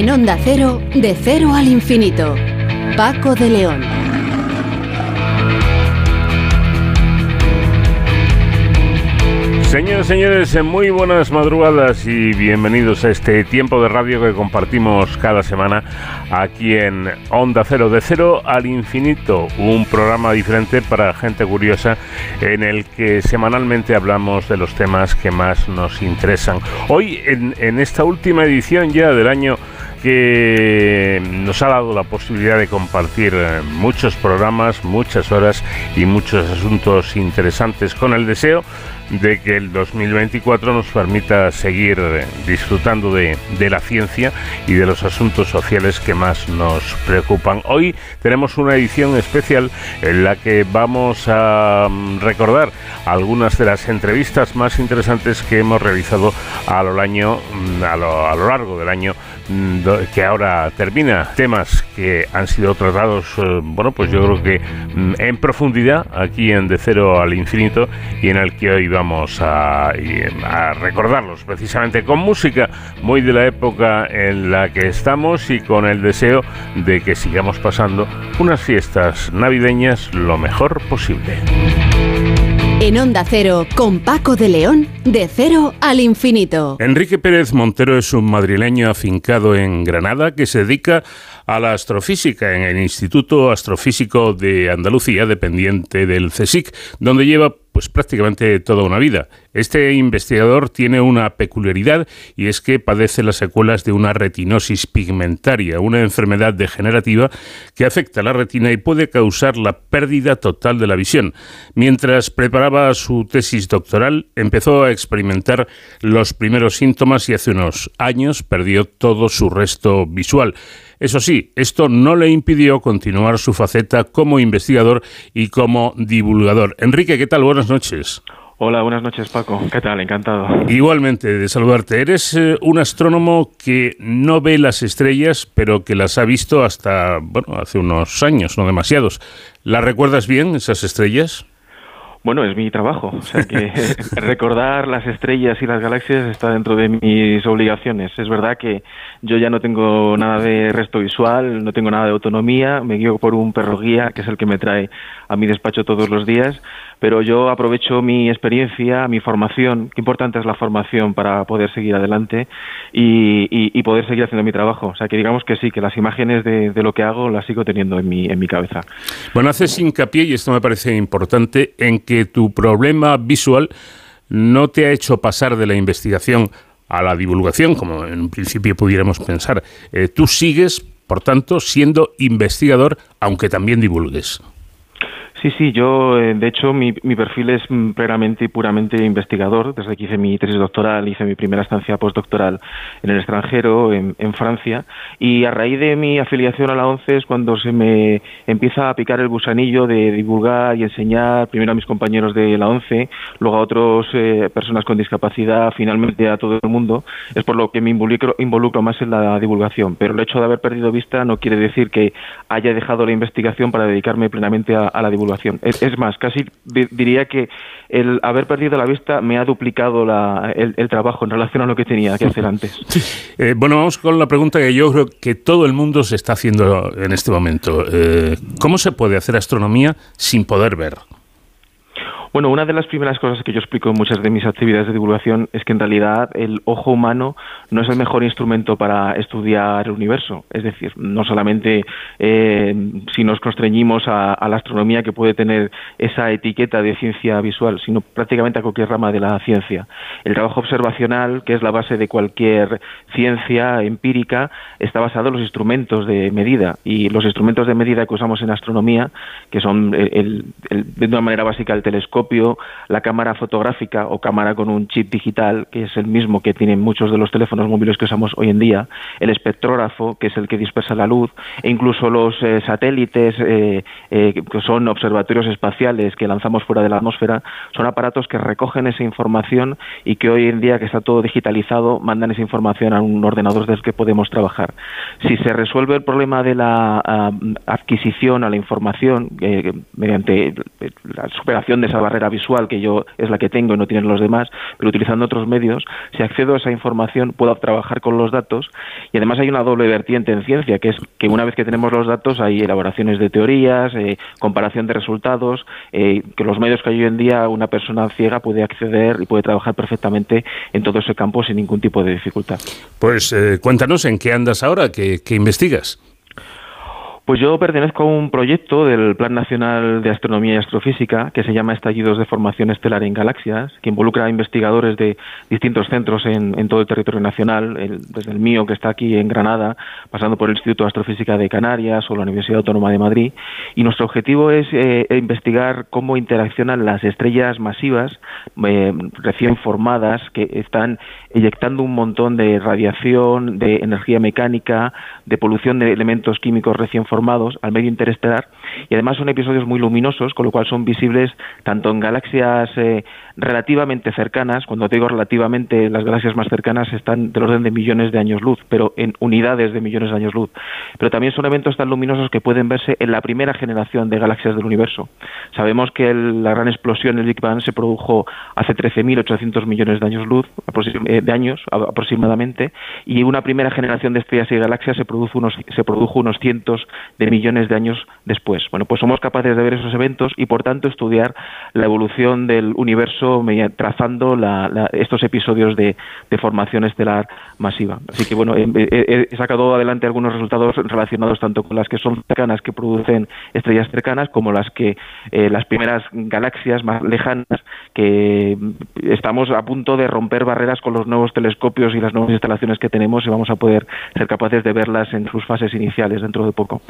En Onda Cero, de cero al infinito. Paco de León. Señores, señores, muy buenas madrugadas y bienvenidos a este tiempo de radio que compartimos cada semana aquí en Onda Cero, de cero al infinito, un programa diferente para gente curiosa en el que semanalmente hablamos de los temas que más nos interesan. Hoy, en, en esta última edición ya del año que nos ha dado la posibilidad de compartir eh, muchos programas, muchas horas y muchos asuntos interesantes con el deseo de que el 2024 nos permita seguir eh, disfrutando de, la ciencia y de los asuntos sociales que más nos preocupan. Hoy tenemos una edición especial en la que vamos a mm, recordar algunas de las entrevistas más interesantes que hemos realizado a lo, año, mm, a lo largo del año que ahora termina. Temas que han sido tratados, eh, bueno, pues yo creo que en profundidad aquí en De Cero al Infinito y en el que hoy vamos a, recordarlos precisamente con música muy de la época en la que estamos y con el deseo de que sigamos pasando unas fiestas navideñas lo mejor posible. En Onda Cero, con Paco de León, de cero al infinito. Enrique Pérez Montero es un madrileño afincado en Granada que se dedica a la astrofísica en el Instituto Astrofísico de Andalucía, dependiente del CSIC, donde lleva pues prácticamente toda una vida. Este investigador tiene una peculiaridad y es que padece las secuelas de una retinosis pigmentaria, una enfermedad degenerativa que afecta a la retina y puede causar la pérdida total de la visión. Mientras preparaba su tesis doctoral, empezó a experimentar los primeros síntomas y hace unos años perdió todo su resto visual. Eso sí, esto no le impidió continuar su faceta como investigador y como divulgador. Enrique, ¿qué tal? Buenas noches. Hola, buenas noches Paco. ¿Qué tal? Encantado. Igualmente, de saludarte. Eres eh, un astrónomo que no ve las estrellas, pero que las ha visto hasta, bueno, hace unos años, no demasiados. ¿Las recuerdas bien, esas estrellas? Bueno, es mi trabajo. O sea que recordar las estrellas y las galaxias está dentro de mis obligaciones. Es verdad que yo ya no tengo nada de resto visual, no tengo nada de autonomía, me guío por un perro guía, que es el que me trae a mi despacho todos los días, pero yo aprovecho mi experiencia, mi formación, qué importante es la formación para poder seguir adelante y, poder seguir haciendo mi trabajo. O sea, que digamos que sí, que las imágenes de, lo que hago las sigo teniendo en mi, en mi cabeza. Bueno, haces hincapié, y esto me parece importante, en que tu problema visual no te ha hecho pasar de la investigación a la divulgación, como en un principio pudiéramos pensar. Eh, tú sigues, por tanto, siendo investigador, aunque también divulgues. Sí, sí, yo, eh, de hecho, mi, perfil es mm, plenamente y puramente investigador. Desde que hice mi tesis doctoral, hice mi primera estancia postdoctoral en el extranjero, en, en, Francia, y a raíz de mi afiliación a la ONCE es cuando se me empieza a picar el gusanillo de divulgar y enseñar, primero a mis compañeros de la ONCE, luego a otras eh, personas con discapacidad, finalmente a todo el mundo. Es por lo que me involucro, involucro más en la divulgación. Pero el hecho de haber perdido vista no quiere decir que haya dejado la investigación para dedicarme plenamente a, a la divulgación es, más, casi diría que el haber perdido la vista me ha duplicado el, trabajo en relación a lo que tenía que hacer antes. Eh, bueno, vamos con la pregunta que yo creo que todo el mundo se está haciendo en este momento. Eh, ¿Cómo se puede hacer astronomía sin poder ver? Bueno, una de las primeras cosas que yo explico en muchas de mis actividades de divulgación es que en realidad el ojo humano no es el mejor instrumento para estudiar el universo. Es decir, no solamente eh, si nos constreñimos a, la astronomía que puede tener esa etiqueta de ciencia visual, sino prácticamente a cualquier rama de la ciencia. El trabajo observacional, que es la base de cualquier ciencia empírica, está basado en los instrumentos de medida. Y los instrumentos de medida que usamos en astronomía, que son de una manera básica el telescopio, la cámara fotográfica o cámara con un chip digital, que es el mismo que tienen muchos de los teléfonos móviles que usamos hoy en día, el espectrógrafo, que es el que dispersa la luz, e incluso los eh, satélites, eh, eh, que son observatorios espaciales que lanzamos fuera de la atmósfera, son aparatos que recogen esa información y que hoy en día, que está todo digitalizado, mandan esa información a un ordenador desde el que podemos trabajar. Si se resuelve el problema de la ah, adquisición a la información mediante la superación de esa barrera visual que yo es la que tengo y no tienen los demás, pero utilizando otros medios, si accedo a esa información puedo trabajar con los datos y además hay una doble vertiente en ciencia, que es que una vez que tenemos los datos hay elaboraciones de teorías, eh, comparación de resultados, eh, que los medios que hay hoy en día una persona ciega puede acceder y puede trabajar perfectamente en todo ese campo sin ningún tipo de dificultad. Pues eh, cuéntanos en qué andas ahora, qué investigas. Pues yo pertenezco a un proyecto del Plan Nacional de Astronomía y Astrofísica que se llama Estallidos de Formación Estelar en Galaxias, que involucra a investigadores de distintos centros en, todo el territorio nacional, desde el mío que está aquí en Granada, pasando por el Instituto de Astrofísica de Canarias o la Universidad Autónoma de Madrid. Y nuestro objetivo es eh, investigar cómo interaccionan las estrellas masivas eh, recién formadas que están eyectando un montón de radiación, de energía mecánica, de polución de elementos químicos recién formados al medio interestelar y además son episodios muy luminosos, con lo cual son visibles tanto en galaxias eh, relativamente cercanas, cuando digo relativamente, las galaxias más cercanas están del orden de millones de años luz, pero en unidades de millones de años luz. Pero también son eventos tan luminosos que pueden verse en la primera generación de galaxias del universo. Sabemos que la gran explosión, el Big Bang, se produjo hace 13.800 millones de años luz, eh, de años aproximadamente, y una primera generación de estrellas y galaxias se produjo unos, se produjo unos cientos de millones de años después. Bueno, pues somos capaces de ver esos eventos y, por tanto, estudiar la evolución del universo trazando estos episodios de, formación estelar masiva. Así que, bueno, he, sacado adelante algunos resultados relacionados tanto con las que son cercanas, que producen estrellas cercanas, como las que eh, las primeras galaxias más lejanas, que estamos a punto de romper barreras con los nuevos telescopios y las nuevas instalaciones que tenemos y vamos a poder ser capaces de verlas en sus fases iniciales dentro de poco.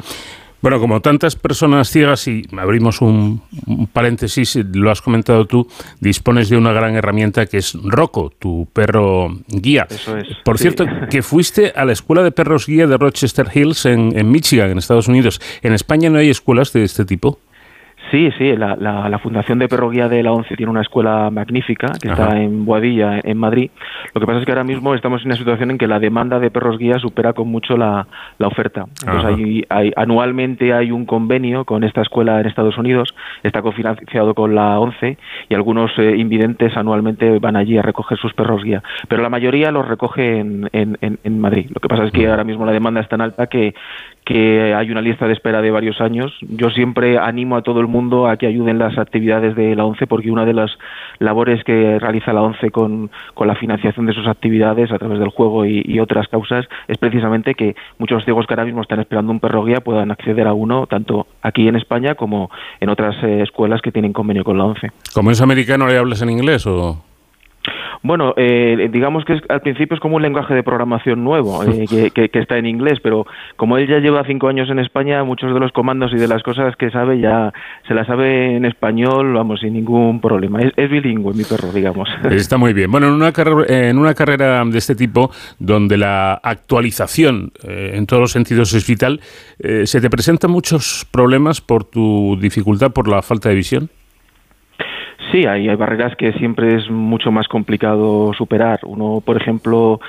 Bueno, como tantas personas ciegas, y abrimos un, paréntesis, lo has comentado tú, dispones de una gran herramienta que es Rocco, tu perro guía. Eso es. Por cierto, que fuiste a la escuela de perros guía de Rochester Hills en, en Michigan, en Estados Unidos. ¿En España no hay escuelas de este tipo? Sí, sí, la, la, Fundación de Perro Guía de la ONCE tiene una escuela magnífica que está en Boadilla, en Madrid. Lo que pasa es que ahora mismo estamos en una situación en que la demanda de perros guía supera con mucho la, la oferta. Entonces, hay, anualmente hay un convenio con esta escuela en Estados Unidos, está cofinanciado con la ONCE y algunos eh, invidentes anualmente van allí a recoger sus perros guía. Pero la mayoría los recoge en, en, en Madrid. Lo que pasa es que ahora mismo la demanda es tan alta que, que hay una lista de espera de varios años. Yo siempre animo a todo el mundo a que ayuden las actividades de la ONCE porque una de las labores que realiza la ONCE con, con la financiación de sus actividades a través del juego y, otras causas es precisamente que muchos ciegos que ahora mismo están esperando un perro guía puedan acceder a uno tanto aquí en España como en otras eh, escuelas que tienen convenio con la ONCE. ¿Como es americano le hablas en inglés o...? Bueno, eh, digamos que al principio es como un lenguaje de programación nuevo, eh, que, está en inglés, pero como él ya lleva cinco años en España, muchos de los comandos y de las cosas que sabe ya se las sabe en español, vamos, sin ningún problema. Es, bilingüe mi perro, digamos. Está muy bien. Bueno, en una, en una carrera de este tipo, donde la actualización eh, en todos los sentidos es vital, ¿se te presentan muchos problemas por tu dificultad, por la falta de visión? Sí, hay, barreras que siempre es mucho más complicado superar. Uno, por ejemplo,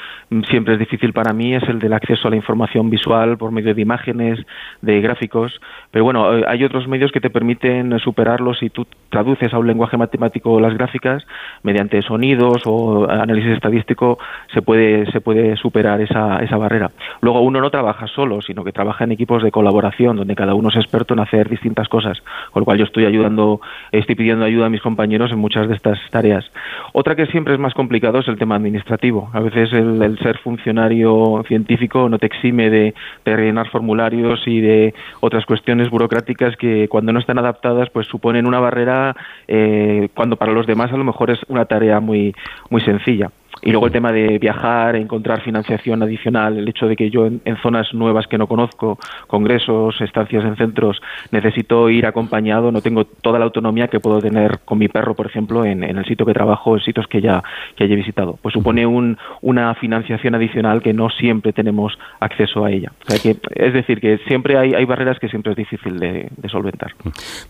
siempre es difícil para mí es el del acceso a la información visual por medio de imágenes, de gráficos. Pero bueno, eh, hay otros medios que te permiten superarlos si tú traduces a un lenguaje matemático las gráficas mediante sonidos o análisis estadístico se puede se puede superar esa, esa barrera. Luego uno no trabaja solo, sino que trabaja en equipos de colaboración donde cada uno es experto en hacer distintas cosas, con lo cual yo estoy ayudando, estoy pidiendo ayuda a mis compañeros en muchas de estas tareas. Otra que siempre es más complicado es el tema administrativo. A veces el, ser funcionario científico no te exime de, rellenar formularios y de otras cuestiones burocráticas que cuando no están adaptadas pues suponen una barrera eh, cuando para los demás a lo mejor es una tarea muy, muy sencilla. Y luego el tema de viajar, encontrar financiación adicional, el hecho de que yo en, zonas nuevas que no conozco, congresos, estancias en centros, necesito ir acompañado, no tengo toda la autonomía que puedo tener con mi perro, por ejemplo, en, el sitio que trabajo, en sitios que ya que haya visitado. Pues supone un, una financiación adicional que no siempre tenemos acceso a ella. que, es decir, que siempre hay, hay barreras que siempre es difícil de, solventar.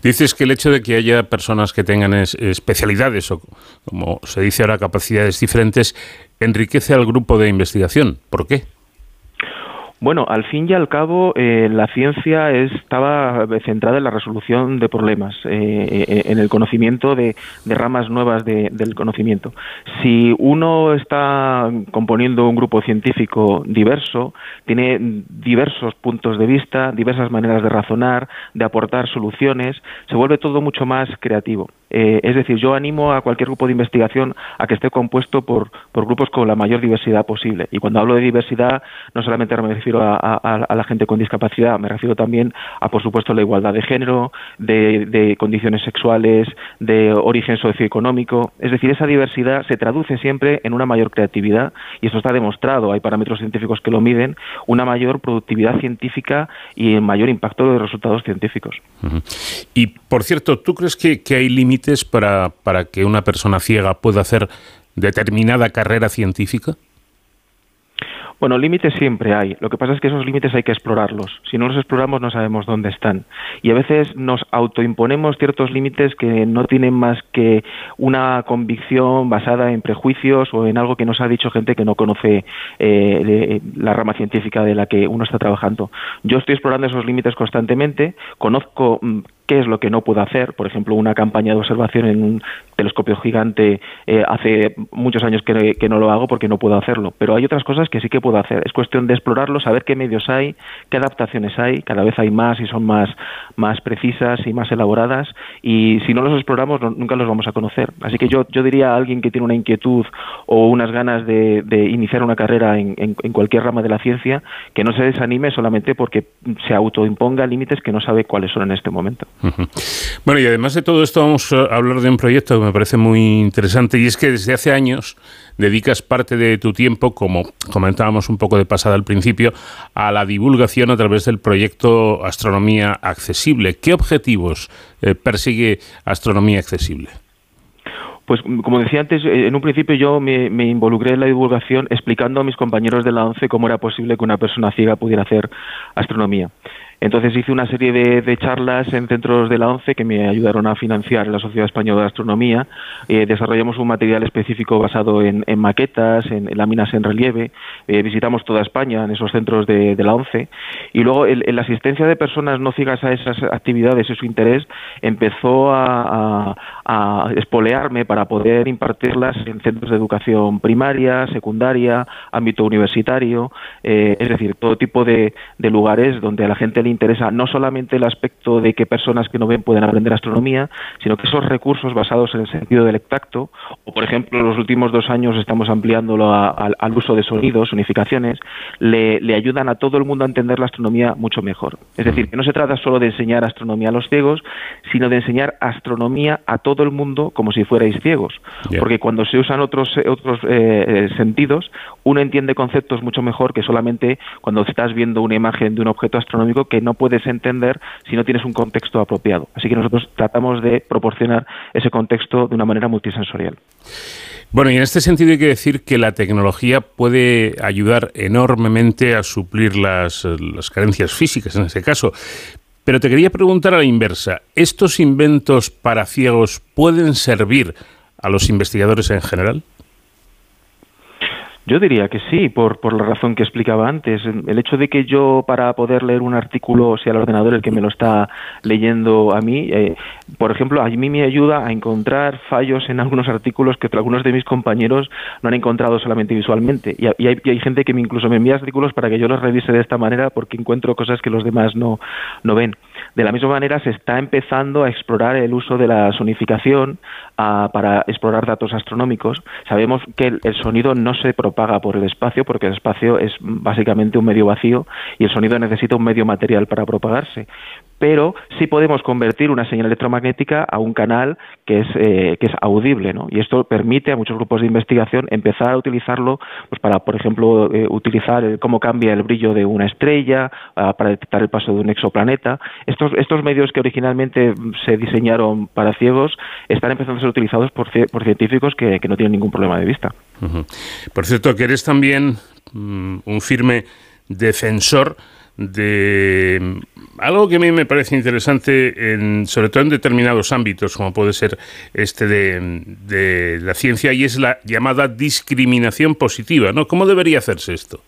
Dices que el hecho de que haya personas que tengan especialidades o, como se dice ahora, capacidades diferentes, enriquece al grupo de investigación. ¿Por qué? Bueno, al fin y al cabo, eh, la ciencia estaba centrada en la resolución de problemas, eh, eh, en el conocimiento de, ramas nuevas del conocimiento. Si uno está componiendo un grupo científico diverso, tiene diversos puntos de vista, diversas maneras de razonar, de aportar soluciones, se vuelve todo mucho más creativo. Eh, es decir, yo animo a cualquier grupo de investigación a que esté compuesto por, grupos con la mayor diversidad posible. Y cuando hablo de diversidad, no solamente me refiero a, la gente con discapacidad, me refiero también a, por supuesto, la igualdad de género, de, condiciones sexuales, de origen socioeconómico. Es decir, esa diversidad se traduce siempre en una mayor creatividad y eso está demostrado. Hay parámetros científicos que lo miden, una mayor productividad científica y mayor impacto de los resultados científicos. Y, por cierto, ¿tú crees que, que hay límites para, para que una persona ciega pueda hacer determinada carrera científica? Bueno, límites siempre hay. Lo que pasa es que esos límites hay que explorarlos. Si no los exploramos no sabemos dónde están. Y a veces nos autoimponemos ciertos límites que no tienen más que una convicción basada en prejuicios o en algo que nos ha dicho gente que no conoce eh, la rama científica de la que uno está trabajando. Yo estoy explorando esos límites constantemente. Conozco mm, qué es lo que no puedo hacer. Por ejemplo, una campaña de observación en un telescopio gigante eh, hace muchos años que, no lo hago porque no puedo hacerlo. Pero hay otras cosas que sí que puedo hacer. Es cuestión de explorarlo, saber qué medios hay, qué adaptaciones hay. Cada vez hay más y son más, más precisas y más elaboradas. Y si no los exploramos, nunca los vamos a conocer. Así que yo, yo diría a alguien que tiene una inquietud o unas ganas de, iniciar una carrera en, en cualquier rama de la ciencia, que no se desanime solamente porque se autoimponga límites que no sabe cuáles son en este momento. Bueno, y además de todo esto vamos a hablar de un proyecto me parece muy interesante y es que desde hace años dedicas parte de tu tiempo, como comentábamos un poco de pasada al principio, a la divulgación a través del proyecto Astronomía Accesible. ¿Qué objetivos eh, persigue Astronomía Accesible? Pues como decía antes, eh, en un principio yo me, involucré en la divulgación explicando a mis compañeros de la ONCE cómo era posible que una persona ciega pudiera hacer astronomía. Entonces hice una serie de, charlas en centros de la ONCE que me ayudaron a financiar la Sociedad Española de Astronomía. Eh, desarrollamos un material específico basado en, maquetas, en, láminas en relieve. Eh, visitamos toda España en esos centros de, la ONCE. Y luego la asistencia de personas no ciegas a esas actividades y su interés empezó a, a, espolearme para poder impartirlas en centros de educación primaria, secundaria, ámbito universitario, eh, es decir, todo tipo de, de lugares donde a la gente le interesa no solamente el aspecto de que personas que no ven pueden aprender astronomía, sino que esos recursos basados en el sentido del tacto, o por ejemplo en los últimos dos años estamos ampliándolo al uso de sonidos, unificaciones, le, le ayudan a todo el mundo a entender la astronomía mucho mejor. Es decir, que no se trata solo de enseñar astronomía a los ciegos, sino de enseñar astronomía a todo el mundo como si fuerais ciegos. Porque cuando se usan otros, otros eh, eh, sentidos, uno entiende conceptos mucho mejor que solamente cuando estás viendo una imagen de un objeto astronómico que no puedes entender si no tienes un contexto apropiado. Así que nosotros tratamos de proporcionar ese contexto de una manera multisensorial. Bueno, y en este sentido hay que decir que la tecnología puede ayudar enormemente a suplir las, las carencias físicas en ese caso. Pero te quería preguntar a la inversa, ¿estos inventos para ciegos pueden servir a los investigadores en general? Yo diría que sí, por, por la razón que explicaba antes. El hecho de que yo, para poder leer un artículo, sea el ordenador el que me lo está leyendo a mí, eh, por ejemplo, a mí me ayuda a encontrar fallos en algunos artículos que algunos de mis compañeros no han encontrado solamente visualmente. Y, hay, hay, gente que me incluso me envía artículos para que yo los revise de esta manera porque encuentro cosas que los demás no, no ven. De la misma manera, se está empezando a explorar el uso de la sonificación ah, para explorar datos astronómicos. Sabemos que el, sonido no se propaga por el espacio porque el espacio es básicamente un medio vacío y el sonido necesita un medio material para propagarse pero sí podemos convertir una señal electromagnética a un canal que es, eh, que es audible, ¿no? Y esto permite a muchos grupos de investigación empezar a utilizarlo pues para, por ejemplo, eh, utilizar cómo cambia el brillo de una estrella, ah, para detectar el paso de un exoplaneta. Estos, estos medios que originalmente se diseñaron para ciegos están empezando a ser utilizados por, por científicos que, no tienen ningún problema de vista. Por cierto, que eres también mm, un firme defensor de algo que a mí me parece interesante, en, sobre todo en determinados ámbitos, como puede ser este de, la ciencia, y es la llamada discriminación positiva. ¿no? ¿Cómo debería hacerse esto?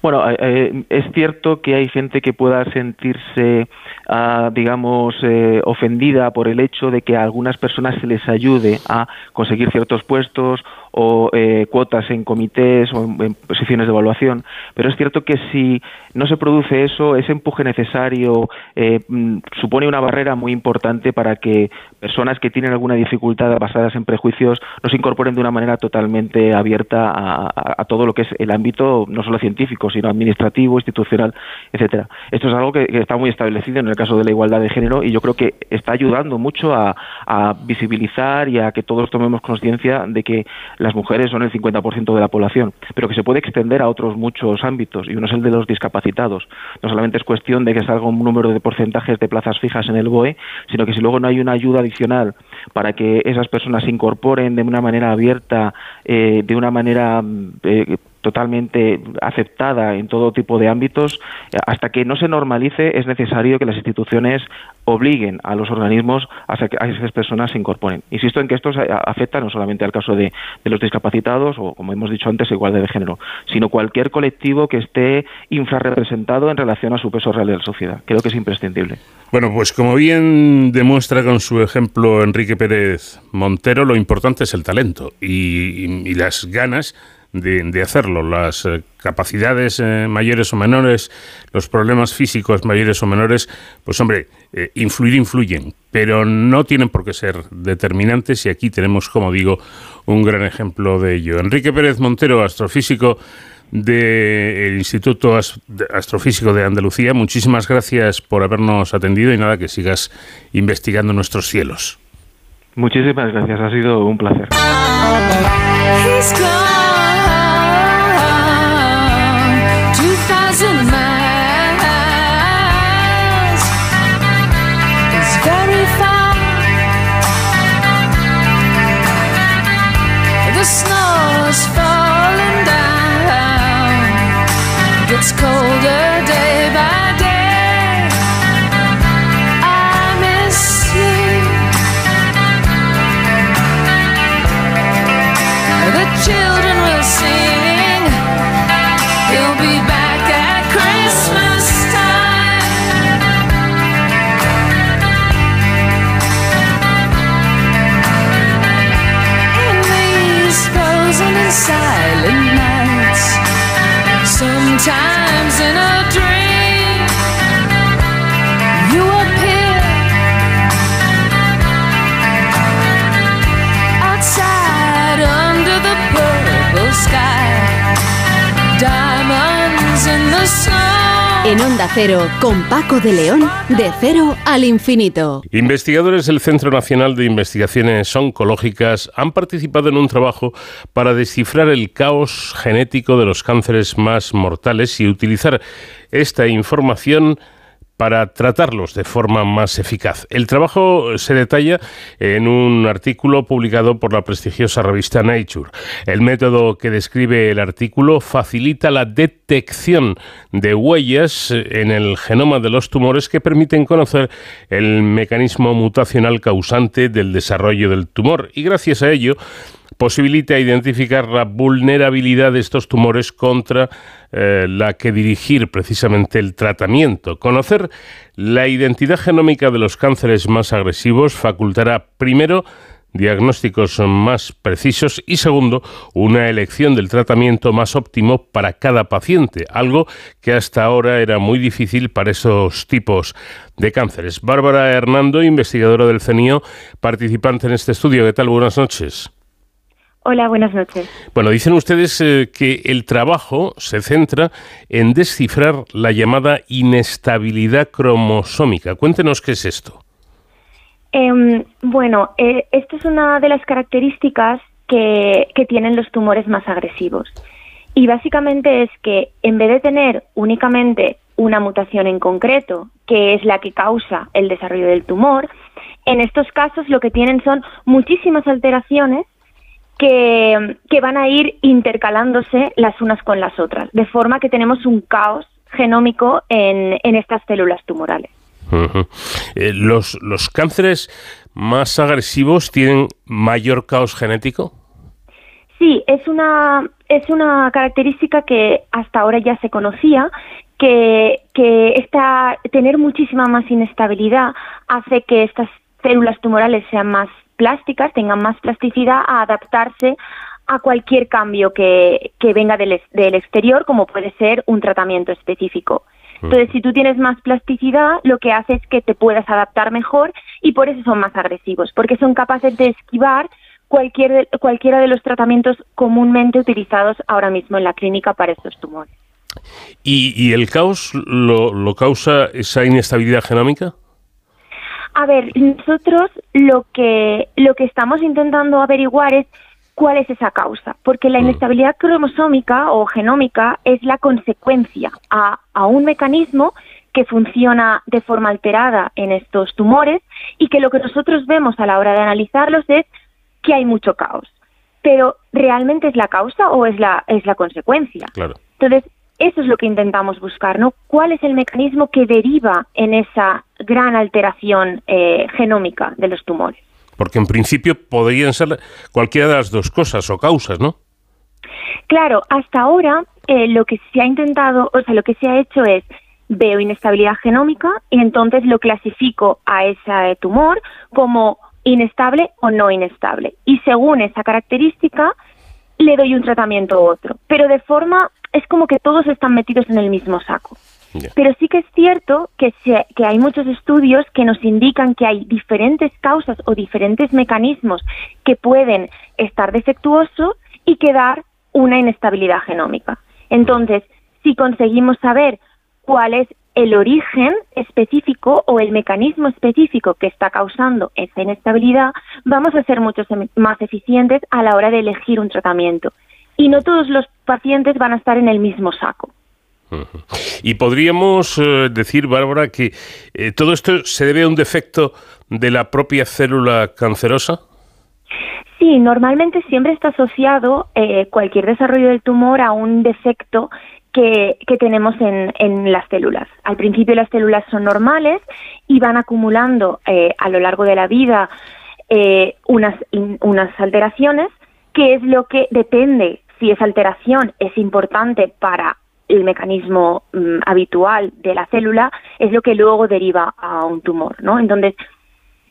Bueno, es cierto que hay gente que pueda sentirse, ah, digamos, ofendida por el hecho de que a algunas personas se les ayude a conseguir ciertos puestos o eh, cuotas en comités o en, posiciones de evaluación, pero es cierto que si no se produce eso, ese empuje necesario eh, mm, supone una barrera muy importante para que personas que tienen alguna dificultad basadas en prejuicios no se incorporen de una manera totalmente abierta a, todo lo que es el ámbito no solo científico, sino administrativo, institucional, etcétera. Esto es algo que, está muy establecido en el caso de la igualdad de género y yo creo que está ayudando mucho a, a visibilizar y a que todos tomemos conciencia de que las mujeres son el 50% de la población, pero que se puede extender a otros muchos ámbitos y uno es el de los discapacitados. No solamente es cuestión de que salga un número de porcentajes de plazas fijas en el BOE, sino que si luego no hay una ayuda adicional para que esas personas se incorporen de una manera abierta, eh, de una manera eh, totalmente aceptada en todo tipo de ámbitos, hasta que no se normalice es necesario que las instituciones obliguen a los organismos a que esas personas se incorporen. Insisto en que esto afecta no solamente al caso de, los discapacitados o, como hemos dicho antes, igualdad de género, sino cualquier colectivo que esté infrarrepresentado en relación a su peso real en la sociedad. Creo que es imprescindible. Bueno, pues como bien demuestra con su ejemplo Enrique Pérez Montero, lo importante es el talento y las ganas de, hacerlo. Las eh, capacidades eh, mayores o menores, los problemas físicos mayores o menores, pues hombre, eh, influir influyen, pero no tienen por qué ser determinantes y aquí tenemos, como digo, un gran ejemplo de ello. Enrique Pérez Montero, astrofísico del Instituto Astrofísico de Andalucía, muchísimas gracias por habernos atendido y nada, que sigas investigando nuestros cielos. Muchísimas gracias, ha sido un placer. En Onda Cero, con Paco de León, de cero al infinito. Investigadores del Centro Nacional de Investigaciones Oncológicas han participado en un trabajo para descifrar el caos genético de los cánceres más mortales y utilizar esta información para tratarlos de forma más eficaz. El trabajo se detalla en un artículo publicado por la prestigiosa revista Nature. El método que describe el artículo facilita la detección de huellas en el genoma de los tumores que permiten conocer el mecanismo mutacional causante del desarrollo del tumor y gracias a ello posibilita identificar la vulnerabilidad de estos tumores contra eh, la que dirigir precisamente el tratamiento. Conocer la identidad genómica de los cánceres más agresivos facultará primero diagnósticos más precisos y segundo, una elección del tratamiento más óptimo para cada paciente, algo que hasta ahora era muy difícil para esos tipos de cánceres. Bárbara Hernando, investigadora del CENIO, participante en este estudio. ¿Qué tal? Buenas noches. Hola, buenas noches. Bueno, dicen ustedes eh, que el trabajo se centra en descifrar la llamada inestabilidad cromosómica. Cuéntenos qué es esto. Em, bueno, eh, esto es una de las características que, que tienen los tumores más agresivos. Y básicamente es que en vez de tener únicamente una mutación en concreto, que es la que causa el desarrollo del tumor, en estos casos lo que tienen son muchísimas alteraciones que, van a ir intercalándose las unas con las otras, de forma que tenemos un caos genómico en, estas células tumorales. Eh, ¿Los, ¿Los cánceres más agresivos tienen mayor caos genético? Sí, es una, es una característica que hasta ahora ya se conocía, que, que esta, tener muchísima más inestabilidad hace que estas células tumorales sean más plásticas, tengan más plasticidad a adaptarse a cualquier cambio que, que venga del, del exterior, como puede ser un tratamiento específico. Entonces, si tú tienes más plasticidad, lo que hace es que te puedas adaptar mejor y por eso son más agresivos, porque son capaces de esquivar cualquier cualquiera de los tratamientos comúnmente utilizados ahora mismo en la clínica para estos tumores. ¿Y, y el caos lo, lo causa esa inestabilidad genómica? A ver, nosotros lo que lo que estamos intentando averiguar es cuál es esa causa, porque la inestabilidad cromosómica o genómica es la consecuencia a, a un mecanismo que funciona de forma alterada en estos tumores y que lo que nosotros vemos a la hora de analizarlos es que hay mucho caos. Pero ¿realmente es la causa o es la es la consecuencia? Claro. Entonces, eso es lo que intentamos buscar, ¿no? ¿Cuál es el mecanismo que deriva en esa gran alteración eh, genómica de los tumores? Porque en principio podrían ser cualquiera de las dos cosas o causas, ¿no? Claro, hasta ahora eh, lo que se ha intentado, o sea, lo que se ha hecho es veo inestabilidad genómica y entonces lo clasifico a ese tumor como inestable o no inestable. Y según esa característica, le doy un tratamiento u otro. Pero de forma, es como que todos están metidos en el mismo saco. Pero sí que es cierto que, se- que hay muchos estudios que nos indican que hay diferentes causas o diferentes mecanismos que pueden estar defectuosos y que dar una inestabilidad genómica. Entonces, si conseguimos saber cuál es el origen específico o el mecanismo específico que está causando esa inestabilidad, vamos a ser mucho más eficientes a la hora de elegir un tratamiento. Y no todos los pacientes van a estar en el mismo saco. Y podríamos eh, decir, Bárbara, que eh, todo esto se debe a un defecto de la propia célula cancerosa. Sí, normalmente siempre está asociado eh, cualquier desarrollo del tumor a un defecto que, tenemos en, en las células. Al principio las células son normales y van acumulando eh, a lo largo de la vida eh, unas, unas alteraciones, que es lo que depende si esa alteración es importante para el mecanismo mm, habitual de la célula, es lo que luego deriva a un tumor, ¿no? Entonces,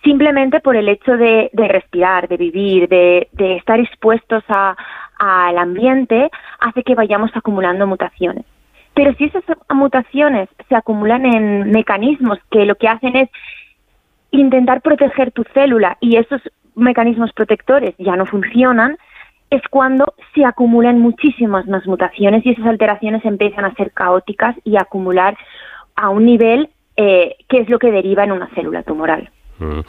simplemente por el hecho de, de respirar, de vivir, de, de estar expuestos a- al ambiente, hace que vayamos acumulando mutaciones. Pero si esas mutaciones se acumulan en mecanismos que lo que hacen es intentar proteger tu célula y esos mecanismos protectores ya no funcionan, es cuando se acumulan muchísimas más mutaciones y esas alteraciones empiezan a ser caóticas y a acumular a un nivel eh, que es lo que deriva en una célula tumoral. Mm.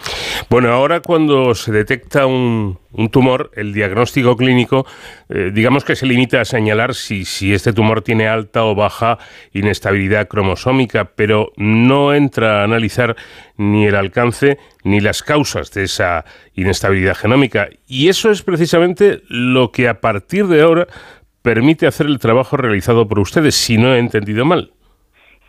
Bueno, ahora cuando se detecta un, tumor, el diagnóstico clínico, eh, digamos que se limita a señalar si, si este tumor tiene alta o baja inestabilidad cromosómica, pero no entra a analizar ni el alcance ni las causas de esa inestabilidad genómica. Y eso es precisamente lo que a partir de ahora permite hacer el trabajo realizado por ustedes, si no he entendido mal.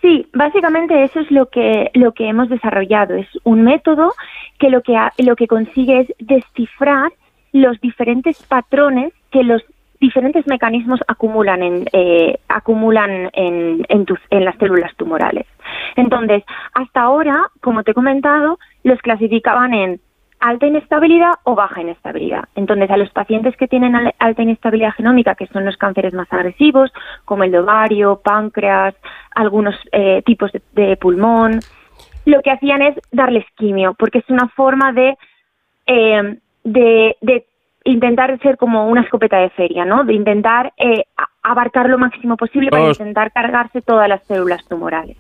Sí, básicamente eso es lo que lo que hemos desarrollado. Es un método que lo que lo que consigue es descifrar los diferentes patrones que los diferentes mecanismos acumulan en eh, acumulan en en, tus- en las células tumorales. Entonces, hasta ahora, como te he comentado, los clasificaban en alta inestabilidad o baja inestabilidad. Entonces, a los pacientes que tienen al- alta inestabilidad genómica, que son los cánceres más agresivos, como el de ovario, páncreas, algunos eh, tipos de, de pulmón, lo que hacían es darles quimio, porque es una forma de, eh, de, de intentar ser como una escopeta de feria, ¿no? De intentar eh, abarcar lo máximo posible para Vamos. intentar cargarse todas las células tumorales.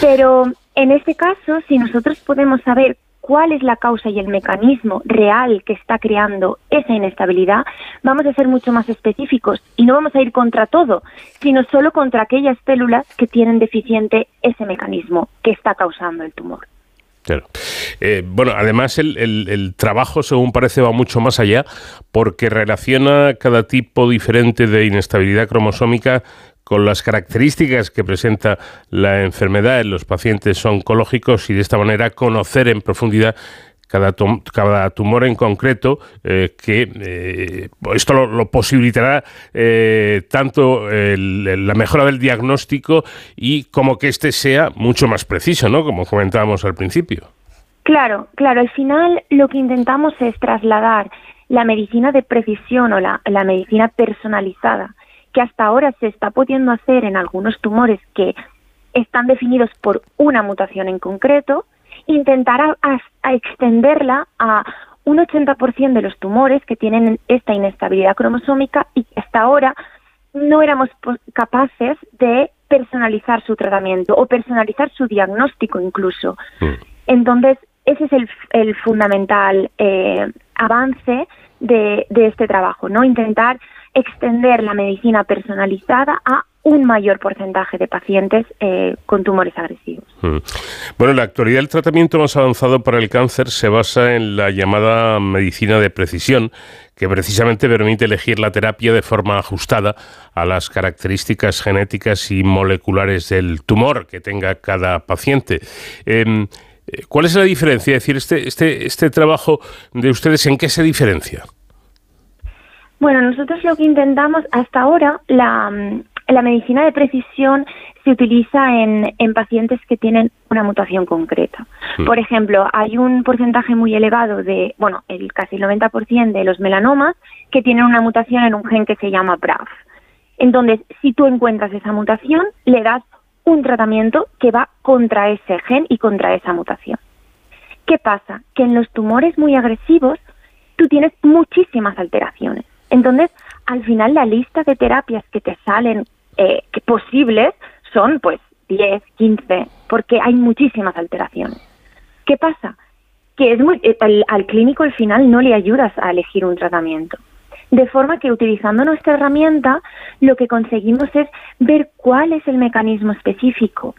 Pero en este caso, si nosotros podemos saber cuál es la causa y el mecanismo real que está creando esa inestabilidad, vamos a ser mucho más específicos y no vamos a ir contra todo, sino solo contra aquellas células que tienen deficiente ese mecanismo que está causando el tumor. Claro. Eh, bueno, además el, el- el trabajo, según parece, va mucho más allá porque relaciona cada tipo diferente de inestabilidad cromosómica con las características que presenta la enfermedad en los pacientes oncológicos y de esta manera conocer en profundidad cada, tumor en concreto, eh, que eh, esto lo, posibilitará eh, tanto la mejora del diagnóstico y como que éste sea mucho más preciso, ¿no? Como comentábamos al principio. Claro, claro, al final lo que intentamos es trasladar la medicina de precisión o la medicina personalizada, que hasta ahora se está pudiendo hacer en algunos tumores que están definidos por una mutación en concreto, intentar a, extenderla a un 80% de los tumores que tienen esta inestabilidad cromosómica y que hasta ahora no éramos capaces de personalizar su tratamiento o personalizar su diagnóstico incluso. Mm. Entonces, ese es el, fundamental eh, avance de, de, este trabajo, ¿no? Intentar extender la medicina personalizada a un mayor porcentaje de pacientes eh, con tumores agresivos. Mm. Bueno, en la actualidad el tratamiento más avanzado para el cáncer se basa en la llamada medicina de precisión, que precisamente permite elegir la terapia de forma ajustada a las características genéticas y moleculares del tumor que tenga cada paciente. Em, eh, ¿Cuál es la diferencia? Es decir, este, este, este trabajo de ustedes, ¿en qué se diferencia? Bueno, nosotros lo que intentamos hasta ahora, la, la medicina de precisión se utiliza en, en pacientes que tienen una mutación concreta. Mm. Por ejemplo, hay un porcentaje muy elevado de, bueno, el casi el 90% de los melanomas que tienen una mutación en un gen que se llama BRAF. Entonces, si tú encuentras esa mutación, le das un tratamiento que va contra ese gen y contra esa mutación. ¿Qué pasa? Que en los tumores muy agresivos tú tienes muchísimas alteraciones. Entonces, al final la lista de terapias que te salen eh, posibles son pues 10, 15, porque hay muchísimas alteraciones. ¿Qué pasa? Que es muy, eh, al clínico al final no le ayudas a elegir un tratamiento. De forma que utilizando nuestra herramienta lo que conseguimos es ver cuál es el mecanismo específico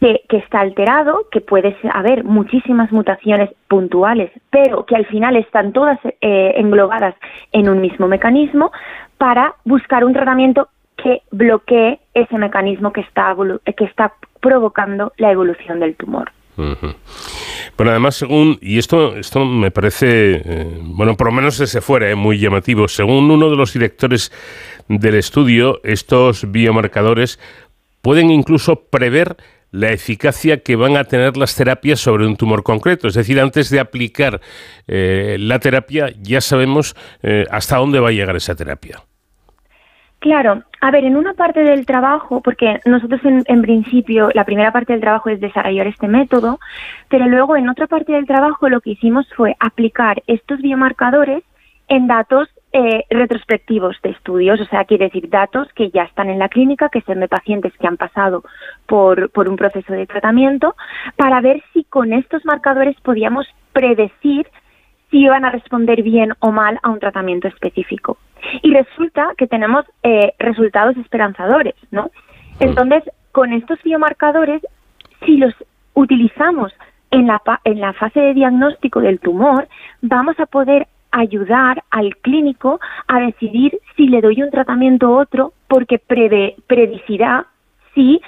que, está alterado, que puede haber muchísimas mutaciones puntuales, pero que al final están todas eh, englobadas en un mismo mecanismo para buscar un tratamiento que bloquee ese mecanismo que está, que está provocando la evolución del tumor. Bueno, además, según, y esto, esto me parece, eh, bueno, por lo menos desde fuera, eh, muy llamativo, según uno de los directores del estudio, estos biomarcadores pueden incluso prever la eficacia que van a tener las terapias sobre un tumor concreto. Es decir, antes de aplicar eh, la terapia, ya sabemos hasta dónde va a llegar esa terapia. Claro, a ver, en una parte del trabajo, porque nosotros en, principio la primera parte del trabajo es desarrollar este método, pero luego en otra parte del trabajo lo que hicimos fue aplicar estos biomarcadores en datos eh, retrospectivos de estudios, o sea, quiere decir datos que ya están en la clínica, que son de pacientes que han pasado por, por un proceso de tratamiento, para ver si con estos marcadores podíamos predecir si iban a responder bien o mal a un tratamiento específico. Y resulta que tenemos eh, resultados esperanzadores, ¿no? Entonces, con estos biomarcadores, si los utilizamos en la, en la fase de diagnóstico del tumor, vamos a poder ayudar al clínico a decidir si le doy un tratamiento u otro porque preve, predicirá si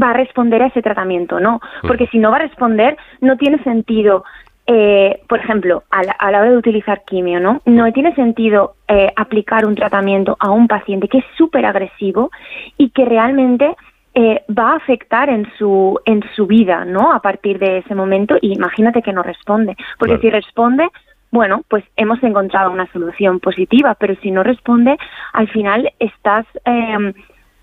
va a responder a ese tratamiento o no. Porque si no va a responder, no tiene sentido eh, por ejemplo, a la, hora de utilizar quimio, ¿no? No tiene sentido eh, aplicar un tratamiento a un paciente que es súper agresivo y que realmente eh, va a afectar en su, en su vida, ¿no? A partir de ese momento, y imagínate que no responde, porque si responde, bueno, pues hemos encontrado una solución positiva, pero si no responde, al final estás em,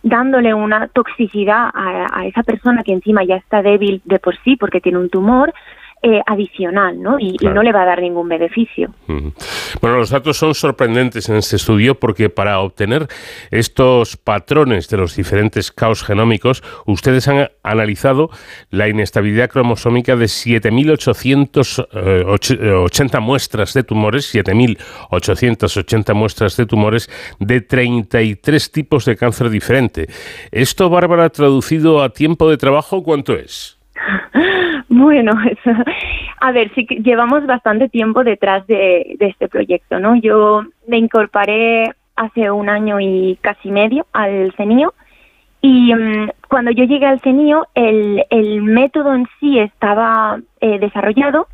dándole una toxicidad a, a, esa persona que encima ya está débil de por sí porque tiene un tumor, eh, adicional, ¿no? Y, no le va a dar ningún beneficio. Bueno, los datos son sorprendentes en este estudio porque para obtener estos patrones de los diferentes caos genómicos, ustedes han analizado la inestabilidad cromosómica de 7.880 muestras de tumores, 7.880 muestras de tumores de 33 tipos de cáncer diferente. ¿Esto, Bárbara, traducido a tiempo de trabajo, cuánto es? Bueno, a ver, sí que llevamos bastante tiempo detrás de, este proyecto, ¿no? Yo me incorporé hace un año y casi medio al CENIO y mm, cuando yo llegué al CENIO el, el método en sí estaba eh, desarrollado,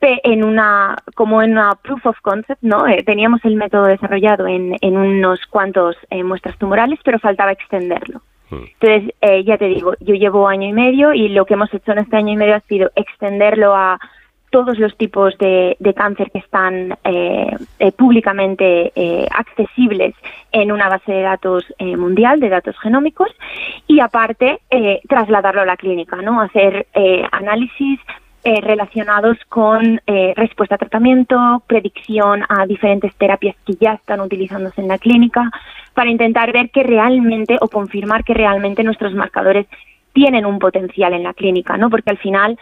en una como en una proof of concept, ¿no? Eh, teníamos el método desarrollado en, en unos cuantos eh, muestras tumorales, pero faltaba extenderlo. Entonces, eh, ya te digo, yo llevo año y medio y lo que hemos hecho en este año y medio ha sido extenderlo a todos los tipos de, de cáncer que están eh, eh, públicamente eh, accesibles en una base de datos eh, mundial, de datos genómicos, y aparte eh, trasladarlo a la clínica, ¿no? Hacer análisis eh, relacionados con eh, respuesta a tratamiento, predicción a diferentes terapias que ya están utilizándose en la clínica, para intentar ver que realmente o confirmar que realmente nuestros marcadores tienen un potencial en la clínica, ¿no? Porque al final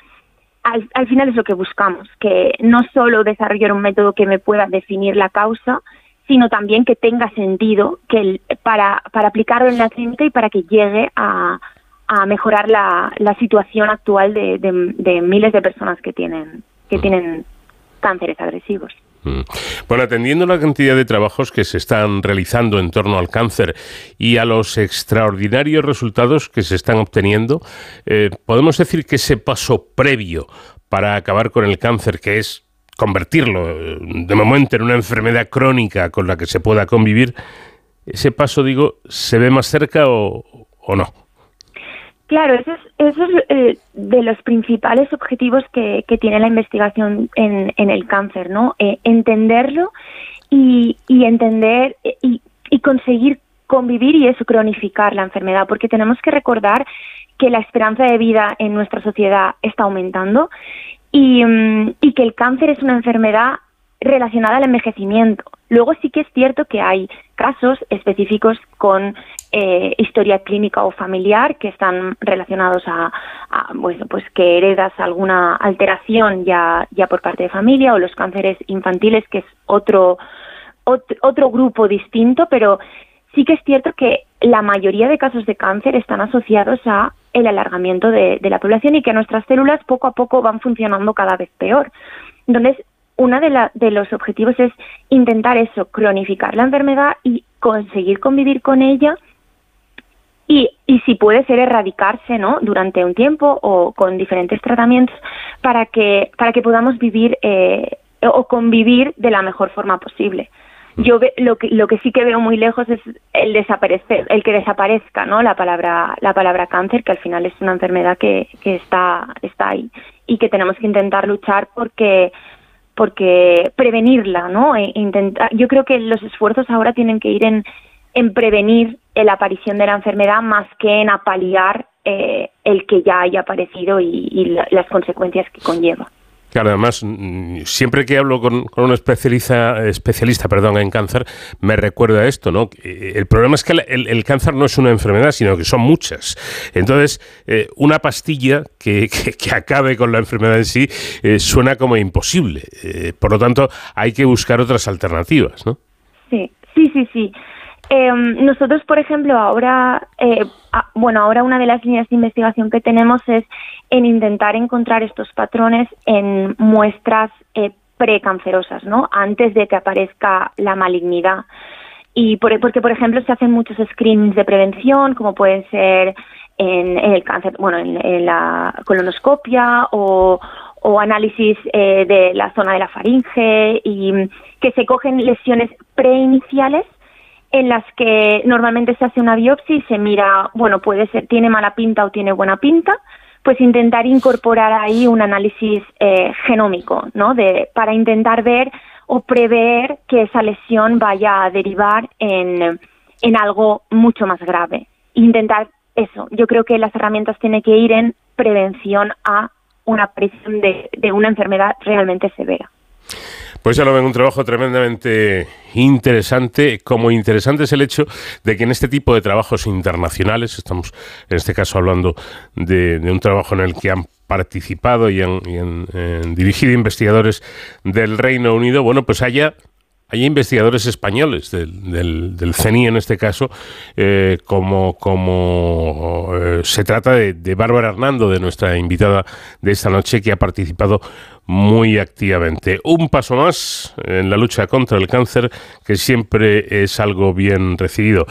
al, al final es lo que buscamos, que no solo desarrollar un método que me pueda definir la causa, sino también que tenga sentido que para, para aplicarlo en la clínica y para que llegue a, a mejorar la, la situación actual de, miles de personas que tienen, que tienen cánceres agresivos. Mm. Bueno, atendiendo la cantidad de trabajos que se están realizando en torno al cáncer y a los extraordinarios resultados que se están obteniendo, eh, podemos decir que ese paso previo para acabar con el cáncer, que es convertirlo eh, de momento en una enfermedad crónica con la que se pueda convivir, ese paso, digo, ¿se ve más cerca o no? Claro, eso es, eso es eh, de los principales objetivos que, que tiene la investigación en, en el cáncer, ¿no? Eh, entenderlo y, y entender eh, y, conseguir convivir y eso, cronificar la enfermedad, porque tenemos que recordar que la esperanza de vida en nuestra sociedad está aumentando y, mm, y que el cáncer es una enfermedad relacionada al envejecimiento. Luego sí que es cierto que hay casos específicos con eh, historia clínica o familiar que están relacionados a, bueno, pues que heredas alguna alteración ya, ya por parte de familia o los cánceres infantiles, que es otro, ot- otro grupo distinto, pero sí que es cierto que la mayoría de casos de cáncer están asociados a el alargamiento de, de la población y que nuestras células poco a poco van funcionando cada vez peor. Entonces, uno de, de los objetivos es intentar eso, cronificar la enfermedad y conseguir convivir con ella y, y si puede ser erradicarse ¿no? durante un tiempo o con diferentes tratamientos para que, para que podamos vivir eh, o convivir de la mejor forma posible. Yo ve- lo que lo que sí que veo muy lejos es el desaparecer, el que desaparezca, ¿no? La palabra la palabra cáncer, que al final es una enfermedad que, que está está ahí y que tenemos que intentar luchar porque porque prevenirla, ¿no? E yo creo que los esfuerzos ahora tienen que ir en, en prevenir la aparición de la enfermedad más que en apaliar eh, el que ya haya aparecido y, y la- las consecuencias que conlleva. Además, siempre que hablo con, con un especialista, especialista perdón, en cáncer, me recuerda esto, ¿no? Eh, El problema es que el cáncer no es una enfermedad, sino que son muchas. Entonces, eh, una pastilla que, que- que acabe con la enfermedad en sí eh, suena como imposible. Eh, por lo tanto, hay que buscar otras alternativas, ¿no? Sí, sí, sí, sí. Eh, nosotros, por ejemplo, ahora, eh, bueno, ahora una de las líneas de investigación que tenemos es en intentar encontrar estos patrones en muestras eh, precancerosas, ¿no? Antes de que aparezca la malignidad. Y por- porque, por ejemplo, se hacen muchos screenings de prevención, como pueden ser en, el cáncer, bueno, en, la colonoscopia o, o análisis eh, de la zona de la faringe y que se cogen lesiones preiniciales en las que normalmente se hace una biopsia y se mira, bueno, puede ser, tiene mala pinta o tiene buena pinta, pues intentar incorporar ahí un análisis eh, genómico, ¿no? De, para intentar ver o prever que esa lesión vaya a derivar en, en algo mucho más grave. Intentar eso. Yo creo que las herramientas tienen que ir en prevención a una aparición de, de una enfermedad realmente severa. Pues ya lo ven, un trabajo tremendamente interesante. Como interesante es el hecho de que en este tipo de trabajos internacionales, estamos en este caso hablando de, un trabajo en el que han participado y han, y han, eh, dirigido investigadores del Reino Unido, bueno, pues haya hay investigadores españoles del, del, CENI en este caso, eh, como, como eh, se trata de, de Bárbara Hernando, de nuestra invitada de esta noche, que ha participado muy activamente. Un paso más en la lucha contra el cáncer, que siempre es algo bien recibido.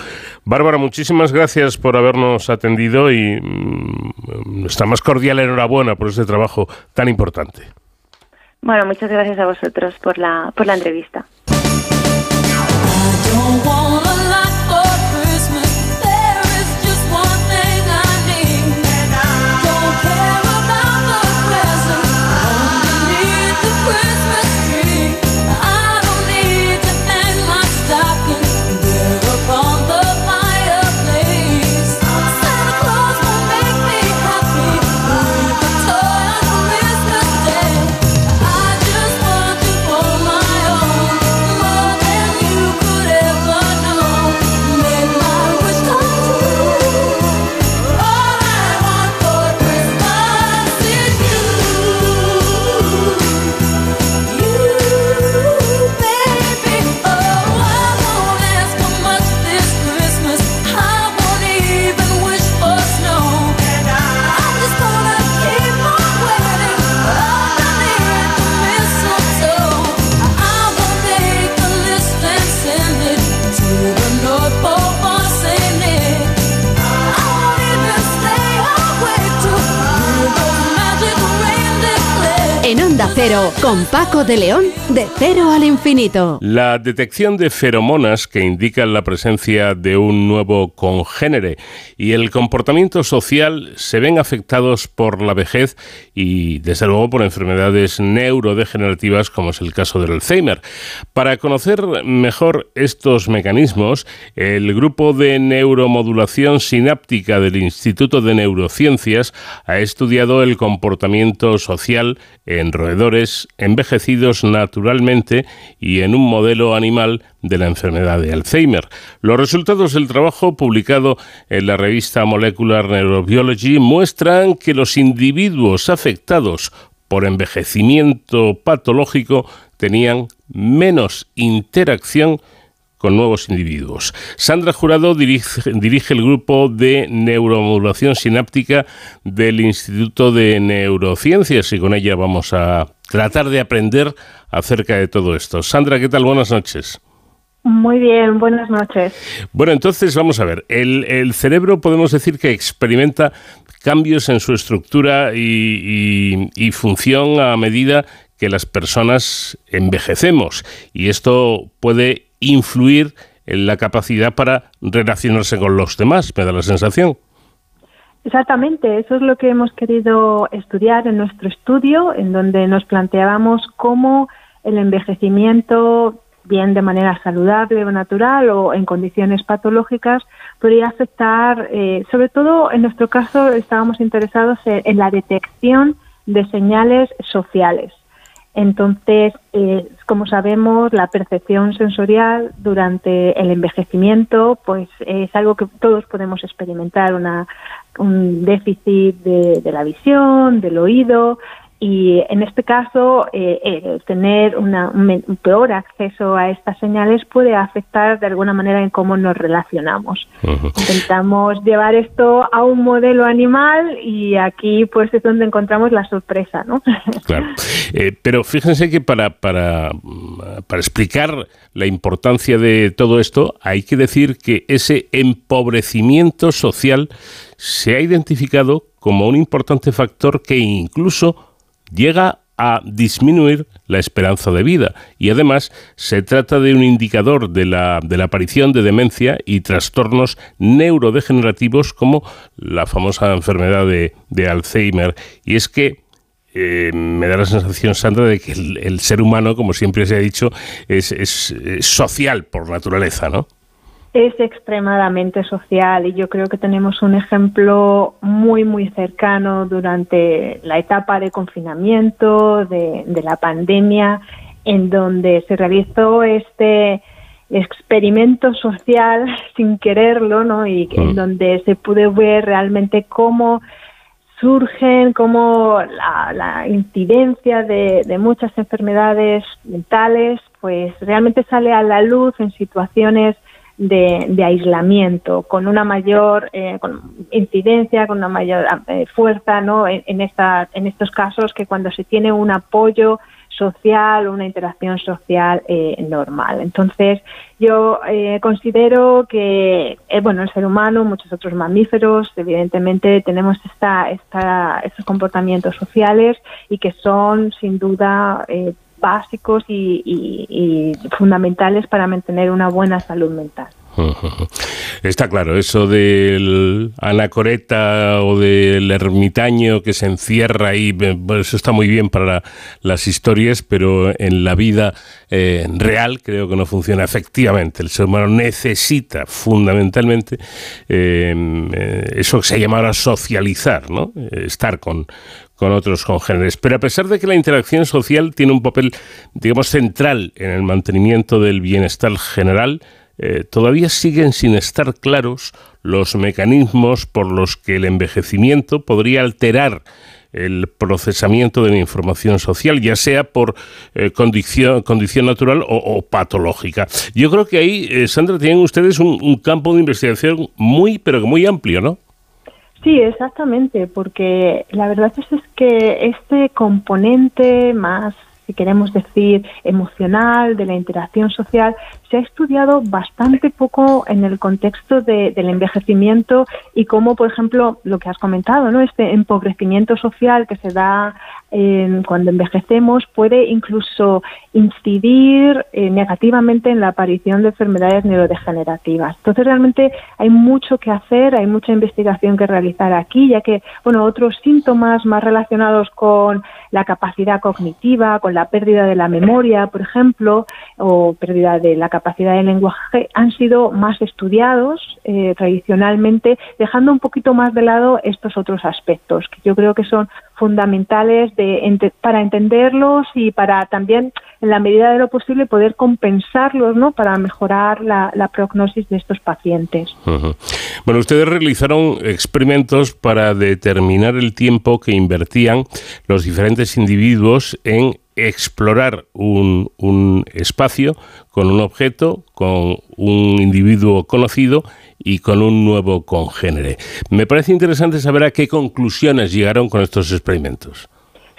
Bárbara, muchísimas gracias por habernos atendido y mm, nuestra más cordial enhorabuena por este trabajo tan importante. Bueno, muchas gracias a vosotros por la, por la entrevista. Con Paco de León, de cero al infinito. La detección de feromonas que indican la presencia de un nuevo congénere y el comportamiento social se ven afectados por la vejez y, desde luego, por enfermedades neurodegenerativas como es el caso del Alzheimer. Para conocer mejor estos mecanismos, el grupo de neuromodulación sináptica del Instituto de Neurociencias ha estudiado el comportamiento social en roedores envejecidos naturalmente y en un modelo animal de la enfermedad de Alzheimer. Los resultados del trabajo publicado en la revista Molecular Neurobiology muestran que los individuos afectados por envejecimiento patológico tenían menos interacción con nuevos individuos. Sandra Jurado dirige, dirige, el grupo de neuromodulación sináptica del Instituto de Neurociencias y con ella vamos a tratar de aprender acerca de todo esto. Sandra, ¿qué tal? Buenas noches. Muy bien, buenas noches. Bueno, entonces vamos a ver. El, el cerebro podemos decir que experimenta cambios en su estructura y, función a medida que las personas envejecemos. Y esto puede influir en la capacidad para relacionarse con los demás, me da la sensación. Exactamente, eso es lo que hemos querido estudiar en nuestro estudio, en donde nos planteábamos cómo el envejecimiento, bien de manera saludable o natural o en condiciones patológicas, podría afectar, eh, sobre todo en nuestro caso estábamos interesados en, la detección de señales sociales. Entonces, eh, como sabemos, la percepción sensorial durante el envejecimiento, pues es algo que todos podemos experimentar, una, un déficit de la visión, del oído, y en este caso, eh, eh, tener una, un peor acceso a estas señales puede afectar de alguna manera en cómo nos relacionamos. Uh -huh. Intentamos llevar esto a un modelo animal y aquí pues es donde encontramos la sorpresa, ¿no? Claro. Eh, pero fíjense que para, para, para explicar la importancia de todo esto, hay que decir que ese empobrecimiento social se ha identificado como un importante factor que incluso llega a disminuir la esperanza de vida y además se trata de un indicador de la, de la aparición de demencia y trastornos neurodegenerativos como la famosa enfermedad de, de Alzheimer. Y es que eh, me da la sensación, Sandra, de que el, ser humano, como siempre se ha dicho, es, es, es social por naturaleza, ¿no? Es extremadamente social y yo creo que tenemos un ejemplo muy muy cercano durante la etapa de confinamiento de, de la pandemia en donde se realizó este experimento social sin quererlo no y mm. en donde se pudo ver realmente cómo surgen cómo la, la incidencia de, de muchas enfermedades mentales pues realmente sale a la luz en situaciones de, aislamiento, con una mayor eh, con incidencia, con una mayor eh, fuerza ¿no? en, en, esta, en estos casos que cuando se tiene un apoyo social, una interacción social eh, normal. Entonces, yo eh, considero que, eh, bueno, el ser humano, muchos otros mamíferos, evidentemente tenemos esta, esta, estos comportamientos sociales y que son, sin duda, eh, básicos y, fundamentales para mantener una buena salud mental. Está claro, eso del anacoreta o del ermitaño que se encierra ahí, eh, eso está muy bien para las historias, pero en la vida eh, real creo que no funciona efectivamente. El ser humano necesita fundamentalmente eh, eso que se llama ahora socializar, ¿no? Estar con, con otros congéneres. Pero a pesar de que la interacción social tiene un papel, digamos, central en el mantenimiento del bienestar general, eh, todavía siguen sin estar claros los mecanismos por los que el envejecimiento podría alterar el procesamiento de la información social, ya sea por eh, condición, natural o, patológica. Yo creo que ahí, eh, Sandra, tienen ustedes un, un campo de investigación muy, pero muy amplio, ¿no? Sí, exactamente, porque la verdad es, es que este componente más, si queremos decir, emocional de la interacción social, se ha estudiado bastante poco en el contexto de- del envejecimiento y cómo, por ejemplo, lo que has comentado, ¿no? Este empobrecimiento social que se da eh, cuando envejecemos puede incluso incidir eh, negativamente en la aparición de enfermedades neurodegenerativas. Entonces, realmente hay mucho que hacer, hay mucha investigación que realizar aquí, ya que, bueno, otros síntomas más relacionados con la capacidad cognitiva, con la pérdida de la memoria, por ejemplo, o pérdida de la capacidad de lenguaje, han sido más estudiados eh, tradicionalmente, dejando un poquito más de lado estos otros aspectos, que yo creo que son fundamentales de, ente- para entenderlos y para también, en la medida de lo posible, poder compensarlos, ¿no? Para mejorar la, la prognosis de estos pacientes. Bueno, ustedes realizaron experimentos para determinar el tiempo que invertían los diferentes individuos en explorar un espacio con un objeto, con un individuo conocido y con un nuevo congénere. Me parece interesante saber a qué conclusiones llegaron con estos experimentos.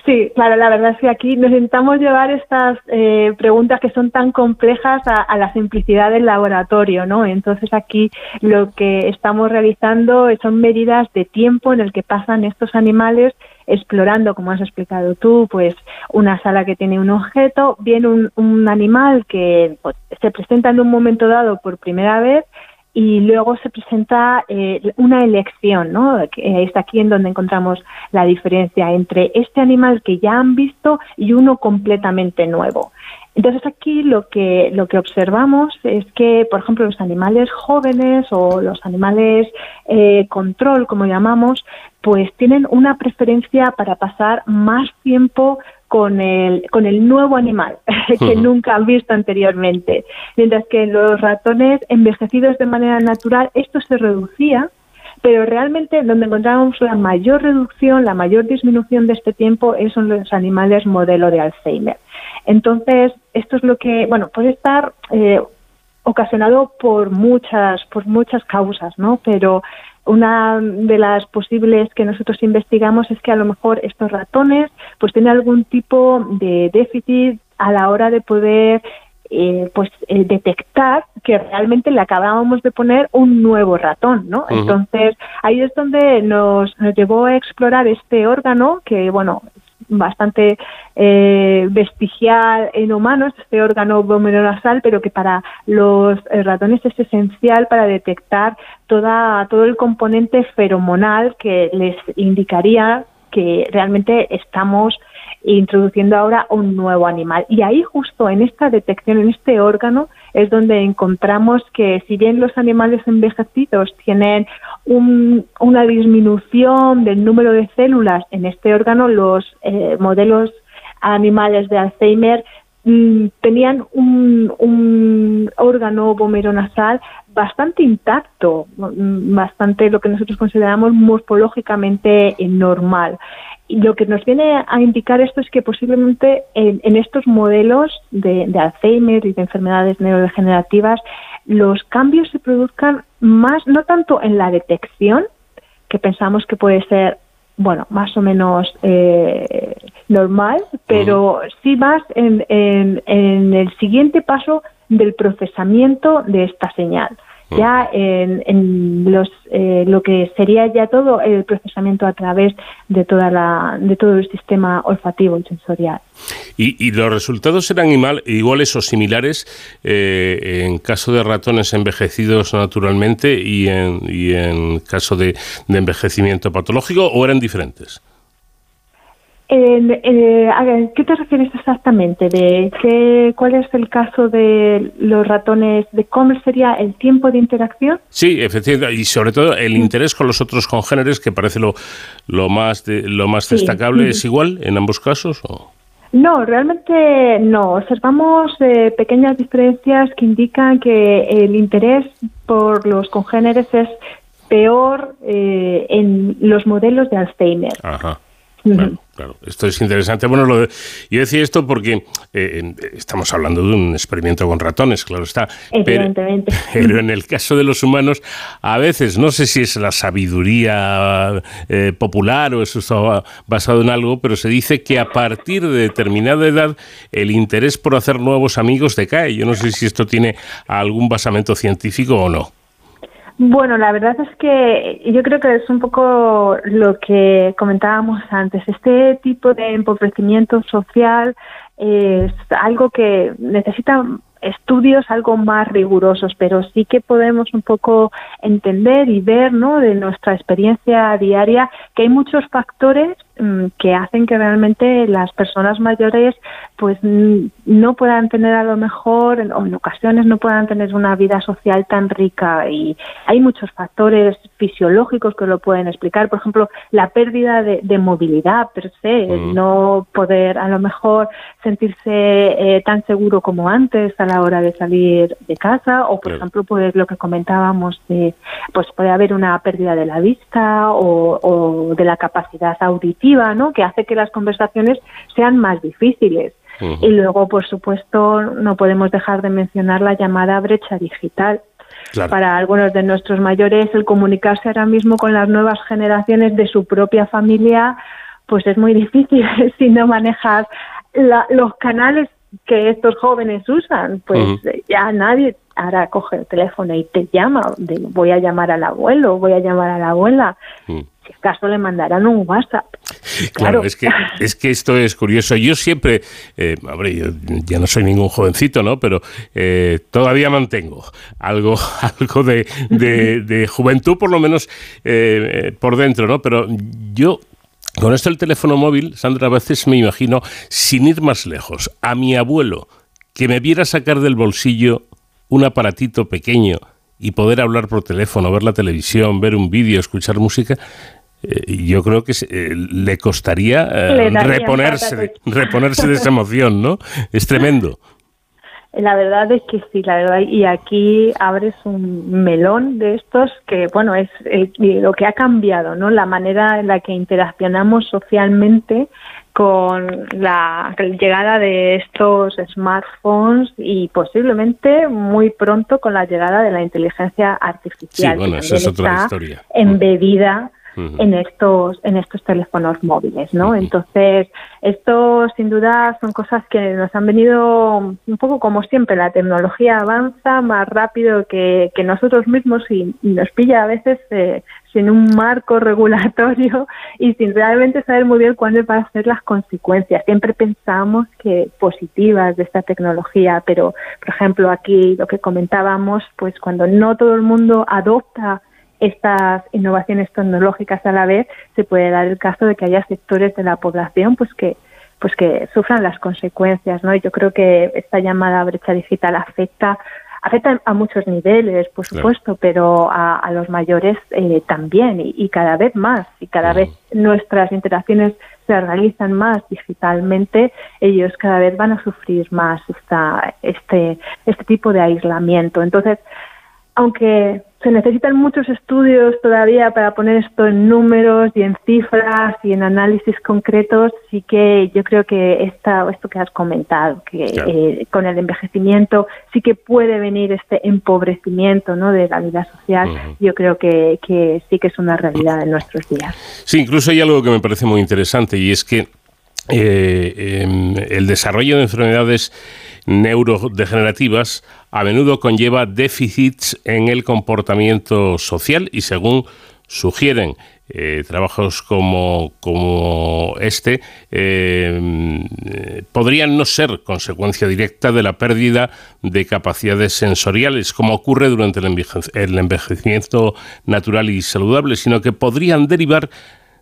Sí, claro, la verdad es que aquí nos intentamos llevar estas eh, preguntas que son tan complejas a, la simplicidad del laboratorio, ¿no? Entonces aquí lo que estamos realizando son medidas de tiempo en el que pasan estos animales explorando, como has explicado tú, pues una sala que tiene un objeto, bien un, un animal que pues, se presenta en un momento dado por primera vez y luego se presenta eh, una elección, ¿no? Que es aquí en donde encontramos la diferencia entre este animal que ya han visto y uno completamente nuevo. Entonces aquí lo que lo que observamos es que, por ejemplo, los animales jóvenes o los animales eh, control, como llamamos, pues tienen una preferencia para pasar más tiempo con el, con el nuevo animal que nunca han visto anteriormente. Mientras que en los ratones envejecidos de manera natural esto se reducía, pero realmente donde encontramos la mayor reducción, la mayor disminución de este tiempo es son los animales modelo de Alzheimer. Entonces, esto es lo que, bueno, puede estar eh, ocasionado por muchas, por muchas causas, ¿no? Pero una de las posibles que nosotros investigamos es que a lo mejor estos ratones pues tienen algún tipo de déficit a la hora de poder eh, pues eh, detectar que realmente le acabábamos de poner un nuevo ratón, ¿no? Entonces ahí es donde nos, nos llevó a explorar este órgano que bueno bastante eh, vestigial en humanos, este órgano vomeronasal, pero que para los eh, ratones es esencial para detectar toda, todo el componente feromonal que les indicaría que realmente estamos introduciendo ahora un nuevo animal. Y ahí justo en esta detección, en este órgano, es donde encontramos que si bien los animales envejecidos tienen un- una disminución del número de células en este órgano, los eh, modelos animales de Alzheimer mm, tenían un, un órgano vomeronasal bastante intacto, mm, bastante lo que nosotros consideramos morfológicamente normal. Lo que nos viene a indicar esto es que posiblemente en, en estos modelos de, de Alzheimer y de enfermedades neurodegenerativas los cambios se produzcan más, no tanto en la detección, que pensamos que puede ser bueno, más o menos eh, normal, pero sí más en, en- en el siguiente paso del procesamiento de esta señal. Ya en, en los, eh, lo que sería ya todo el procesamiento a través de toda la de todo el sistema olfativo y sensorial. ¿Y, y los resultados eran igual- iguales o similares eh, en caso de ratones envejecidos naturalmente y en, y en caso de, de envejecimiento patológico o eran diferentes? En- eh, a ver, ¿Qué te refieres exactamente? ¿De qué, cuál es el caso de los ratones? ¿De cómo sería el tiempo de interacción? Sí, efectivamente, y sobre todo el interés con los otros congéneres, que parece lo, lo más de- lo más Sí. destacable. ¿es igual en ambos casos? o? No, realmente no. Observamos eh, pequeñas diferencias que indican que el interés por los congéneres es peor eh, en los modelos de Alzheimer. Ajá. Ujú. Claro, esto es interesante. Bueno, lo de- yo decía esto porque eh, estamos hablando de un experimento con ratones, claro está. Pero, pero en el caso de los humanos, a veces, no sé si es la sabiduría eh, popular o eso está basado en algo, pero se dice que a partir de determinada edad el interés por hacer nuevos amigos decae. Yo no sé si esto tiene algún basamento científico o no. Bueno, la verdad es que yo creo que es un poco lo que comentábamos antes. Este tipo de empobrecimiento social es algo que necesita estudios algo más rigurosos, pero sí que podemos un poco entender y ver, ¿no? De nuestra experiencia diaria que hay muchos factores mm, que hacen que realmente las personas mayores pues mm, no puedan tener a lo mejor o en ocasiones no puedan tener una vida social tan rica y hay muchos factores fisiológicos que lo pueden explicar por ejemplo la pérdida de, de movilidad per se el Mm. no poder a lo mejor sentirse eh, tan seguro como antes a la hora de salir de casa o por Claro. ejemplo pues lo que comentábamos de pues puede haber una pérdida de la vista o, o de la capacidad auditiva no que hace que las conversaciones sean más difíciles y luego, por supuesto, no podemos dejar de mencionar la llamada brecha digital. Claro. Para algunos de nuestros mayores, el comunicarse ahora mismo con las nuevas generaciones de su propia familia, pues es muy difícil si no manejas la- los canales que estos jóvenes usan. Pues eh, ya nadie ahora coge el teléfono y te llama. de, voy a llamar al abuelo, voy a llamar a la abuela. Mm. Si acaso le mandarán un WhatsApp. Claro, Claro. es que es que esto es curioso. Yo siempre, eh, hombre, yo ya no soy ningún jovencito, ¿no? Pero eh, todavía mantengo algo, algo de, de- de juventud, por lo menos eh, eh, por dentro, ¿no? Pero yo con esto del teléfono móvil, Sandra, a veces me imagino, sin ir más lejos, a mi abuelo que me viera sacar del bolsillo un aparatito pequeño y poder hablar por teléfono, ver la televisión, ver un vídeo, escuchar música, eh, yo creo que se- eh, le costaría eh, Le reponerse, reponerse de esa emoción, ¿no? Es tremendo. La verdad es que sí, la verdad, y aquí abres un melón de estos que, bueno, es el- lo que ha cambiado, ¿no? La manera en la que interaccionamos socialmente con la llegada de estos smartphones y posiblemente muy pronto con la llegada de la inteligencia artificial. Sí, bueno, que esa es otra historia. Embebida En estos en estos teléfonos móviles, ¿no? Entonces, esto sin duda son cosas que nos han venido un poco como siempre, la tecnología avanza más rápido que, que nosotros mismos y, y nos pilla a veces eh, sin un marco regulatorio y sin realmente saber muy bien cuáles van a ser las consecuencias. Siempre pensamos que positivas de esta tecnología, pero por ejemplo aquí lo que comentábamos, pues cuando no todo el mundo adopta estas innovaciones tecnológicas a la vez, se puede dar el caso de que haya sectores de la población pues que pues que sufran las consecuencias, ¿no? Yo creo que esta llamada brecha digital afecta afecta a muchos niveles, por Claro. supuesto, pero a, a los mayores eh, también y, y cada vez más y cada vez nuestras interacciones se realizan más digitalmente, ellos cada vez van a sufrir más esta, este este tipo de aislamiento. Entonces, aunque se necesitan muchos estudios todavía para poner esto en números y en cifras y en análisis concretos. Sí que yo creo que esta, esto que has comentado, que Claro. eh, con el envejecimiento sí que puede venir este empobrecimiento ¿no? de la vida social. Yo creo que, que sí que es una realidad en nuestros días. Sí, incluso hay algo que me parece muy interesante y es que eh, em, el desarrollo de enfermedades neurodegenerativas a menudo conlleva déficits en el comportamiento social y según sugieren eh, trabajos como, este eh, podrían no ser consecuencia directa de la pérdida de capacidades sensoriales, como ocurre durante el el envejecimiento natural y saludable, sino que podrían derivar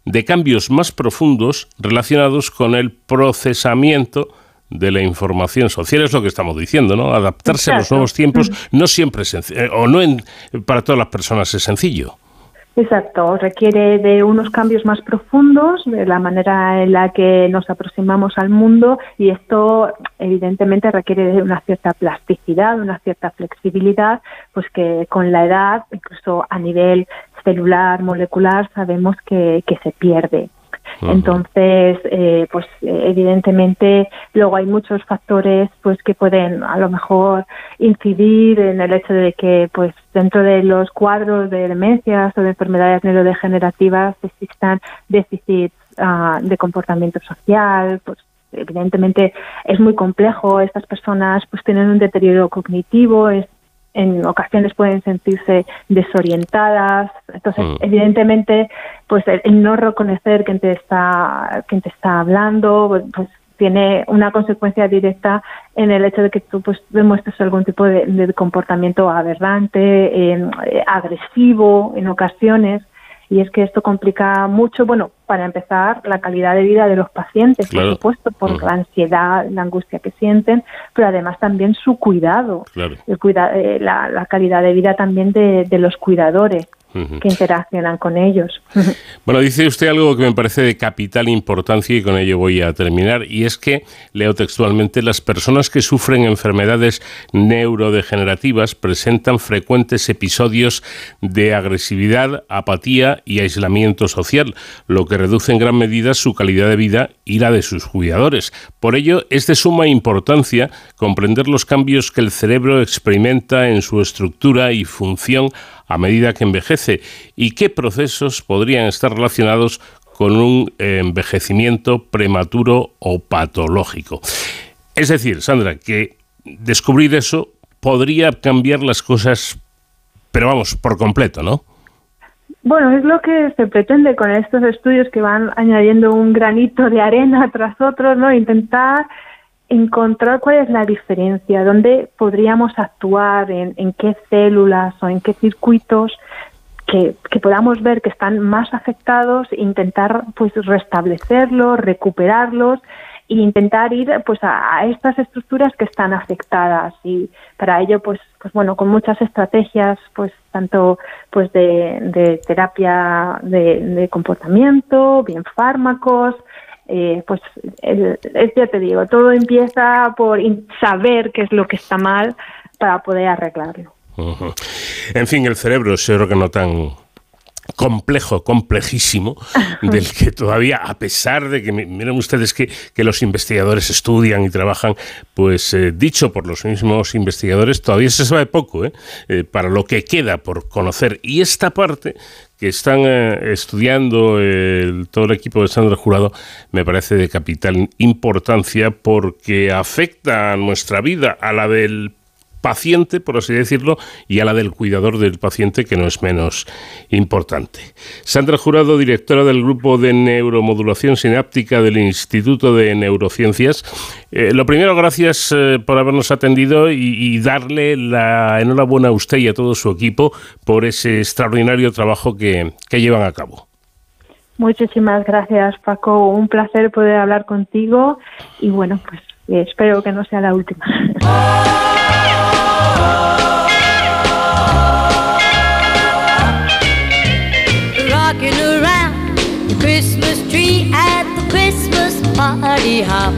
de cambios más profundos relacionados con el procesamiento de la información social. Es lo que estamos diciendo, ¿no? Adaptarse a los nuevos tiempos no siempre es senc- eh, o no en- para todas las personas es sencillo. Exacto, requiere de unos cambios más profundos, de la manera en la que nos aproximamos al mundo y esto evidentemente requiere de una cierta plasticidad, una cierta flexibilidad, pues que con la edad, incluso a nivel celular, molecular, sabemos que, que se pierde. Entonces, eh, pues eh, evidentemente luego hay muchos factores pues que pueden a lo mejor incidir en el hecho de que pues dentro de los cuadros de demencias o de enfermedades neurodegenerativas existan déficits ah, de comportamiento social, pues evidentemente es muy complejo. Estas personas pues tienen un deterioro cognitivo, es- en ocasiones pueden sentirse desorientadas. Entonces, Mm. evidentemente, pues el, el no reconocer quién te está, quién te está hablando, pues, pues, tiene una consecuencia directa en el hecho de que tú pues demuestres algún tipo de, de comportamiento aberrante, eh, eh, agresivo en ocasiones. Y es que esto complica mucho, bueno, para empezar, la calidad de vida de los pacientes, Claro. por supuesto, por la ansiedad, la angustia que sienten, pero además también su cuidado, Claro. el cuida- eh, la, la calidad de vida también de, de los cuidadores Que interaccionan con ellos. Bueno, dice usted algo que me parece de capital importancia y con ello voy a terminar, y es que, leo textualmente, las personas que sufren enfermedades neurodegenerativas presentan frecuentes episodios de agresividad, apatía y aislamiento social, lo que reduce en gran medida su calidad de vida y la de sus cuidadores. Por ello, es de suma importancia comprender los cambios que el cerebro experimenta en su estructura y función a medida que envejece y qué procesos podrían estar relacionados con un eh, envejecimiento prematuro o patológico. Es decir, Sandra, que descubrir eso podría cambiar las cosas, pero vamos, por completo, ¿no? Bueno, es lo que se pretende con estos estudios que van añadiendo un granito de arena tras otro, ¿no? Intentar encontrar cuál es la diferencia, dónde podríamos actuar, en, en qué células o en qué circuitos que, que podamos ver que están más afectados, intentar pues restablecerlos, recuperarlos e intentar ir pues a, estas estructuras que están afectadas. Y para ello pues pues bueno con muchas estrategias pues tanto pues de, de terapia de comportamiento bien fármacos eh, pues el- es, ya te digo todo empieza por saber qué es lo que está mal para poder arreglarlo. En fin, el cerebro, ese órgano tan complejo, complejísimo, del que todavía, a pesar de que, mi- miren ustedes que, que los investigadores estudian y trabajan, pues eh, dicho por los mismos investigadores, todavía se sabe poco, ¿eh? Eh, para lo que queda por conocer. Y esta parte que están eh, estudiando el- todo el equipo de Sandra Jurado me parece de capital importancia porque afecta a nuestra vida, a la del paciente, por así decirlo, y a la del cuidador del paciente, que no es menos importante. Sandra Jurado, directora del Grupo de Neuromodulación Sináptica del Instituto de Neurociencias. Eh, lo primero, gracias eh, por habernos atendido y, y darle la enhorabuena a usted y a todo su equipo por ese extraordinario trabajo que, que llevan a cabo. Muchísimas gracias, Paco. Un placer poder hablar contigo y bueno, pues eh, espero que no sea la última. rocking around the Christmas tree at the Christmas party hop.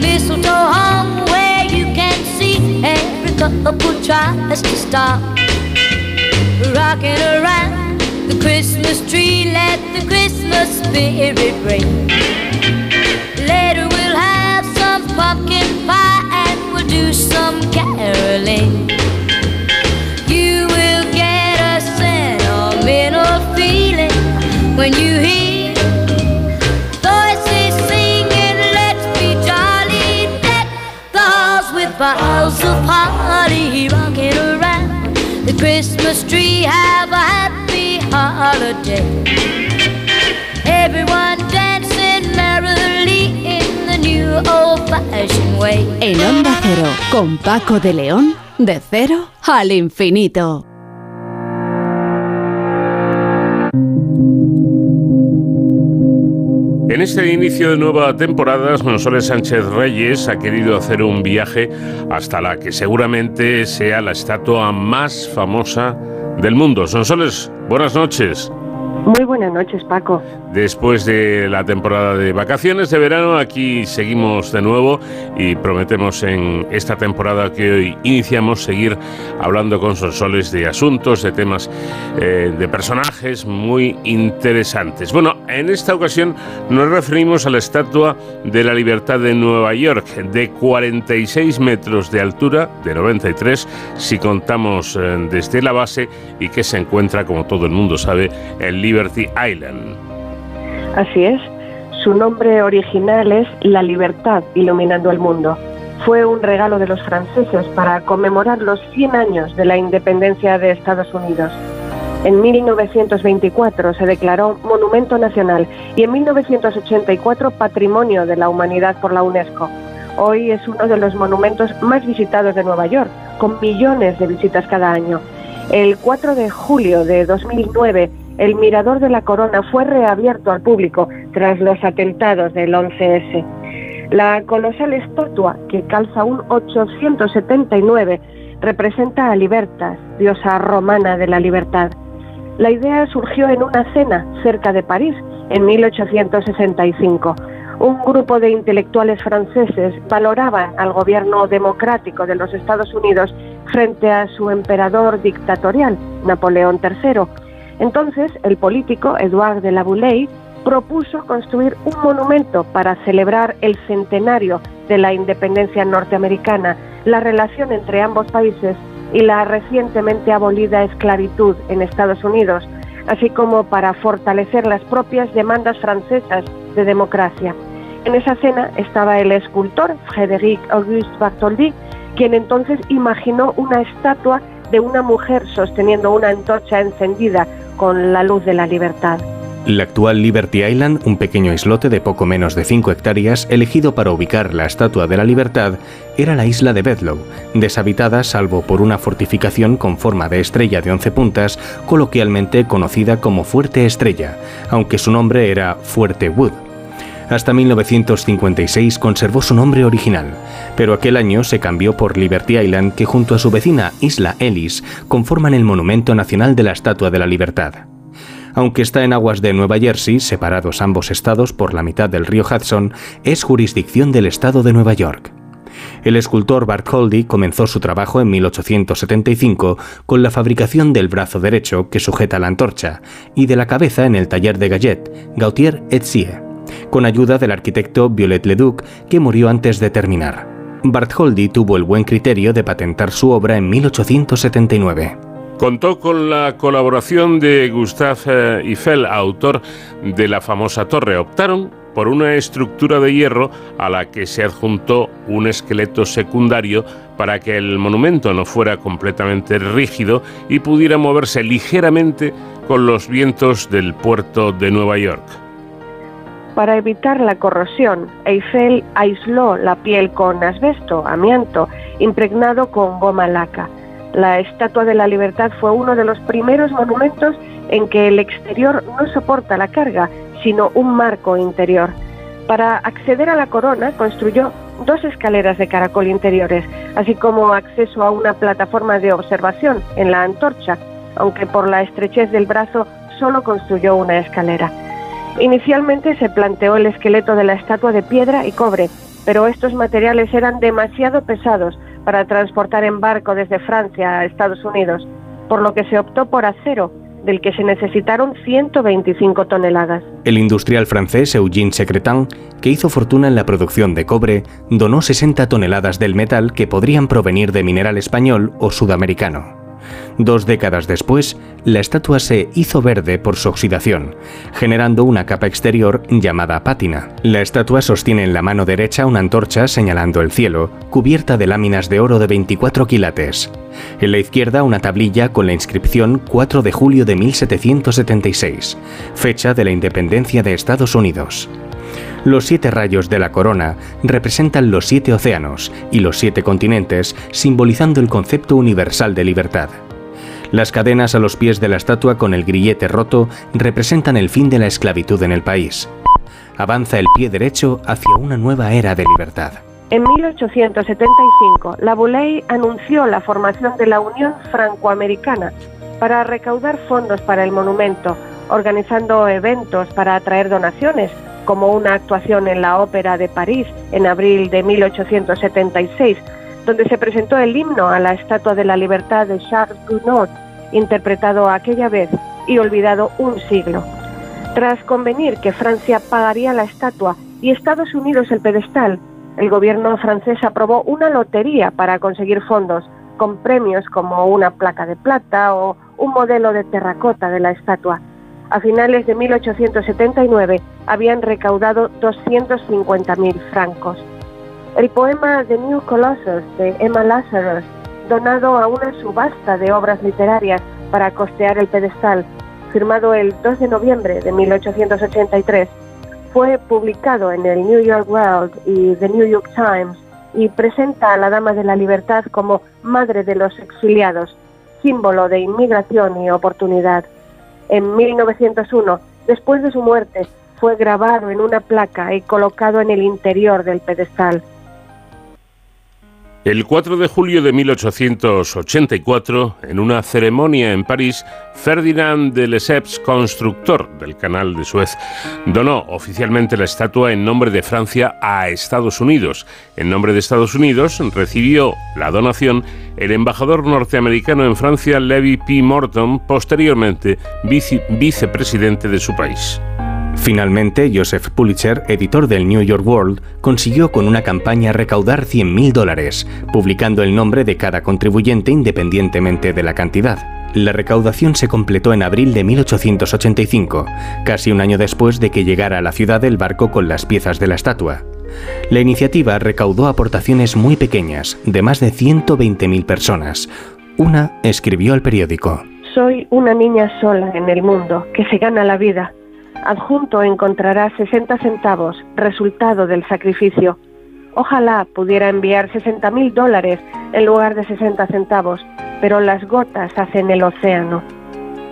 Mistletoe hung where you can see every couple tries to stop. rocking around the Christmas tree. Let the Christmas spirit ring. Later we'll have some pumpkin some caroling. You will get a sentimental feeling when you hear voices singing, Let's be jolly. Deck the halls with boughs of holly rocking around the Christmas tree. Have a happy holiday. Everyone En Onda Cero, con Paco de León, de cero al infinito. En este inicio de nueva temporada, Sonsoles Sánchez Reyes ha querido hacer un viaje hasta la que seguramente sea la estatua más famosa del mundo. Sonsoles, buenas noches. Muy buenas noches, Paco. Después de la temporada de vacaciones de verano, aquí seguimos de nuevo y prometemos en esta temporada que hoy iniciamos seguir hablando con Sonsoles de asuntos, de temas, eh, de personajes muy interesantes. Bueno, en esta ocasión nos referimos a la Estatua de la Libertad de Nueva York, de 46 metros de altura, de 93 si contamos eh, desde la base y que se encuentra, como todo el mundo sabe, en Liberty Island. Así es. Su nombre original es La Libertad iluminando el mundo. Fue un regalo de los franceses para conmemorar los 100 años de la independencia de Estados Unidos. En 1924 se declaró Monumento Nacional y en 1984 Patrimonio de la Humanidad por la UNESCO. Hoy es uno de los monumentos más visitados de Nueva York, con millones de visitas cada año. El 4 de julio de 2009, el Mirador de la Corona fue reabierto al público tras los atentados del 11S. La colosal estatua, que calza un 879, representa a Libertas, diosa romana de la libertad. La idea surgió en una cena cerca de París en 1865. Un grupo de intelectuales franceses valoraban al gobierno democrático de los Estados Unidos frente a su emperador dictatorial, Napoleón III. Entonces, el político Edouard de la Boulay propuso construir un monumento para celebrar el centenario de la independencia norteamericana, la relación entre ambos países y la recientemente abolida esclavitud en Estados Unidos, así como para fortalecer las propias demandas francesas de democracia. En esa cena estaba el escultor Frédéric Auguste Bartholdi, quien entonces imaginó una estatua de una mujer sosteniendo una antorcha encendida con la luz de la libertad. La actual Liberty Island, un pequeño islote de poco menos de 5 hectáreas, elegido para ubicar la Estatua de la Libertad, era la isla de Bedlow, deshabitada salvo por una fortificación con forma de estrella de 11 puntas, coloquialmente conocida como Fuerte Estrella, aunque su nombre era Fuerte Wood. Hasta 1956 conservó su nombre original, pero aquel año se cambió por Liberty Island, que junto a su vecina Isla Ellis conforman el Monumento Nacional de la Estatua de la Libertad. Aunque está en aguas de Nueva Jersey, separados ambos estados por la mitad del río Hudson, es jurisdicción del estado de Nueva York. El escultor Bart Holdy comenzó su trabajo en 1875 con la fabricación del brazo derecho que sujeta la antorcha y de la cabeza en el taller de Gallet, Gautier et Cie, con ayuda del arquitecto Violet Leduc, que murió antes de terminar. Bart Holdy tuvo el buen criterio de patentar su obra en 1879. Contó con la colaboración de Gustave Eiffel, autor de la famosa torre. Optaron por una estructura de hierro a la que se adjuntó un esqueleto secundario para que el monumento no fuera completamente rígido y pudiera moverse ligeramente con los vientos del puerto de Nueva York. Para evitar la corrosión, Eiffel aisló la piel con asbesto, amianto, impregnado con goma laca. La Estatua de la Libertad fue uno de los primeros monumentos en que el exterior no soporta la carga, sino un marco interior. Para acceder a la corona construyó dos escaleras de caracol interiores, así como acceso a una plataforma de observación en la antorcha, aunque por la estrechez del brazo solo construyó una escalera. Inicialmente se planteó el esqueleto de la estatua de piedra y cobre, pero estos materiales eran demasiado pesados para transportar en barco desde Francia a Estados Unidos. por lo que se optó por acero, del que se necesitaron 125 toneladas. El industrial francés Eugène Secretin, que hizo fortuna en la producción de cobre, donó 60 toneladas del metal que podrían provenir de mineral español o sudamericano. Dos décadas después, la estatua se hizo verde por su oxidación, generando una capa exterior llamada pátina. La estatua sostiene en la mano derecha una antorcha señalando el cielo, cubierta de láminas de oro de 24 quilates. En la izquierda una tablilla con la inscripción 4 de julio de 1776, fecha de la independencia de Estados Unidos. Los siete rayos de la corona representan los siete océanos y los siete continentes, simbolizando el concepto universal de libertad. Las cadenas a los pies de la estatua con el grillete roto representan el fin de la esclavitud en el país. Avanza el pie derecho hacia una nueva era de libertad. En 1875, la Bouley anunció la formación de la Unión Francoamericana para recaudar fondos para el monumento, organizando eventos para atraer donaciones, como una actuación en la Ópera de París en abril de 1876, donde se presentó el himno a la Estatua de la Libertad de Charles Gounod, interpretado aquella vez y olvidado un siglo. Tras convenir que Francia pagaría la estatua y Estados Unidos el pedestal, el gobierno francés aprobó una lotería para conseguir fondos, con premios como una placa de plata o un modelo de terracota de la estatua. A finales de 1879 habían recaudado 250.000 francos. El poema The New Colossus de Emma Lazarus, donado a una subasta de obras literarias para costear el pedestal, firmado el 2 de noviembre de 1883, fue publicado en el New York World y The New York Times y presenta a la Dama de la Libertad como Madre de los Exiliados, símbolo de inmigración y oportunidad. En 1901, después de su muerte, fue grabado en una placa y colocado en el interior del pedestal. El 4 de julio de 1884, en una ceremonia en París, Ferdinand de Lesseps, constructor del canal de Suez, donó oficialmente la estatua en nombre de Francia a Estados Unidos. En nombre de Estados Unidos recibió la donación el embajador norteamericano en Francia, Levi P. Morton, posteriormente vice- vicepresidente de su país. Finalmente, Joseph Pulitzer, editor del New York World, consiguió con una campaña recaudar 100.000 dólares, publicando el nombre de cada contribuyente independientemente de la cantidad. La recaudación se completó en abril de 1885, casi un año después de que llegara a la ciudad el barco con las piezas de la estatua. La iniciativa recaudó aportaciones muy pequeñas, de más de 120.000 personas. Una escribió al periódico. Soy una niña sola en el mundo que se gana la vida. Adjunto encontrará 60 centavos, resultado del sacrificio. Ojalá pudiera enviar 60 mil dólares en lugar de 60 centavos, pero las gotas hacen el océano.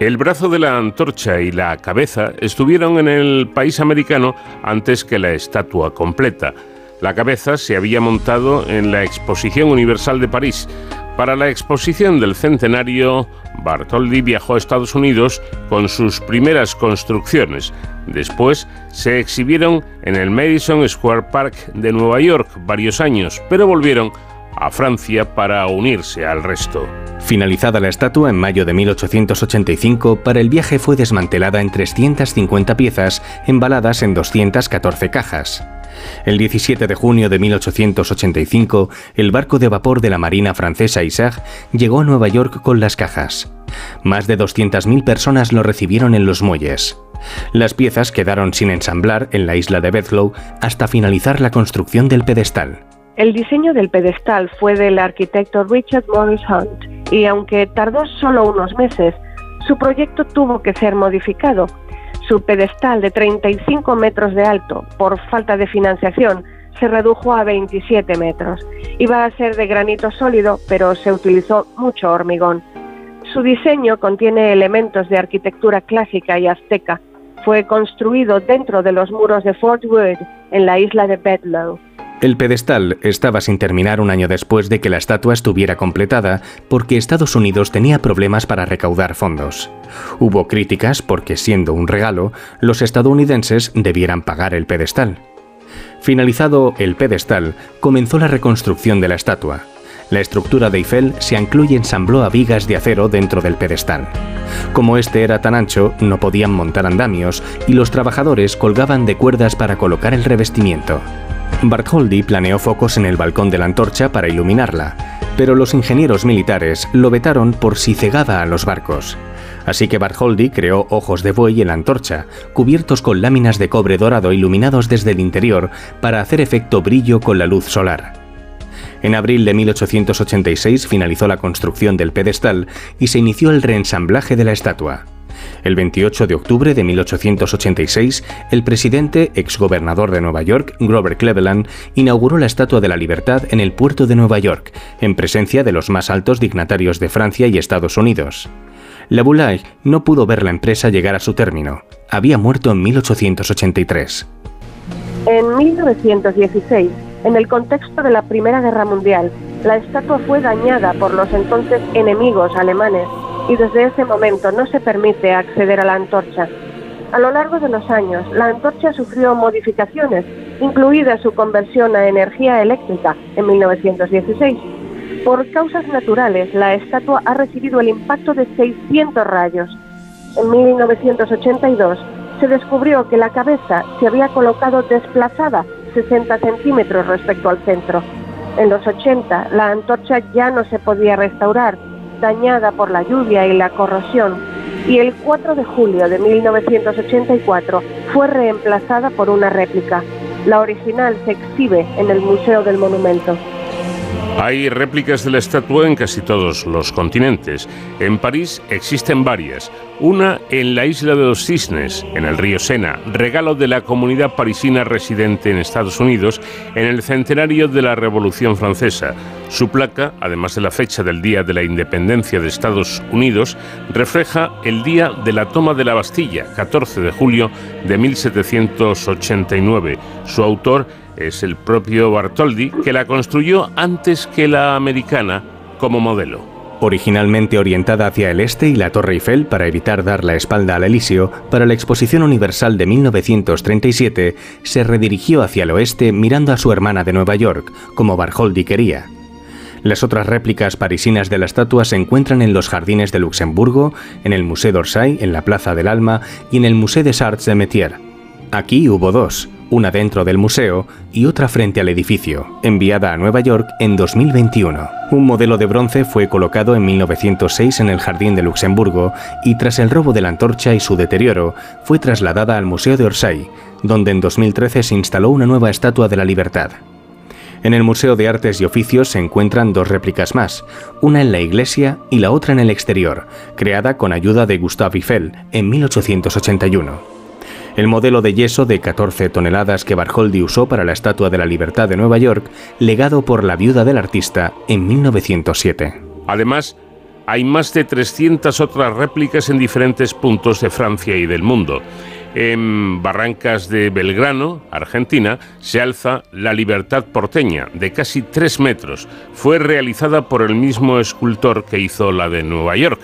El brazo de la antorcha y la cabeza estuvieron en el país americano antes que la estatua completa. La cabeza se había montado en la Exposición Universal de París. Para la exposición del centenario, Bartholdi viajó a Estados Unidos con sus primeras construcciones. Después se exhibieron en el Madison Square Park de Nueva York varios años, pero volvieron a Francia para unirse al resto. Finalizada la estatua en mayo de 1885, para el viaje fue desmantelada en 350 piezas, embaladas en 214 cajas. El 17 de junio de 1885, el barco de vapor de la Marina francesa Isaac llegó a Nueva York con las cajas. Más de 200.000 personas lo recibieron en los muelles. Las piezas quedaron sin ensamblar en la isla de Bethlow hasta finalizar la construcción del pedestal. El diseño del pedestal fue del arquitecto Richard Morris Hunt y aunque tardó solo unos meses, su proyecto tuvo que ser modificado. Su pedestal de 35 metros de alto, por falta de financiación, se redujo a 27 metros. Iba a ser de granito sólido, pero se utilizó mucho hormigón. Su diseño contiene elementos de arquitectura clásica y azteca. Fue construido dentro de los muros de Fort Wood, en la isla de Bedloe. El pedestal estaba sin terminar un año después de que la estatua estuviera completada porque Estados Unidos tenía problemas para recaudar fondos. Hubo críticas porque, siendo un regalo, los estadounidenses debieran pagar el pedestal. Finalizado el pedestal, comenzó la reconstrucción de la estatua. La estructura de Eiffel se ancló y ensambló a vigas de acero dentro del pedestal. Como este era tan ancho, no podían montar andamios y los trabajadores colgaban de cuerdas para colocar el revestimiento. Bartholdi planeó focos en el balcón de la antorcha para iluminarla, pero los ingenieros militares lo vetaron por si cegaba a los barcos. Así que Bartholdi creó ojos de buey en la antorcha, cubiertos con láminas de cobre dorado iluminados desde el interior para hacer efecto brillo con la luz solar. En abril de 1886 finalizó la construcción del pedestal y se inició el reensamblaje de la estatua. El 28 de octubre de 1886, el presidente, exgobernador de Nueva York, Grover Cleveland, inauguró la Estatua de la Libertad en el puerto de Nueva York, en presencia de los más altos dignatarios de Francia y Estados Unidos. La Boulaye no pudo ver la empresa llegar a su término. Había muerto en 1883. En 1916, en el contexto de la Primera Guerra Mundial, la estatua fue dañada por los entonces enemigos alemanes y desde ese momento no se permite acceder a la antorcha. A lo largo de los años, la antorcha sufrió modificaciones, incluida su conversión a energía eléctrica en 1916. Por causas naturales, la estatua ha recibido el impacto de 600 rayos. En 1982 se descubrió que la cabeza se había colocado desplazada 60 centímetros respecto al centro. En los 80 la antorcha ya no se podía restaurar, dañada por la lluvia y la corrosión, y el 4 de julio de 1984 fue reemplazada por una réplica. La original se exhibe en el Museo del Monumento. Hay réplicas de la estatua en casi todos los continentes. En París existen varias. Una en la isla de los Cisnes, en el río Sena, regalo de la comunidad parisina residente en Estados Unidos en el centenario de la Revolución Francesa. Su placa, además de la fecha del Día de la Independencia de Estados Unidos, refleja el día de la toma de la Bastilla, 14 de julio de 1789. Su autor es el propio Bartoldi, que la construyó antes que la americana como modelo. Originalmente orientada hacia el este y la Torre Eiffel para evitar dar la espalda al Elíseo, para la Exposición Universal de 1937 se redirigió hacia el oeste mirando a su hermana de Nueva York, como Bartholdi quería. Las otras réplicas parisinas de la estatua se encuentran en los jardines de Luxemburgo, en el Musée d'Orsay, en la Plaza del Alma y en el Musée des Arts de Métier. Aquí hubo dos, una dentro del museo y otra frente al edificio, enviada a Nueva York en 2021. Un modelo de bronce fue colocado en 1906 en el Jardín de Luxemburgo y tras el robo de la antorcha y su deterioro, fue trasladada al Museo de Orsay, donde en 2013 se instaló una nueva estatua de la libertad. En el Museo de Artes y Oficios se encuentran dos réplicas más, una en la iglesia y la otra en el exterior, creada con ayuda de Gustave Eiffel en 1881. El modelo de yeso de 14 toneladas que Bartholdi usó para la Estatua de la Libertad de Nueva York, legado por la viuda del artista en 1907. Además, hay más de 300 otras réplicas en diferentes puntos de Francia y del mundo. En Barrancas de Belgrano, Argentina, se alza la Libertad porteña, de casi 3 metros. Fue realizada por el mismo escultor que hizo la de Nueva York,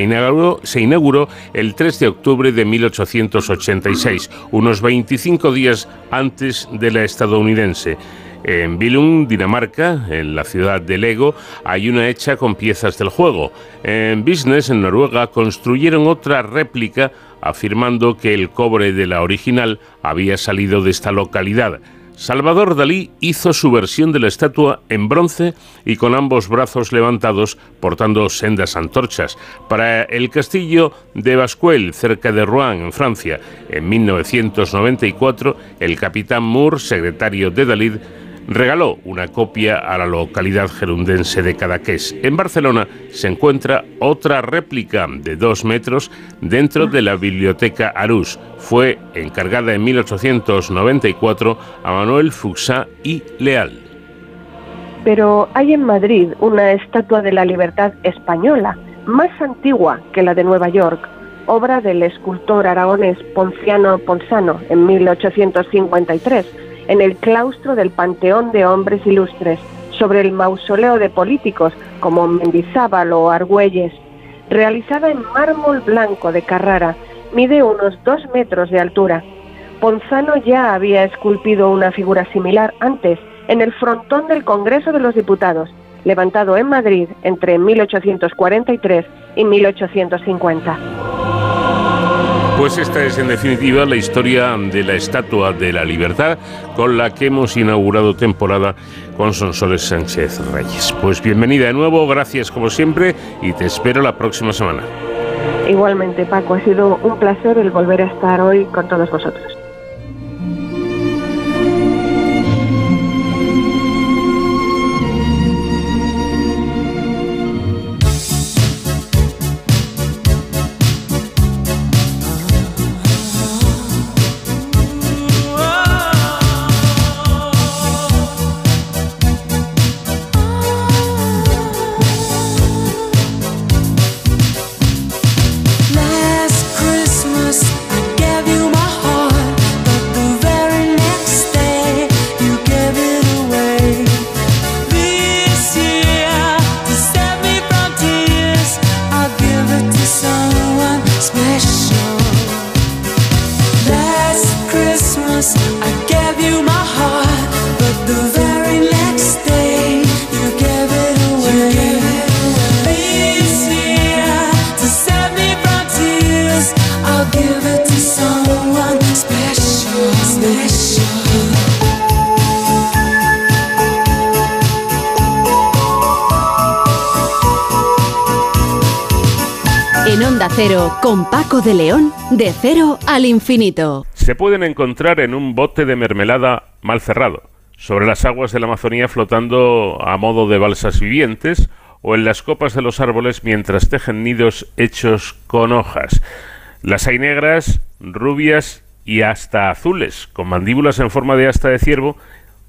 inauguró, se inauguró el 3 de octubre de 1886, unos 25 días antes de la estadounidense. En Billund, Dinamarca, en la ciudad de Lego, hay una hecha con piezas del juego. En Business, en Noruega, construyeron otra réplica afirmando que el cobre de la original había salido de esta localidad. Salvador Dalí hizo su versión de la estatua en bronce y con ambos brazos levantados portando sendas antorchas para el castillo de Bascuel, cerca de Rouen, en Francia. En 1994, el capitán Moore, secretario de Dalí, regaló una copia a la localidad gerundense de Cadaqués. En Barcelona se encuentra otra réplica de dos metros dentro de la biblioteca Arús. Fue encargada en 1894 a Manuel Fuxá y Leal. Pero hay en Madrid una estatua de la libertad española, más antigua que la de Nueva York, obra del escultor aragonés Ponciano Ponzano en 1853 en el claustro del Panteón de Hombres Ilustres, sobre el mausoleo de políticos como Mendizábal o Argüelles. Realizada en mármol blanco de Carrara, mide unos dos metros de altura. Ponzano ya había esculpido una figura similar antes, en el frontón del Congreso de los Diputados, levantado en Madrid entre 1843 y 1850. Pues esta es en definitiva la historia de la Estatua de la Libertad con la que hemos inaugurado temporada con Sonsoles Sánchez Reyes. Pues bienvenida de nuevo, gracias como siempre y te espero la próxima semana. Igualmente, Paco, ha sido un placer el volver a estar hoy con todos vosotros. De cero al infinito. Se pueden encontrar en un bote de mermelada mal cerrado, sobre las aguas de la Amazonía flotando a modo de balsas vivientes o en las copas de los árboles mientras tejen nidos hechos con hojas. Las hay negras, rubias y hasta azules, con mandíbulas en forma de asta de ciervo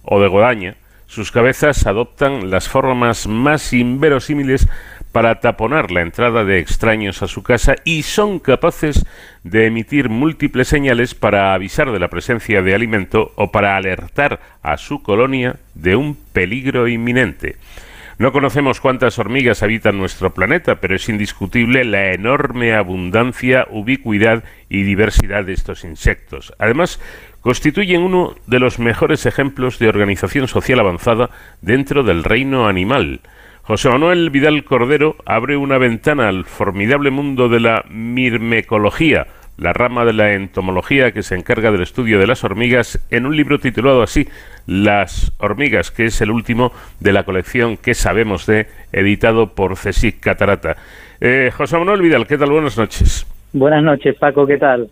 o de godaña. Sus cabezas adoptan las formas más inverosímiles para taponar la entrada de extraños a su casa y son capaces de emitir múltiples señales para avisar de la presencia de alimento o para alertar a su colonia de un peligro inminente. No conocemos cuántas hormigas habitan nuestro planeta, pero es indiscutible la enorme abundancia, ubicuidad y diversidad de estos insectos. Además, constituyen uno de los mejores ejemplos de organización social avanzada dentro del reino animal. José Manuel Vidal Cordero abre una ventana al formidable mundo de la mirmecología, la rama de la entomología que se encarga del estudio de las hormigas, en un libro titulado así, Las hormigas, que es el último de la colección que sabemos de, editado por CSIC Catarata. Eh, José Manuel Vidal, ¿qué tal? Buenas noches. Buenas noches, Paco, ¿qué tal?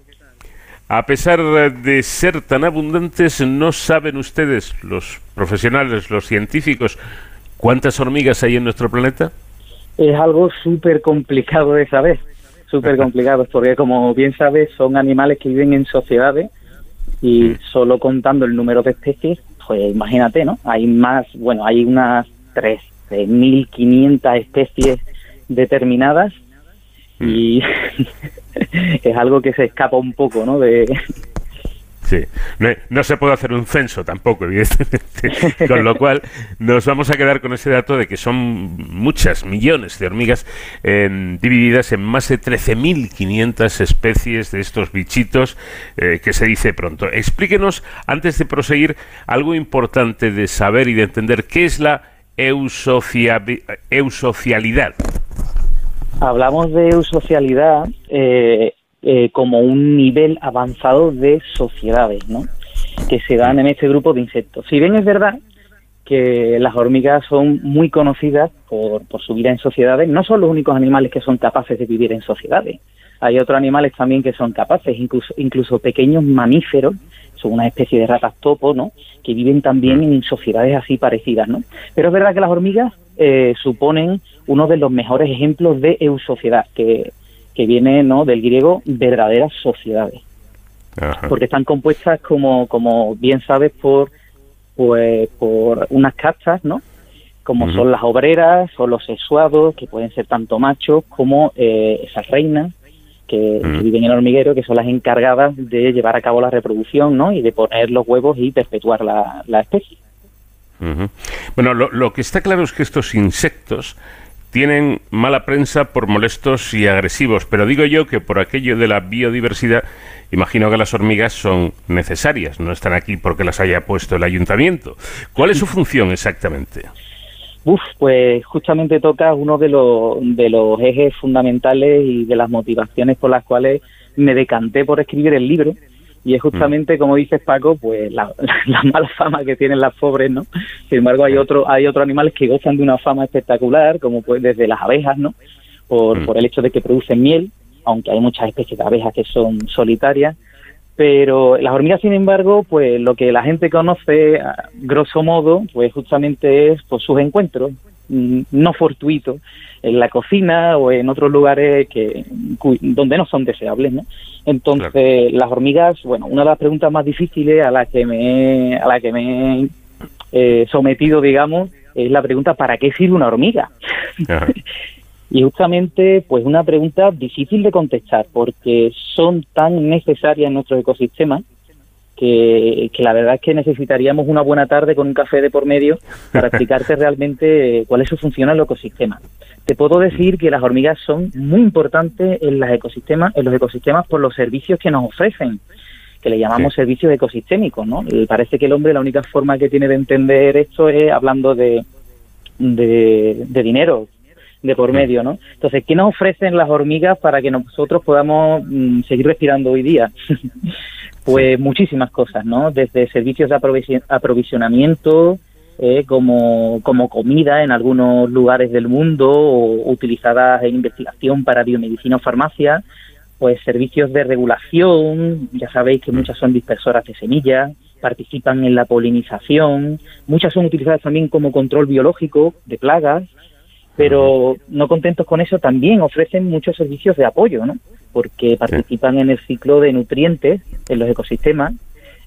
A pesar de ser tan abundantes, ¿no saben ustedes, los profesionales, los científicos, cuántas hormigas hay en nuestro planeta? Es algo súper complicado de saber, súper complicado, porque como bien sabes, son animales que viven en sociedades y solo contando el número de especies, pues imagínate, ¿no? Hay más, bueno, hay unas 13.500 especies determinadas y es algo que se escapa un poco, ¿no? De, Sí, no, no se puede hacer un censo tampoco, evidentemente. Con lo cual, nos vamos a quedar con ese dato de que son muchas millones de hormigas eh, divididas en más de 13.500 especies de estos bichitos eh, que se dice pronto. Explíquenos, antes de proseguir, algo importante de saber y de entender qué es la eusocia- eusocialidad. hablamos de eusocialidad eh, eh, como un nivel avanzado de sociedades, ¿no? Que se dan en este grupo de insectos. Si bien es verdad que las hormigas son muy conocidas por, por su vida en sociedades, no son los únicos animales que son capaces de vivir en sociedades. Hay otros animales también que son capaces, incluso, incluso pequeños mamíferos, son una especie de ratas topo, ¿no? Que viven también en sociedades así parecidas, ¿no? Pero es verdad que las hormigas eh, suponen uno de los mejores ejemplos de eusociedad, que, que viene ¿no? del griego verdaderas sociedades, Ajá. porque están compuestas, como, como bien sabes, por, pues, por unas castas, ¿no? Como son las obreras o los sexuados, que pueden ser tanto machos como eh, esas reinas que, viven en el hormiguero, que son las encargadas de llevar a cabo la reproducción, ¿no? Y de poner los huevos y perpetuar la, la especie. Bueno, lo, lo que está claro es que estos insectos tienen mala prensa por molestos y agresivos, pero digo yo que por aquello de la biodiversidad, imagino que las hormigas son necesarias, no están aquí porque las haya puesto el ayuntamiento. ¿Cuál es su función exactamente? Uf, pues justamente toca uno de los, de los ejes fundamentales y de las motivaciones por las cuales me decanté por escribir el libro. Y es justamente, como dices Paco, pues la, la mala fama que tienen las pobres, ¿no? Sin embargo, hay otro, hay otros animales que gozan de una fama espectacular, como pues desde las abejas, ¿no? Por, por el hecho de que producen miel, aunque hay muchas especies de abejas que son solitarias. Pero las hormigas, sin embargo, pues lo que la gente conoce, grosso modo, pues justamente es pues, sus encuentros mm, no fortuitos en la cocina o en otros lugares que donde no son deseables, ¿no? Entonces, las hormigas, bueno, una de las preguntas más difíciles a la que me he- a la que me he eh, sometido, digamos, es la pregunta ¿para qué sirve una hormiga? Y justamente, pues una pregunta difícil de contestar, porque son tan necesarias en nuestro ecosistema que, que la verdad es que necesitaríamos una buena tarde con un café de por medio para explicarte realmente cuál es su función en el ecosistema. Te puedo decir que las hormigas son muy importantes en, los ecosistemas, en los ecosistemas por los servicios que nos ofrecen que le llamamos servicios ecosistémicos, ¿no? Y parece que el hombre la única forma que tiene de entender esto es hablando de, de, de dinero de por medio, ¿no? Entonces, ¿qué nos ofrecen las hormigas para que nosotros podamos mm, seguir respirando hoy día? pues muchísimas cosas, ¿no? Desde servicios de aprovision- aprovisionamiento, eh, como, como comida en algunos lugares del mundo o utilizadas en investigación para biomedicina o farmacia, pues servicios de regulación, ya sabéis que muchas son dispersoras de semillas, participan en la polinización, muchas son utilizadas también como control biológico de plagas, pero no contentos con eso también ofrecen muchos servicios de apoyo, ¿no? Porque participan en el ciclo de nutrientes en los ecosistemas,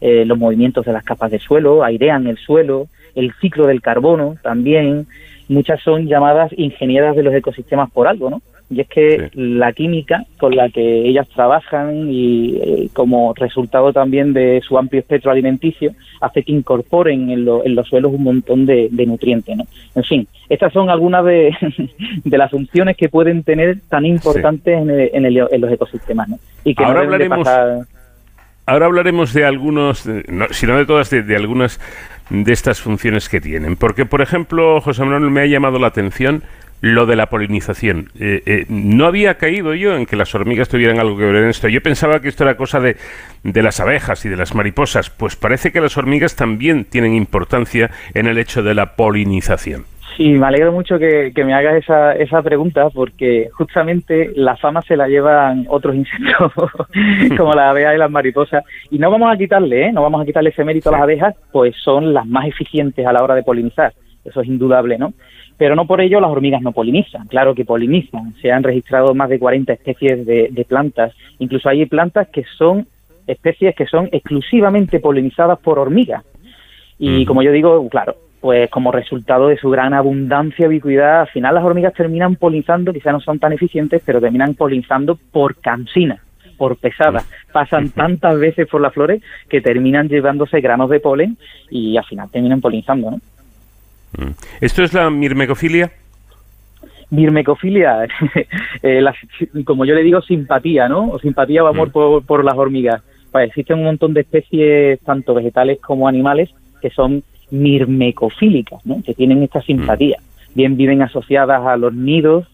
eh, los movimientos de las capas de suelo, airean el suelo, el ciclo del carbono también. Muchas son llamadas ingenieras de los ecosistemas por algo, ¿no? Y es que la química con la que ellas trabajan y eh, como resultado también de su amplio espectro alimenticio hace que incorporen en, lo- en los suelos un montón de, de nutrientes, ¿no? En fin, estas son algunas de, de las funciones que pueden tener tan importantes en, el- en el- en los ecosistemas, ¿no? Y que Ahora no de hablaremos- pasar... Ahora hablaremos de algunos, de- no, si no de todas, de, de algunas de estas funciones que tienen. Porque, por ejemplo, José Manuel, me ha llamado la atención lo de la polinización. Eh, eh, no había caído yo en que las hormigas tuvieran algo que ver en esto. Yo pensaba que esto era cosa de, de las abejas y de las mariposas. Pues parece que las hormigas también tienen importancia en el hecho de la polinización. Sí, me alegro mucho que, que me hagas esa, esa pregunta porque justamente la fama se la llevan otros insectos como las abejas y las mariposas. Y no vamos a quitarle, ¿eh? no vamos a quitarle ese mérito a las abejas, pues son las más eficientes a la hora de polinizar, eso es indudable, ¿no? Pero no por ello las hormigas no polinizan, claro que polinizan, se han registrado más de 40 especies de, de plantas, incluso hay plantas que son especies que son exclusivamente polinizadas por hormigas. Y como yo digo, claro, pues como resultado de su gran abundancia y ubicuidad, al final las hormigas terminan polinizando, quizás no son tan eficientes, pero terminan polinizando por cansina, por pesada. Pasan tantas veces por las flores que terminan llevándose granos de polen y al final terminan polinizando, ¿no? Mm. ¿Esto es la mirmecofilia? Mirmecofilia, eh, la- como yo le digo, simpatía, ¿no? O simpatía o amor por, por las hormigas. Pues existen un montón de especies, tanto vegetales como animales, que son mirmecofílicas, ¿no? Que tienen esta simpatía. Bien viven asociadas a los nidos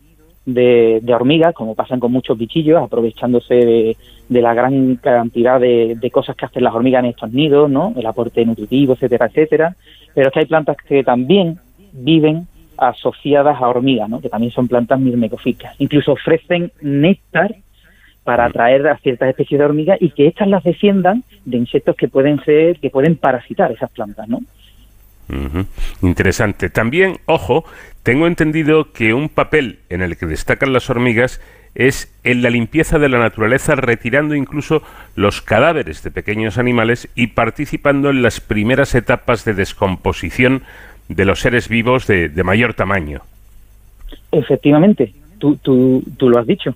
de, de hormigas, como pasan con muchos bichillos, aprovechándose de, de la gran cantidad de, de cosas que hacen las hormigas en estos nidos, ¿no? El aporte nutritivo, etcétera, etcétera. Pero es que hay plantas que también viven asociadas a hormigas, ¿no? que también son plantas mirmecofílicas. Incluso ofrecen néctar para atraer a ciertas especies de hormigas y que éstas las defiendan de insectos que pueden ser, que pueden parasitar esas plantas, ¿no? Interesante. También, ojo, tengo entendido que un papel en el que destacan las hormigas es en la limpieza de la naturaleza, retirando incluso los cadáveres de pequeños animales y participando en las primeras etapas de descomposición de los seres vivos de mayor tamaño. Efectivamente, tú, tú, tú lo has dicho.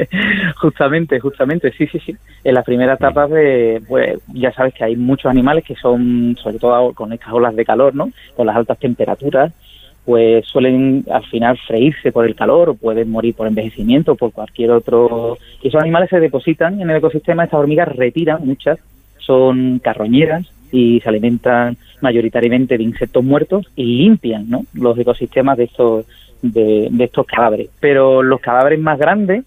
justamente, justamente, sí, sí, sí. En las primeras etapas de, pues ya sabes que hay muchos animales que son, sobre todo con estas olas de calor, ¿no? Con las altas temperaturas, pues suelen al final freírse por el calor o pueden morir por envejecimiento o por cualquier otro. Y esos animales se depositan en el ecosistema, estas hormigas retiran muchas, son carroñeras y se alimentan mayoritariamente de insectos muertos y limpian ¿no? los ecosistemas de estos de, de estos cadáveres. Pero los cadáveres más grandes,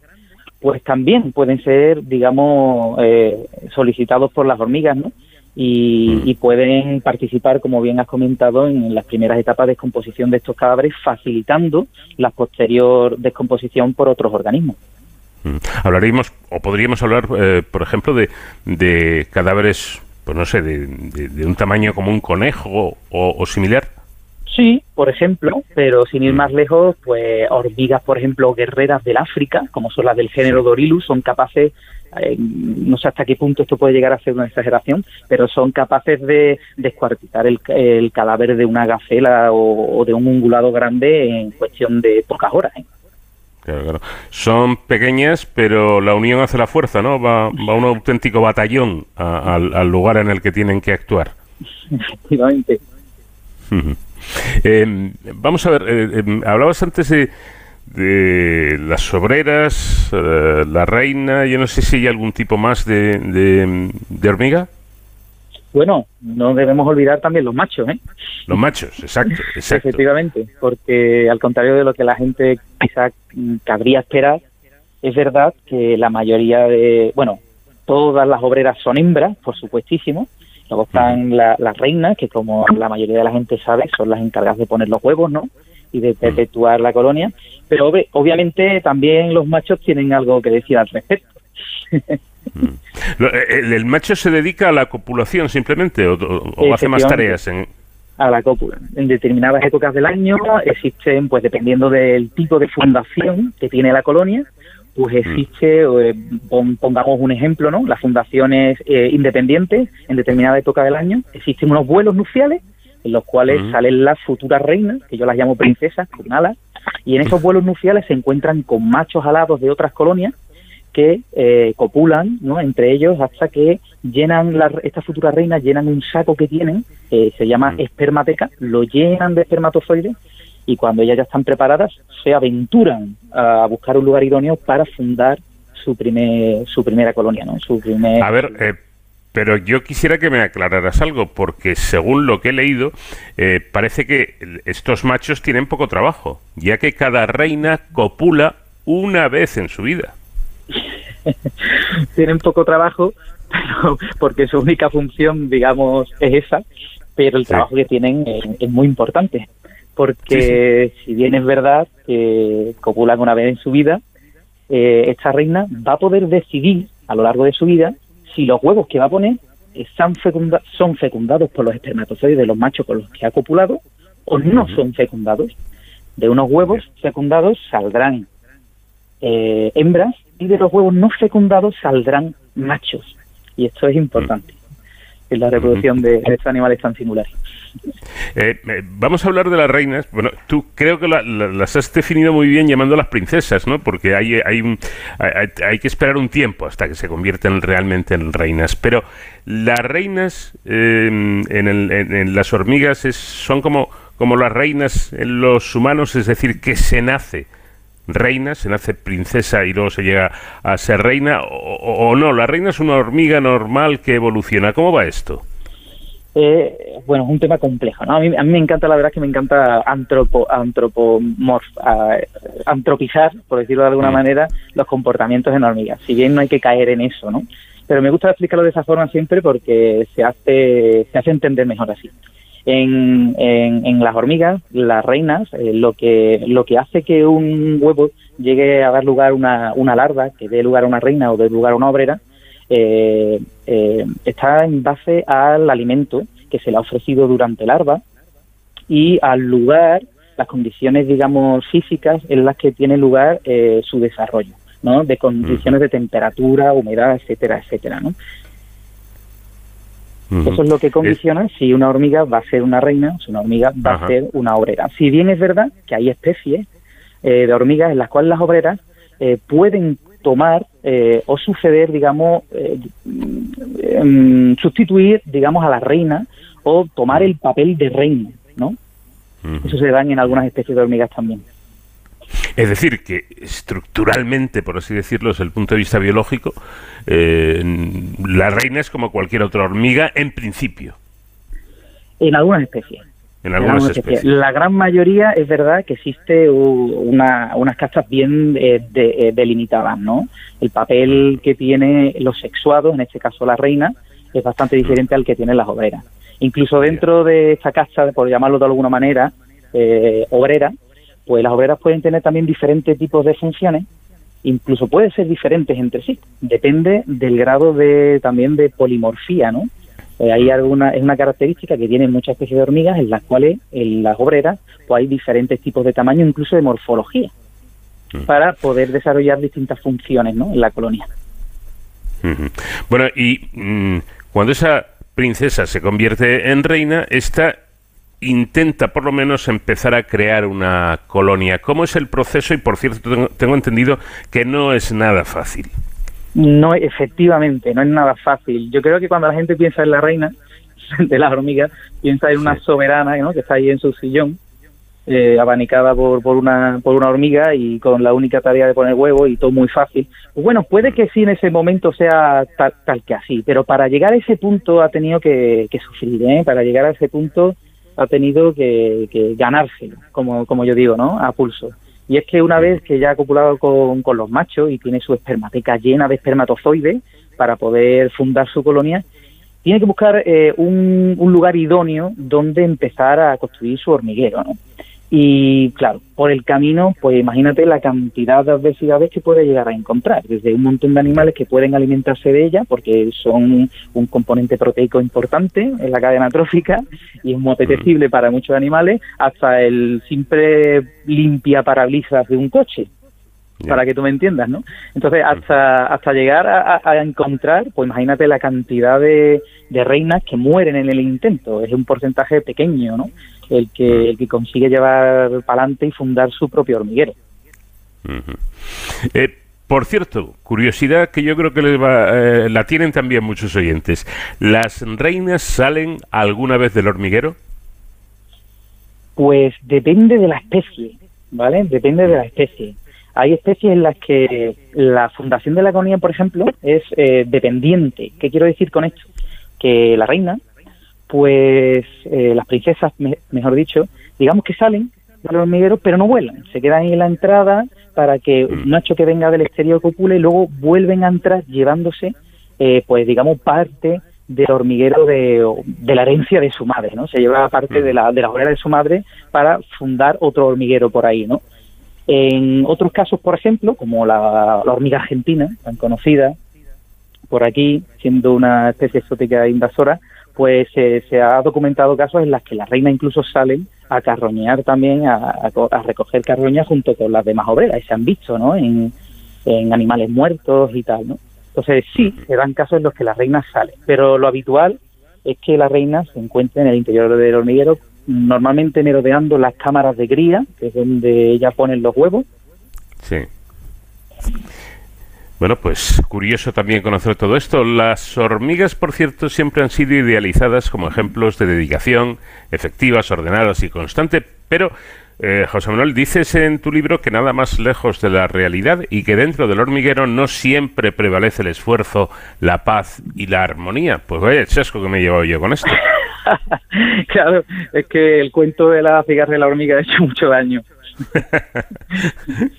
pues también pueden ser, digamos, eh, solicitados por las hormigas, ¿no? Y, y pueden participar, como bien has comentado, en las primeras etapas de descomposición de estos cadáveres, facilitando la posterior descomposición por otros organismos. Mm. Hablaríamos, o podríamos hablar, eh, por ejemplo, de, de cadáveres, pues no sé, de, de- de un tamaño como un conejo o, o similar. Sí, por ejemplo, pero sin ir más lejos, pues hormigas, por ejemplo, guerreras del África, como son las del género Dorilus, son capaces, eh, no sé hasta qué punto esto puede llegar a ser una exageración, pero son capaces de descuartizar el, el cadáver de una gacela o, o de un ungulado grande en cuestión de pocas horas. ¿eh? Claro, claro. Son pequeñas, pero la unión hace la fuerza, ¿no? Va, va un auténtico batallón a- al lugar en el que tienen que actuar. Efectivamente. Eh, vamos a ver, eh, eh, hablabas antes de, de las obreras, eh, la reina, yo no sé si hay algún tipo más de, de, de hormiga. Bueno, no debemos olvidar también los machos, ¿eh? Los machos, exacto, exacto. Efectivamente, porque al contrario de lo que la gente quizá cabría esperar, es verdad que la mayoría de, bueno, todas las obreras son hembras, por supuestísimo. Luego están la- las reinas, que como la mayoría de la gente sabe, son las encargadas de poner los huevos, ¿no? Y de perpetuar la colonia. Pero obvi- obviamente también los machos tienen algo que decir al respecto. Eh, el, el macho se dedica a la copulación simplemente o, hace más tareas en, a la cópula. En determinadas épocas del año existen, pues dependiendo del tipo de fundación que tiene la colonia, pues existe, eh, pon- pongamos un ejemplo, ¿no? Las fundaciones eh, independientes en determinada época del año, existen unos vuelos nupciales en los cuales salen las futuras reinas, que yo las llamo princesas, con alas, y en esos vuelos nupciales se encuentran con machos alados de otras colonias que eh, copulan ¿no? entre ellos hasta que llenan la- estas futuras reinas llenan un saco que tienen eh, se llama espermateca lo llenan de espermatozoides y cuando ellas ya están preparadas se aventuran a buscar un lugar idóneo para fundar su primer su primera colonia no su primer A ver, eh, pero yo quisiera que me aclararas algo, porque según lo que he leído, eh, parece que estos machos tienen poco trabajo, ya que cada reina copula una vez en su vida. tienen poco trabajo pero porque su única función digamos es esa pero el trabajo que tienen es, es muy importante porque si bien es verdad que copulan una vez en su vida eh, esta reina va a poder decidir a lo largo de su vida si los huevos que va a poner están fecunda- son fecundados por los espermatozoides de los machos con los que ha copulado o no son fecundados. De unos huevos fecundados saldrán eh, hembras y de los huevos no fecundados saldrán machos. Y esto es importante en la reproducción de estos animales tan singulares. Eh, eh, vamos a hablar de las reinas. Bueno, tú creo que la- la- las has definido muy bien llamándolas princesas, ¿no? Porque hay, hay, un- hay, hay- que esperar un tiempo hasta que se convierten realmente en reinas. Pero las reinas eh, en, el- en- las hormigas es- son como, como las reinas en los humanos, es decir, que se nace reina, se nace princesa y luego se llega a ser reina, o no, la reina es una hormiga normal que evoluciona. ¿Cómo va esto? Eh, bueno, es un tema complejo. ¿no? A, mí, a mí me encanta, la verdad, que me encanta antropo, antropomorf, a- antropizar, por decirlo de alguna manera, los comportamientos en hormigas. Si bien no hay que caer en eso, ¿no? Pero me gusta explicarlo de esa forma siempre porque se hace, se hace entender mejor así. En, en, en las hormigas, las reinas, eh, lo que lo que hace que un huevo llegue a dar lugar a una, una larva, que dé lugar a una reina o dé lugar a una obrera, eh, eh, está en base al alimento que se le ha ofrecido durante larva y al lugar, las condiciones, digamos, físicas en las que tiene lugar eh, su desarrollo, ¿no? De condiciones de temperatura, humedad, etcétera, etcétera, ¿no? Eso es lo que condiciona si una hormiga va a ser una reina, si una hormiga va Ajá. a ser una obrera. Si bien es verdad que hay especies eh, de hormigas en las cuales las obreras eh, pueden tomar eh, o suceder, digamos, eh, mm, sustituir, digamos, a la reina o tomar el papel de reina, ¿no? Eso se da en algunas especies de hormigas también. Es decir, que estructuralmente, por así decirlo, desde el punto de vista biológico, eh, la reina es como cualquier otra hormiga en principio. En algunas especies. En algunas especies. La gran mayoría es verdad que existe una- unas castas bien eh, de- eh, delimitadas, ¿no? El papel que tiene los sexuados, en este caso la reina, es bastante diferente al que tienen las obreras. Incluso dentro de esta casta, por llamarlo de alguna manera, eh, obrera, pues las obreras pueden tener también diferentes tipos de funciones, incluso pueden ser diferentes entre sí. Depende del grado de también de polimorfía, ¿no? Eh, hay alguna, es una característica que tienen muchas especies de hormigas en las cuales en las obreras pues hay diferentes tipos de tamaño, incluso de morfología, para poder desarrollar distintas funciones ¿no? en la colonia. Bueno, y mm, cuando esa princesa se convierte en reina, esta intenta por lo menos empezar a crear una colonia. ¿Cómo es el proceso? Y por cierto, tengo, tengo entendido que no es nada fácil. No, efectivamente, no es nada fácil. Yo creo que cuando la gente piensa en la reina de las hormigas, piensa en una soberana ¿no? que está ahí en su sillón, eh, abanicada por, por, una, por una hormiga y con la única tarea de poner huevo y todo muy fácil. Pues bueno, puede que sí en ese momento sea tal, tal que así, pero para llegar a ese punto ha tenido que, que sufrir, ¿eh? para llegar a ese punto ha tenido que, que ganárselo, como, como yo digo, ¿no? A pulso. Y es que una vez que ya ha copulado con, con los machos y tiene su espermateca llena de espermatozoides para poder fundar su colonia, tiene que buscar eh, un, un lugar idóneo donde empezar a construir su hormiguero, ¿no? Y claro, por el camino, pues imagínate la cantidad de adversidades que puede llegar a encontrar, desde un montón de animales que pueden alimentarse de ella, porque son un componente proteico importante en la cadena trófica y es muy apetecible para muchos animales, hasta el simple limpia parabrisas de un coche, para que tú me entiendas, ¿no? Entonces, hasta, hasta llegar a, a- a encontrar, pues imagínate la cantidad de, de reinas que mueren en el intento. Es un porcentaje pequeño, ¿no? El que, el que consigue llevar para adelante y fundar su propio hormiguero. Eh, por cierto, curiosidad que yo creo que les va- eh, la tienen también muchos oyentes. ¿Las reinas salen alguna vez del hormiguero? Pues depende de la especie, ¿vale? Depende de la especie. Hay especies en las que la fundación de la colonia, por ejemplo, es eh, dependiente. ¿Qué quiero decir con esto? Que la reina, pues eh, las princesas, me- mejor dicho, digamos que salen del hormiguero, pero no vuelan. Se quedan en la entrada para que un macho que venga del exterior copule y luego vuelven a entrar llevándose, eh, pues digamos, parte del hormiguero de, de la herencia de su madre, ¿no? Se lleva parte de la, de la obrera de su madre para fundar otro hormiguero por ahí, ¿no? En otros casos, por ejemplo, como la, la hormiga argentina, tan conocida por aquí, siendo una especie exótica invasora, pues se ha documentado casos en las que las reinas incluso salen a carroñear también, a, a co- a recoger carroña junto con las demás obreras, y se han visto, ¿no? En, animales muertos y tal, ¿no? Entonces sí, se dan casos en los que las reinas salen, pero lo habitual es que la reina se encuentre en el interior del hormiguero, normalmente merodeando las cámaras de cría, que es donde ella ponen los huevos, Sí. Bueno, pues curioso también conocer todo esto. Las hormigas, por cierto, siempre han sido idealizadas como ejemplos de dedicación, efectivas, ordenadas y constante, pero eh, José Manuel, dices en tu libro que nada más lejos de la realidad y que dentro del hormiguero no siempre prevalece el esfuerzo, la paz y la armonía. Pues vaya el chasco que me he llevado yo con esto. claro, es que el cuento de la cigarra y la hormiga ha hecho mucho daño.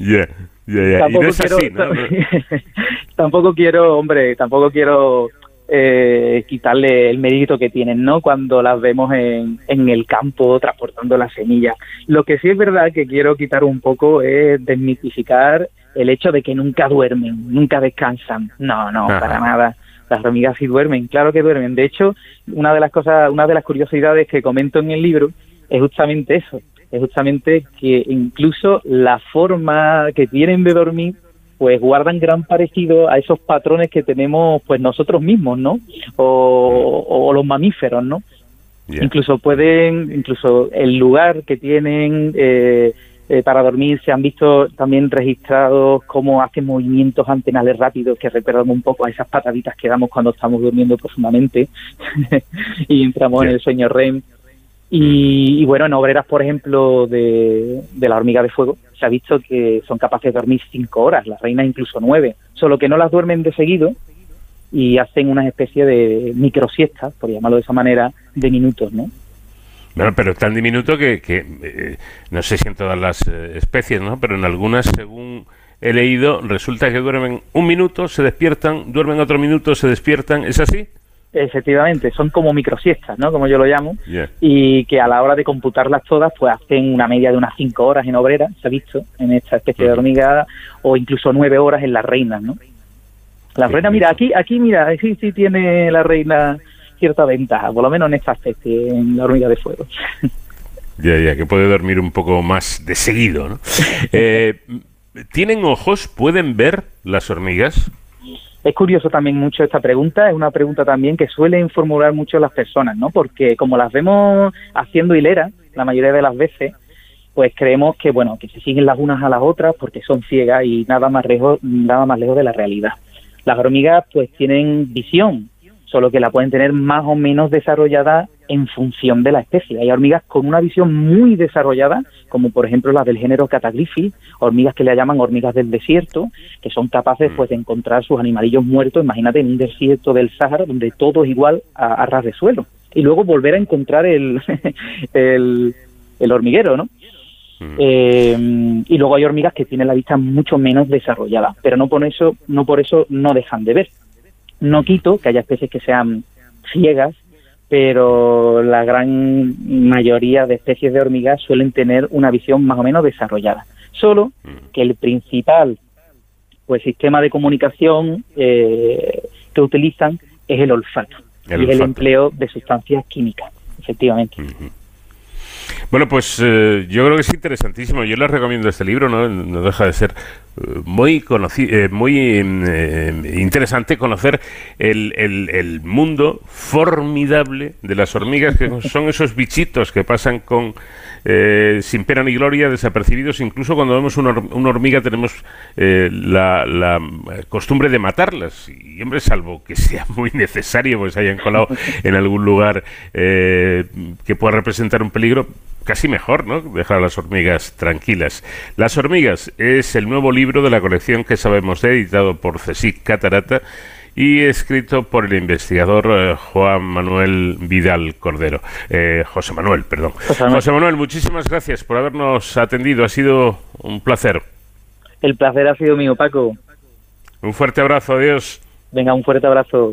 Y no es así, ¿no? tampoco quiero, hombre, tampoco quiero eh, quitarle el mérito que tienen, ¿no? Cuando las vemos en, en el campo transportando las semillas. Lo que sí es verdad que quiero quitar un poco es desmitificar el hecho de que nunca duermen, nunca descansan. No, no, Ajá. para nada. Las hormigas sí duermen, claro que duermen. De hecho, una de las cosas, una de las curiosidades que comento en el libro es justamente eso. Es justamente que incluso la forma que tienen de dormir pues guardan gran parecido a esos patrones que tenemos pues nosotros mismos, ¿no? O, o los mamíferos, ¿no? Incluso pueden, incluso el lugar que tienen eh, eh, para dormir se han visto también registrados cómo hacen movimientos antenales rápidos que recuerdan un poco a esas pataditas que damos cuando estamos durmiendo profundamente y entramos en el sueño REM. Y, bueno, en obreras, por ejemplo, de, la hormiga de fuego, se ha visto que son capaces de dormir cinco horas, las reinas incluso nueve, solo que no las duermen de seguido y hacen una especie de microsiestas, por llamarlo de esa manera, de minutos, ¿no? Bueno, pero tan diminuto que, que, eh, no sé si en todas las eh, especies, ¿no? Pero en algunas, según he leído, resulta que duermen un minuto, se despiertan, duermen otro minuto, se despiertan. ¿Es así? Efectivamente, son como microsiestas, ¿no? Como yo lo llamo, Yeah. y que a la hora de computarlas todas, pues hacen una media de unas cinco horas en obrera, se ha visto, en esta especie de hormiga, o incluso nueve horas en las reinas, ¿no? Las reinas, mira, aquí, aquí, mira, sí, sí tiene la reina cierta ventaja, por lo menos en esta especie, en la hormiga de fuego. Ya, ya, que puede dormir un poco más de seguido, ¿no? Eh, ¿Tienen ojos? ¿Pueden ver las hormigas? Es curioso también mucho esta pregunta, es una pregunta también que suelen formular mucho las personas, ¿no? Porque como las vemos haciendo hilera, la mayoría de las veces, pues creemos que, bueno, que se siguen las unas a las otras porque son ciegas y nada más lejos, nada más lejos de la realidad. Las hormigas, pues tienen visión, solo que la pueden tener más o menos desarrollada en función de la especie. Hay hormigas con una visión muy desarrollada, como por ejemplo las del género Cataglyphi, hormigas que le llaman hormigas del desierto, que son capaces pues de encontrar sus animalillos muertos, imagínate, en un desierto del Sáhara donde todo es igual a, a ras de suelo. Y luego volver a encontrar el, el, el hormiguero, ¿no? Eh, y luego hay hormigas que tienen la vista mucho menos desarrollada, pero no por eso no por eso no dejan de ver. No quito que haya especies que sean ciegas, pero la gran mayoría de especies de hormigas suelen tener una visión más o menos desarrollada. Solo que el principal pues sistema de comunicación eh, que utilizan es el olfato El y es el olfato. empleo de sustancias químicas, efectivamente. Bueno, pues eh, yo creo que es interesantísimo. Yo les recomiendo este libro, no, deja de ser eh, muy eh, muy eh, interesante conocer el- el mundo formidable de las hormigas, que son esos bichitos que pasan con eh, sin pena ni gloria, desapercibidos. Incluso cuando vemos una, una hormiga tenemos eh, la, eh, costumbre de matarlas. Y, hombre, salvo que sea muy necesario, pues se hayan colado en algún lugar que pueda representar un peligro, casi mejor, ¿no? Dejar a las hormigas tranquilas. Las hormigas es el nuevo libro de la colección que sabemos de, editado por CSIC Catarata y escrito por el investigador eh, Juan Manuel Vidal Cordero. Eh, José Manuel, perdón. José Manuel. José Manuel, muchísimas gracias por habernos atendido. Ha sido un placer. El placer ha sido mío, Paco. Un fuerte abrazo. Adiós. Venga, un fuerte abrazo.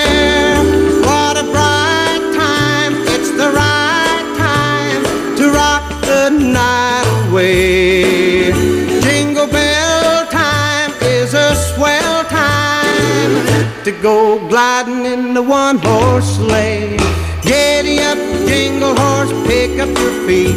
To go gliding in the one horse sleigh. Giddy up,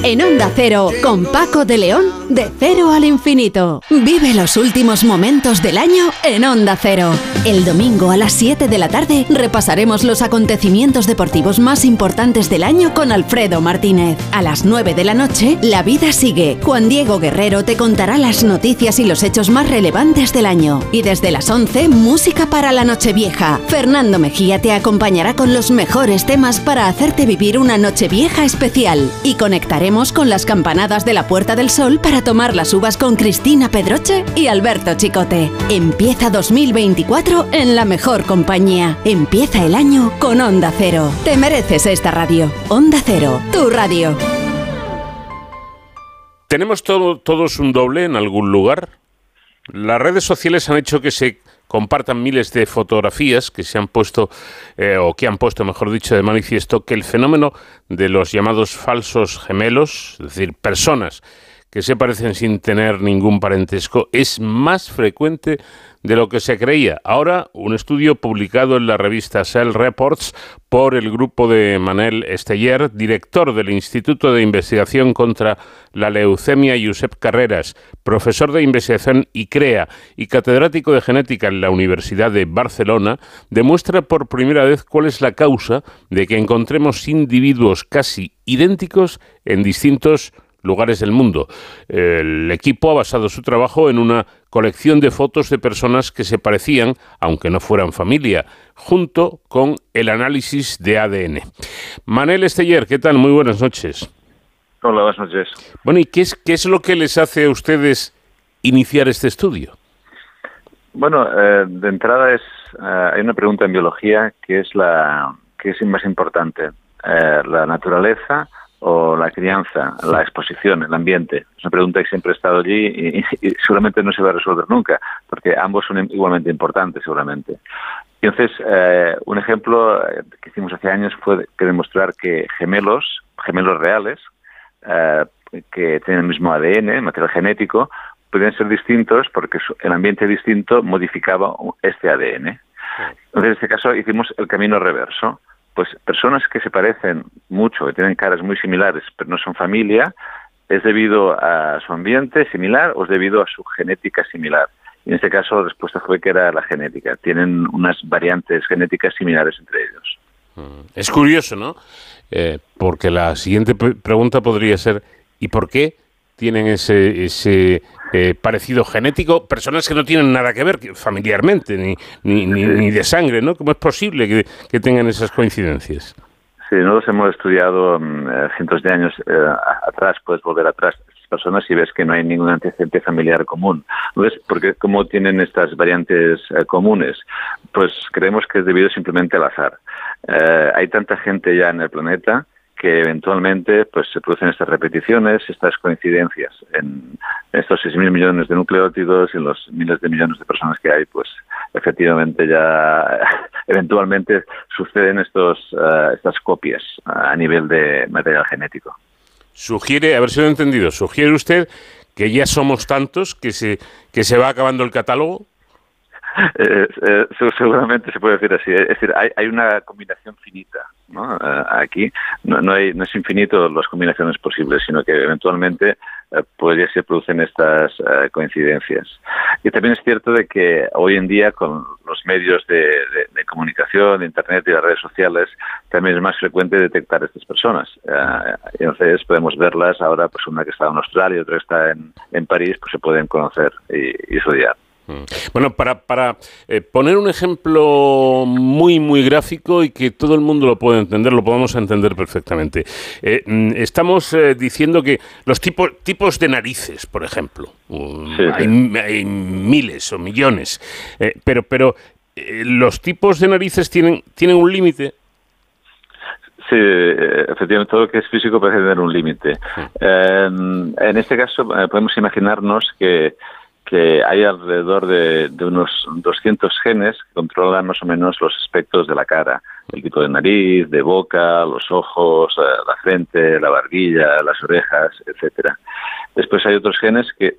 En Onda Cero, con Paco de León, de cero al infinito. Vive los últimos momentos del año en Onda Cero. El domingo a las 7 de la tarde repasaremos los acontecimientos deportivos más importantes del año con Alfredo Martínez. A las 9 de la noche, La vida sigue. Juan Diego Guerrero te contará las noticias y los hechos más relevantes del año. Y desde las 11, música para la Nochevieja. Fernando Mejía te acompañará con los mejores temas para hacerte vivir una Nochevieja especial. Y conectaremos con las campanadas de la Puerta del Sol para tomar las uvas con Cristina Pedroche y Alberto Chicote. Empieza 2024 en la mejor compañía. Empieza el año con Onda Cero. Te mereces esta radio. Onda Cero, tu radio. ¿Tenemos todo- todos un doble en algún lugar? Las redes sociales han hecho que se compartan miles de fotografías que se han puesto, eh, o que han puesto, mejor dicho, de manifiesto que el fenómeno de los llamados falsos gemelos, es decir, personas que se parecen sin tener ningún parentesco, es más frecuente de lo que se creía. Ahora, un estudio publicado en la revista Cell Reports por el grupo de Manel Esteller, director del Instituto de Investigación contra la Leucemia Josep Carreras, profesor de investigación ICREA y catedrático de genética en la Universidad de Barcelona, demuestra por primera vez cuál es la causa de que encontremos individuos casi idénticos en distintos lugares del mundo. El equipo ha basado su trabajo en una colección de fotos de personas que se parecían, aunque no fueran familia, junto con el análisis de ADN. Manel Esteller, ¿qué tal? Muy buenas noches. Hola, buenas noches. Bueno, ¿y qué es, qué es lo que les hace a ustedes iniciar este estudio? Bueno, eh, de entrada es eh, hay una pregunta en biología que es la que es más importante, eh, la naturaleza o la crianza, la exposición, el ambiente. Es una pregunta que siempre ha estado allí y, y seguramente no se va a resolver nunca, porque ambos son igualmente importantes, seguramente. Entonces, eh, un ejemplo eh, que hicimos hace años fue que demostrar que gemelos, gemelos reales, eh, que tienen el mismo ADN, material genético, podían ser distintos porque el ambiente distinto modificaba este ADN. Entonces, en este caso hicimos el camino reverso. Pues personas que se parecen mucho, que tienen caras muy similares, pero no son familia, es debido a su ambiente similar o es debido a su genética similar. Y en este caso la respuesta fue que era la genética. Tienen unas variantes genéticas similares entre ellos. Es curioso, ¿no? Eh, porque la siguiente pre- pregunta podría ser, ¿y por qué tienen ese, ese eh, parecido genético? Personas que no tienen nada que ver familiarmente, ni, ni, ni, ni de sangre, ¿no? ¿Cómo es posible que, que tengan esas coincidencias? Sí, nosotros hemos estudiado mm, eh, cientos de años eh, a- atrás, puedes volver atrás estas personas y ves que no hay ningún antecedente familiar común. Entonces, porque cómo tienen estas variantes eh, comunes? Pues creemos que es debido simplemente al azar. Hay tanta gente ya en el planeta que eventualmente pues se producen estas repeticiones, estas coincidencias en estos 6.000 millones de nucleótidos y en los miles de millones de personas que hay, pues efectivamente ya eventualmente suceden estos eh, estas copias a nivel de material genético. Sugiere, a ver si lo he entendido, sugiere usted que ya somos tantos que se, que se va acabando el catálogo. Eh, eh, se- seguramente se puede decir así. Es decir, hay, hay una combinación finita ¿no? Eh, aquí. No, no, hay, no es infinito las combinaciones posibles, sino que eventualmente pues se producen estas coincidencias. Y también es cierto de que hoy en día con los medios de, comunicación, de Internet y las redes sociales, también es más frecuente detectar estas personas. Y entonces podemos verlas ahora, pues una que está en Australia, otra que está en, París, pues se pueden conocer y, y estudiar. Bueno, para, para eh, poner un ejemplo muy, muy gráfico y que todo el mundo lo pueda entender, lo podamos entender perfectamente. Eh, mm, estamos eh, diciendo que los tipos, tipos de narices, por ejemplo, um, Sí, sí. hay, hay miles o millones, pero, pero los tipos de narices tienen, tienen un límite. Sí, efectivamente, todo lo que es físico parece tener un límite. Eh, en este caso, podemos imaginarnos que, que hay alrededor de, unos 200 genes que controlan más o menos los aspectos de la cara, el tipo de nariz, de boca, los ojos, eh, la frente, la barbilla, las orejas, etcétera. Después hay otros genes que eh,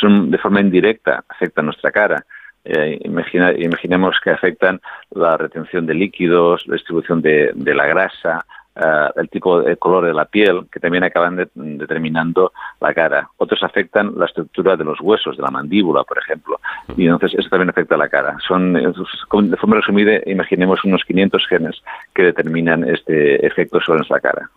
son de forma indirecta, afectan nuestra cara. Eh, imaginemos que afectan la retención de líquidos, la distribución de, de la grasa, eh, el tipo de color de la piel, que también acaban de- determinando la cara. Otros afectan la estructura de los huesos, de la mandíbula, por ejemplo, y entonces eso también afecta a la cara. Son, de forma resumida, imaginemos unos 500 genes que determinan este efecto sobre nuestra cara.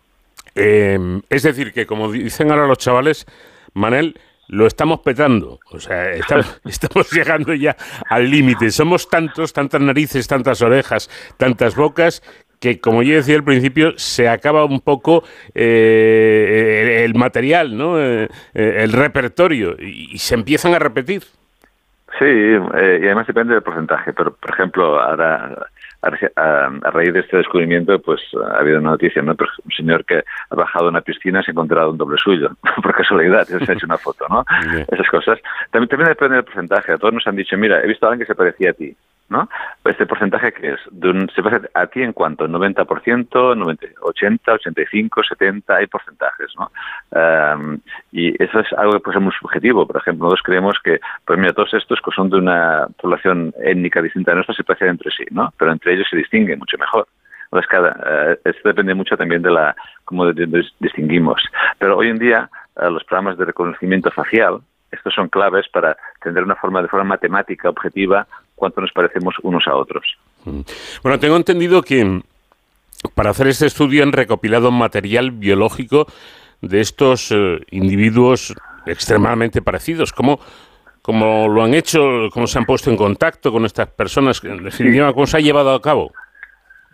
Eh, es decir, que como dicen ahora los chavales, Manel, lo estamos petando. O sea, estamos, estamos llegando ya al límite. Somos tantos, tantas narices, tantas orejas, tantas bocas, que como yo decía al principio, se acaba un poco eh, el, el material, ¿no? Eh, eh, el repertorio, y, y se empiezan a repetir. Sí, eh, y además depende del porcentaje, pero por ejemplo, ahora a, a- a raíz de este descubrimiento, pues ha habido una noticia, ¿no? Un señor que ha bajado a una piscina y se ha encontrado un doble suyo, por casualidad, se ha hecho una foto, ¿no? Esas cosas. También, también depende del porcentaje. A todos nos han dicho, mira, he visto a alguien que se parecía a ti. ¿No? Este porcentaje que es, de un, se parece a ti en cuanto 90%, 90, 80, 85, 70, hay porcentajes, ¿no? Um, y eso es algo que puede ser muy subjetivo. Por ejemplo, nosotros creemos que, pues mira, todos estos que son de una población étnica distinta a nuestra se parecen entre sí, ¿no? Pero entre ellos se distinguen mucho mejor. Entonces, cada, eh, esto depende mucho también de la cómo de- distinguimos. Pero hoy en día, eh, los programas de reconocimiento facial, estos son claves para tener una forma de forma matemática, objetiva, cuánto nos parecemos unos a otros. Bueno, tengo entendido que mm, para hacer este estudio han recopilado material biológico de estos eh, individuos extremadamente parecidos. ¿Cómo, cómo lo han hecho? ¿Cómo se han puesto en contacto con estas personas? En definitiva, ¿cómo se ha llevado a cabo?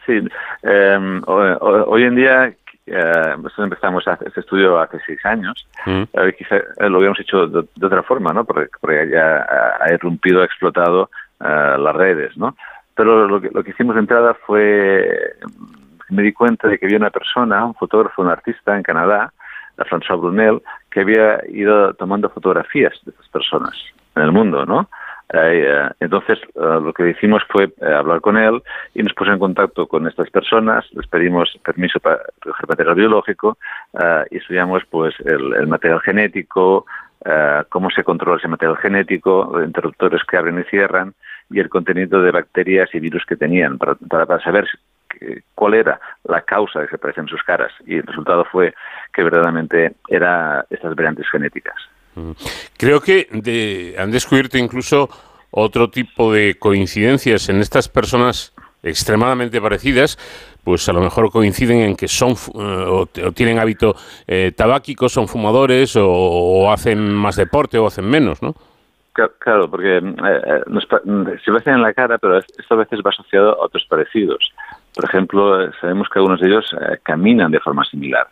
Sí, eh, ho- ho- hoy en día eh, nosotros empezamos a hacer este estudio hace seis años. Mm. Eh, quizá eh, lo hubiéramos hecho de, de otra forma, ¿no? Porque, porque ya ha, ha irrumpido, ha explotado eh, las redes, ¿no? Pero lo que, lo que hicimos de entrada fue, me di cuenta de que había una persona, un fotógrafo, un artista en Canadá, eh, François Brunel, que había ido tomando fotografías de estas personas en el mundo, ¿no? Eh, eh, entonces, eh, lo que hicimos fue hablar con él y nos puso en contacto con estas personas, les pedimos permiso para recoger material biológico y estudiamos pues el, material genético, cómo se controla ese material genético, los interruptores que abren y cierran y el contenido de bacterias y virus que tenían para, para, para saber cuál era la causa de que aparecen sus caras y el resultado fue que verdaderamente era estas variantes genéticas. Creo que de- han descubierto incluso otro tipo de coincidencias en estas personas extremadamente parecidas, pues a lo mejor coinciden en que son eh, o, tienen hábito eh, tabáquico, son fumadores o, hacen más deporte o hacen menos, ¿no? Claro, porque eh, eh, nos mm, se en la cara, pero es- esto a veces va asociado a otros parecidos. Por ejemplo, eh, sabemos que algunos de ellos caminan de forma similar.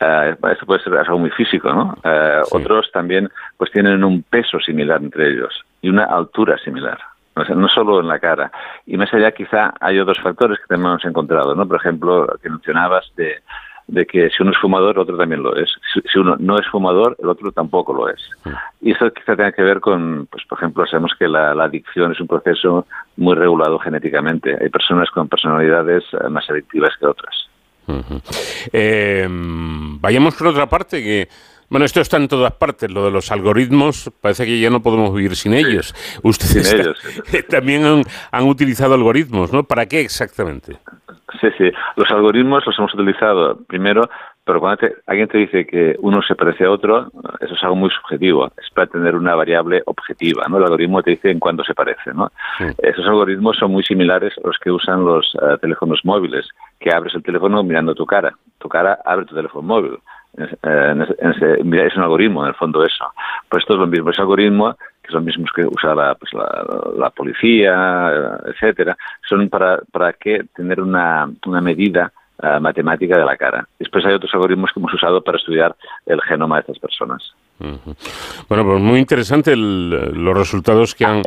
Eh, eso puede ser algo muy físico, ¿no? Eh, Otros también pues tienen un peso similar entre ellos y una altura similar. O sea, no solo en la cara. Y más allá quizá hay otros factores que también hemos encontrado, ¿no? Por ejemplo, lo que mencionabas de, de que si uno es fumador, otro también lo es. Si, si uno no es fumador, el otro tampoco lo es. Y eso quizá tenga que ver con, pues por ejemplo, sabemos que la, la adicción es un proceso muy regulado genéticamente. Hay personas con personalidades eh, más adictivas que otras. Eh, vayamos por otra parte que bueno, esto está en todas partes, lo de los algoritmos, parece que ya no podemos vivir sin ellos. Ustedes Sin también han, han utilizado algoritmos, ¿no? ¿Para qué exactamente? Sí, sí. Los algoritmos los hemos utilizado primero, pero cuando te- alguien te dice que uno se parece a otro, eso es algo muy subjetivo. Es para tener una variable objetiva, ¿no? El algoritmo te dice en cuándo se parece, ¿no? Esos algoritmos son muy similares a los que usan los eh, teléfonos móviles, que abres el teléfono mirando tu cara. Tu cara abre tu teléfono móvil. En ese- eh, en ese- en ese- es un algoritmo, en el fondo, eso. Pues esto es lo mismo. Ese algoritmo, que son los mismos que usa la, pues, la, policía, etcétera, son para, para que tener una, una medida eh, matemática de la cara. Después hay otros algoritmos que hemos usado para estudiar el genoma de estas personas. Bueno, pues muy interesante los resultados que han,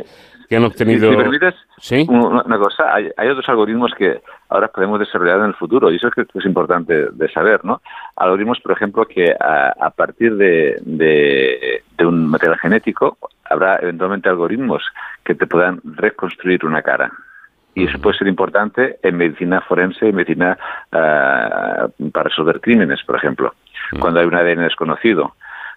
que han obtenido. Si me permites, ¿Sí? una, cosa, hay, hay otros algoritmos que ahora podemos desarrollar en el futuro y eso es, que es importante de saber, ¿no? Algoritmos, por ejemplo, que a, a partir de, de, de un material genético habrá eventualmente algoritmos que te puedan reconstruir una cara. Y eso puede ser importante en medicina forense y medicina ah, para resolver crímenes, por ejemplo, cuando hay un ADN desconocido.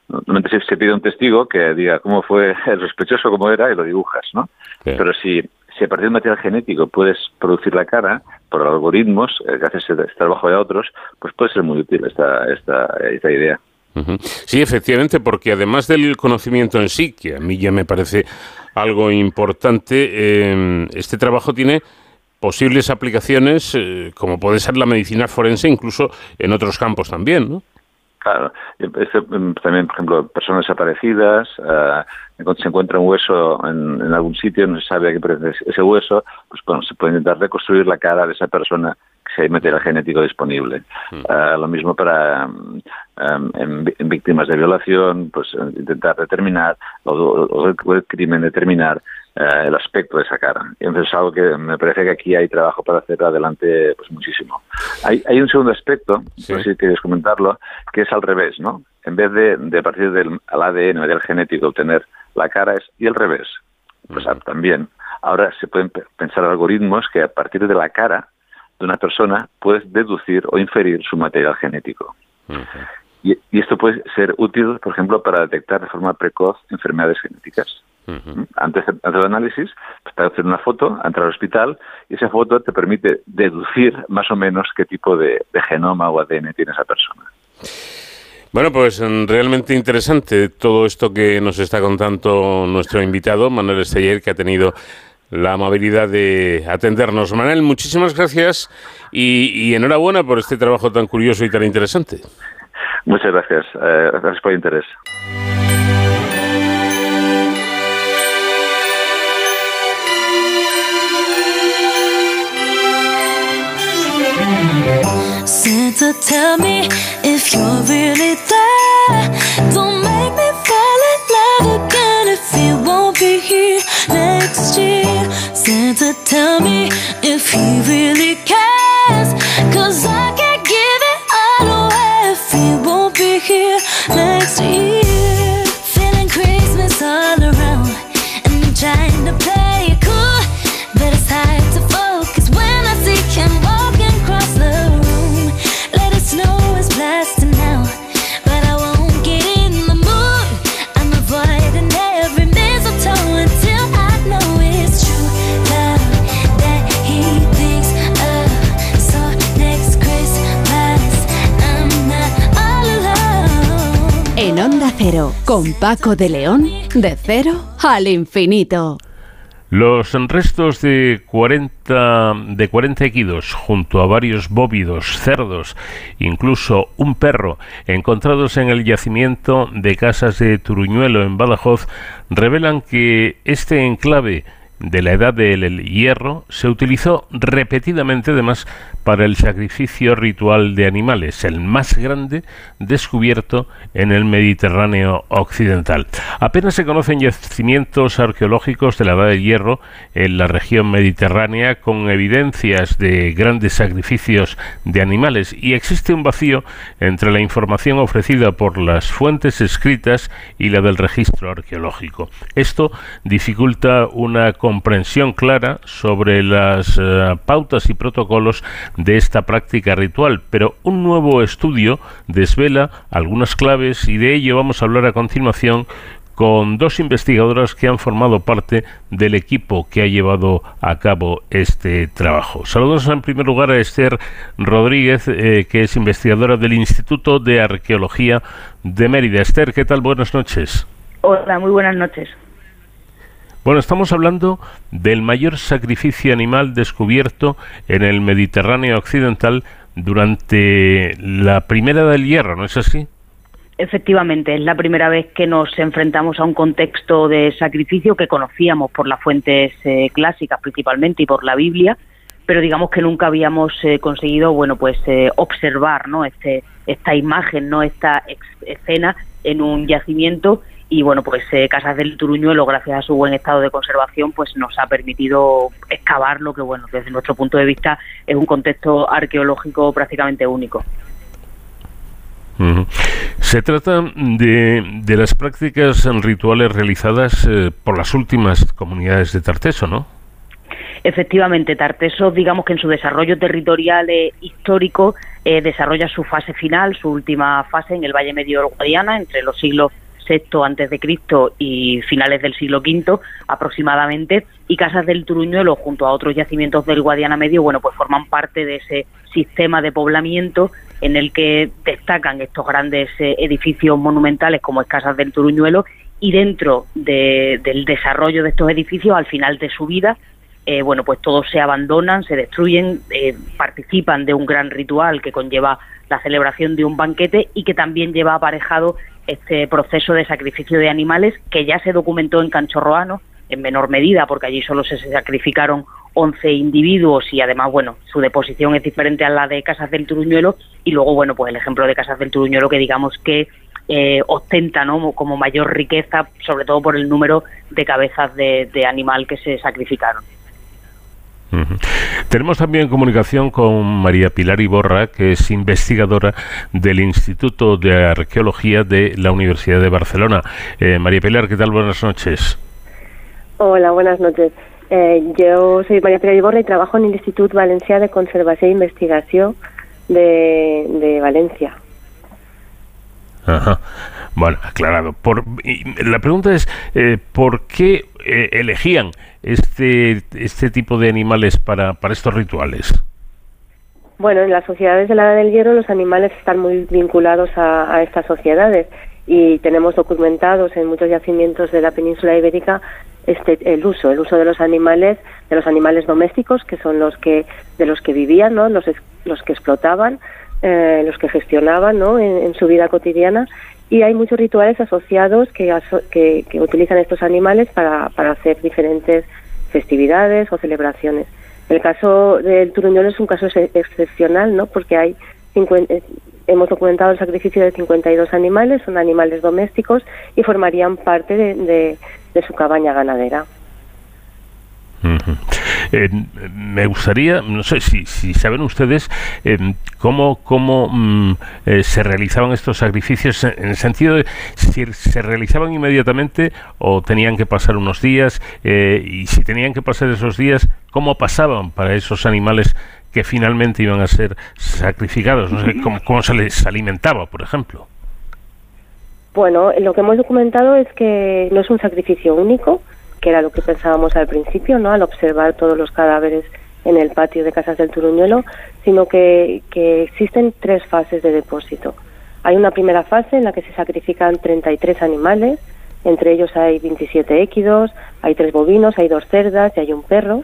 Normalmente se, se pide un testigo que diga cómo fue el sospechoso, cómo era, y lo dibujas, ¿no? Pero si, si a partir de un material genético puedes producir la cara por algoritmos, eh, que haces este trabajo de otros, pues puede ser muy útil esta, esta, esta idea. Sí, efectivamente, porque además del conocimiento en sí, que a mí ya me parece algo importante, eh, este trabajo tiene posibles aplicaciones, eh, como puede ser la medicina forense, incluso en otros campos también, ¿no? Claro, Este, mm, también, por ejemplo, personas desaparecidas, eh, cuando se encuentra un hueso en, en algún sitio, no se sabe a qué pertenece ese hueso, pues bueno, se puede intentar reconstruir la cara de esa persona si hay material genético disponible. Eh, lo mismo para mm, em, en, víctimas de violación, pues intentar determinar, o, o- o el crimen determinar el aspecto de esa cara. Y entonces es algo que me parece que aquí hay trabajo para hacer adelante pues muchísimo. Hay, hay un segundo aspecto, no sé si quieres comentarlo, que es al revés, ¿no? En vez de, de partir del al ADN, del genético, obtener la cara, es y al revés. Pues también ahora se pueden pe- pensar algoritmos que a partir de la cara de una persona puedes deducir o inferir su material genético. Y, y esto puede ser útil, por ejemplo, para detectar de forma precoz enfermedades genéticas. Antes de hacer el análisis, pues, te hacer una foto, entrar al hospital y esa foto te permite deducir más o menos qué tipo de, de genoma o ADN tiene esa persona. Bueno, pues mm, realmente interesante todo esto que nos está contando nuestro invitado, Manuel Esteller, que ha tenido la amabilidad de atendernos. Manuel, muchísimas gracias y, y enhorabuena por este trabajo tan curioso y tan interesante. Muchas gracias. eh, gracias por el interés. Santa, tell me if you're really there. Don't make me fall in love again if you won't be here next year. Santa, tell me Con Paco de León, de cero al infinito. Los restos de 40, de 40 equidos junto a varios bóvidos, cerdos, incluso un perro, encontrados en el yacimiento de casas de Turuñuelo en Badajoz, revelan que este enclave de la edad del hierro se utilizó repetidamente además para el sacrificio ritual de animales, el más grande descubierto en el Mediterráneo occidental. Apenas se conocen yacimientos arqueológicos de la edad del hierro en la región mediterránea con evidencias de grandes sacrificios de animales y existe un vacío entre la información ofrecida por las fuentes escritas y la del registro arqueológico. Esto dificulta una comprensión clara sobre las eh, pautas y protocolos de esta práctica ritual, pero un nuevo estudio desvela algunas claves y de ello vamos a hablar a continuación con dos investigadoras que han formado parte del equipo que ha llevado a cabo este trabajo. Saludos en primer lugar a Esther Rodríguez, eh, que es investigadora del Instituto de Arqueología de Mérida. Esther, ¿qué tal? Buenas noches. Hola, muy buenas noches. Bueno, estamos hablando del mayor sacrificio animal descubierto en el Mediterráneo occidental durante la primera del hierro, ¿no es así? Efectivamente, es la primera vez que nos enfrentamos a un contexto de sacrificio que conocíamos por las fuentes eh, clásicas principalmente y por la Biblia, pero digamos que nunca habíamos eh, conseguido, bueno, pues eh, observar, ¿no? Este, esta imagen, ¿no? Esta escena en un yacimiento y bueno, pues eh, Casas del Turuñuelo, gracias a su buen estado de conservación, pues nos ha permitido excavar lo que, bueno, desde nuestro punto de vista es un contexto arqueológico prácticamente único. Se trata de, de las prácticas rituales realizadas eh, por las últimas comunidades de Tarteso, ¿no? Efectivamente, Tarteso, digamos que en su desarrollo territorial e histórico eh, desarrolla su fase final, su última fase en el Valle Medio del Guadiana, entre los siglos VI antes de Cristo y finales del siglo V aproximadamente, y Casas del Turuñuelo junto a otros yacimientos del Guadiana Medio, bueno, pues forman parte de ese sistema de poblamiento en el que destacan estos grandes eh, edificios monumentales como es Casas del Turuñuelo y dentro de- del desarrollo de estos edificios, al final de su vida, eh, bueno, pues todos se abandonan, se destruyen, eh, participan de un gran ritual que conlleva la celebración de un banquete y que también lleva aparejado este proceso de sacrificio de animales que ya se documentó en Canchorroano en menor medida, porque allí solo se sacrificaron 11 individuos y además, bueno, su deposición es diferente a la de Casas del Turuñuelo y luego, bueno, pues el ejemplo de Casas del Turuñuelo que digamos que eh, ostenta ¿no? como mayor riqueza, sobre todo por el número de cabezas de, de animal que se sacrificaron. Tenemos también comunicación con María Pilar Iborra, que es investigadora del Instituto de Arqueología de la Universidad de Barcelona. Eh, María Pilar, ¿qué tal? Buenas noches. Hola, buenas noches. Eh, yo soy María Pérez Iborra y trabajo en el Institut Valencià de Conservació i Investigació de, de Valencia. Ajá. Bueno, aclarado. Por, y la pregunta es, eh, ¿por qué eh, elegían este, este tipo de animales para, para estos rituales? Bueno, en las sociedades de la Edad del Hierro los animales están muy vinculados a, a estas sociedades y tenemos documentados en muchos yacimientos de la península ibérica este el uso, el uso de los animales, de los animales domésticos que son los que de los que vivían, ¿no? Los los que explotaban, eh, los que gestionaban, ¿no? En su vida cotidiana y hay muchos rituales asociados que, utilizan estos animales para, hacer diferentes festividades o celebraciones. El caso del turuñuelo es un caso ex- excepcional, ¿no? Porque hay 50 eh, hemos documentado el sacrificio de 52 animales, son animales domésticos y formarían parte de su cabaña ganadera. Eh, me gustaría, no sé si, si saben ustedes eh, cómo, cómo mm, eh, se realizaban estos sacrificios en el sentido de si se realizaban inmediatamente o tenían que pasar unos días eh, y si tenían que pasar esos días, cómo pasaban para esos animales que finalmente iban a ser sacrificados, no sé, cómo, cómo se les alimentaba, por ejemplo. Bueno, lo que hemos documentado es que no es un sacrificio único, que era lo que pensábamos al principio, ¿no? Al observar todos los cadáveres en el patio de Casas del Turuñuelo, sino que, existen tres fases de depósito. Hay una primera fase en la que se sacrifican 33 animales, entre ellos hay 27 équidos, hay tres bovinos, hay dos cerdas y hay un perro.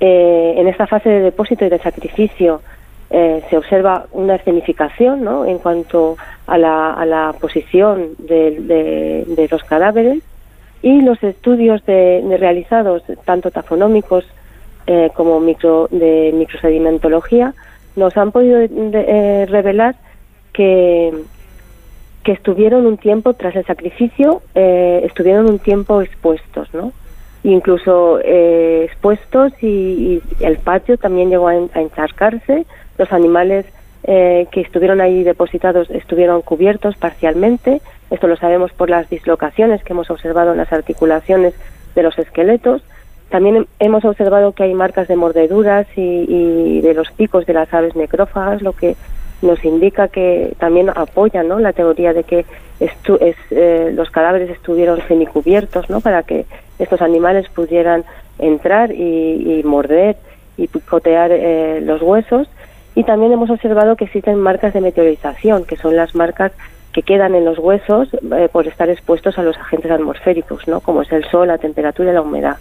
Eh, en esta fase de depósito y de sacrificio eh, se observa una escenificación ¿no? en cuanto a la, a la posición de los cadáveres y los estudios de, realizados, tanto tafonómicos eh, como micro, de microsedimentología, nos han podido eh, revelar que, que estuvieron un tiempo tras el sacrificio, eh, estuvieron un tiempo expuestos, ¿no? incluso eh, expuestos y, y el patio también llegó a, a encharcarse. Los animales eh, que estuvieron ahí depositados estuvieron cubiertos parcialmente. Esto lo sabemos por las dislocaciones que hemos observado en las articulaciones de los esqueletos. También hem- hemos observado que hay marcas de mordeduras y, de los picos de las aves necrófagas, lo que nos indica que también apoya ¿no? la teoría de que estu- es, eh, los cadáveres estuvieron semicubiertos ¿no? para que estos animales pudieran entrar y, y morder y picotear eh, los huesos. Y también hemos observado que existen marcas de meteorización, que son las marcas que quedan en los huesos eh, por estar expuestos a los agentes atmosféricos, ¿no? como es el sol, la temperatura y la humedad.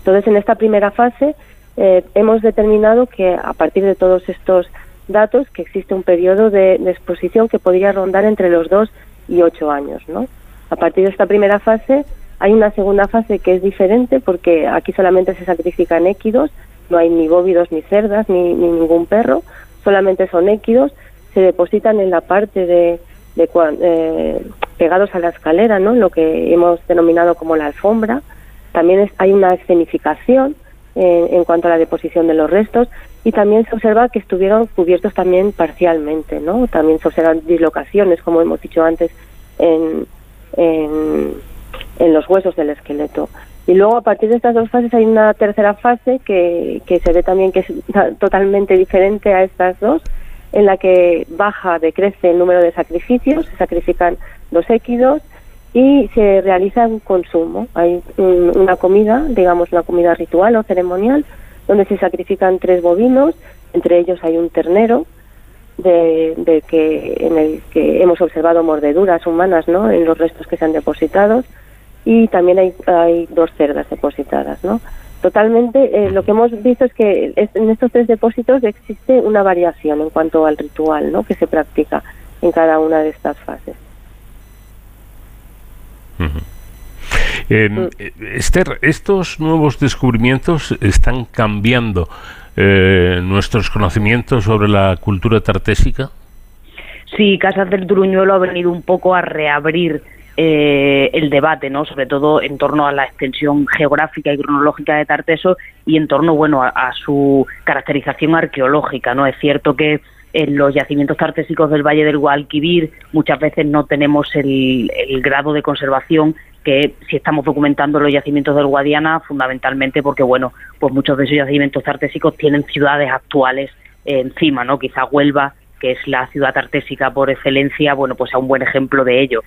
Entonces, en esta primera fase eh, hemos determinado que a partir de todos estos datos que existe un periodo de, exposición que podría rondar entre los 2 y 8 años. ¿no? A partir de esta primera fase hay una segunda fase que es diferente porque aquí solamente se sacrifican équidos, no hay ni bóvidos ni cerdas ni, ni ningún perro, solamente son équidos, se depositan en la parte de, de eh, pegados a la escalera, ¿no? lo que hemos denominado como la alfombra. También es- hay una escenificación en, en cuanto a la deposición de los restos y también se observa que estuvieron cubiertos también parcialmente, ¿no? También se observan dislocaciones, como hemos dicho antes, en, en, en los huesos del esqueleto. Y luego, a partir de estas dos fases, hay una tercera fase que, que se ve también que es totalmente diferente a estas dos, en la que baja, decrece el número de sacrificios, se sacrifican dos équidos y se realiza un consumo. Hay un- una comida, digamos una comida ritual o ceremonial, donde se sacrifican tres bovinos, entre ellos hay un ternero, de, de que en el que hemos observado mordeduras humanas ¿no? en los restos que se han depositado y también hay, hay dos cerdas depositadas. ¿no? Totalmente, eh, lo que hemos visto es que es- en estos tres depósitos existe una variación en cuanto al ritual ¿no? que se practica en cada una de estas fases. Eh, eh, Esther, estos nuevos descubrimientos están cambiando eh, nuestros conocimientos sobre la cultura tartésica. Sí, Casas del Turuñuelo ha venido un poco a reabrir eh, el debate, ¿no? Sobre todo en torno a la extensión geográfica y cronológica de Tarteso y en torno, bueno, a, su caracterización arqueológica, ¿no? Es cierto que en los yacimientos tartésicos del Valle del Guadalquivir muchas veces no tenemos el, grado de conservación que si estamos documentando los yacimientos del Guadiana, fundamentalmente porque, bueno, pues muchos de esos yacimientos tartésicos tienen ciudades actuales encima, ¿no? Quizá Huelva, que es la ciudad tartésica por excelencia, bueno, pues a un buen ejemplo de ello.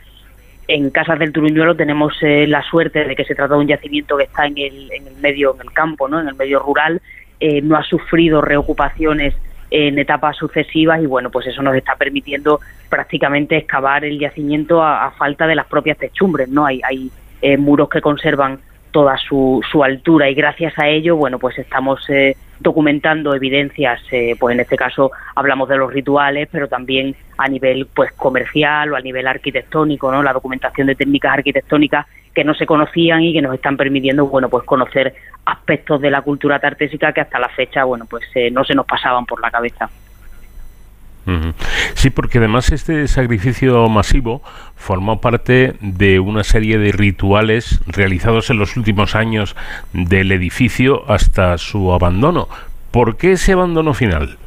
En Casas del Turuñuelo tenemos eh, la suerte de que se trata de un yacimiento que está en el, medio, en el campo, ¿no? En el medio rural, eh, no ha sufrido reocupaciones en etapas sucesivas y bueno, pues eso nos está permitiendo prácticamente excavar el yacimiento a, a falta de las propias techumbres, ¿no? Hay, hay eh, muros que conservan toda su, su altura y gracias a ello, bueno, pues estamos eh, documentando evidencias, eh, pues en este caso hablamos de los rituales, pero también a nivel pues comercial o a nivel arquitectónico, ¿no? La documentación de técnicas arquitectónicas que no se conocían y que nos están permitiendo, bueno, pues conocer aspectos de la cultura tartésica que hasta la fecha, bueno, pues eh, no se nos pasaban por la cabeza. Sí, porque además este sacrificio masivo formó parte de una serie de rituales realizados en los últimos años del edificio hasta su abandono. ¿Por qué ese abandono final?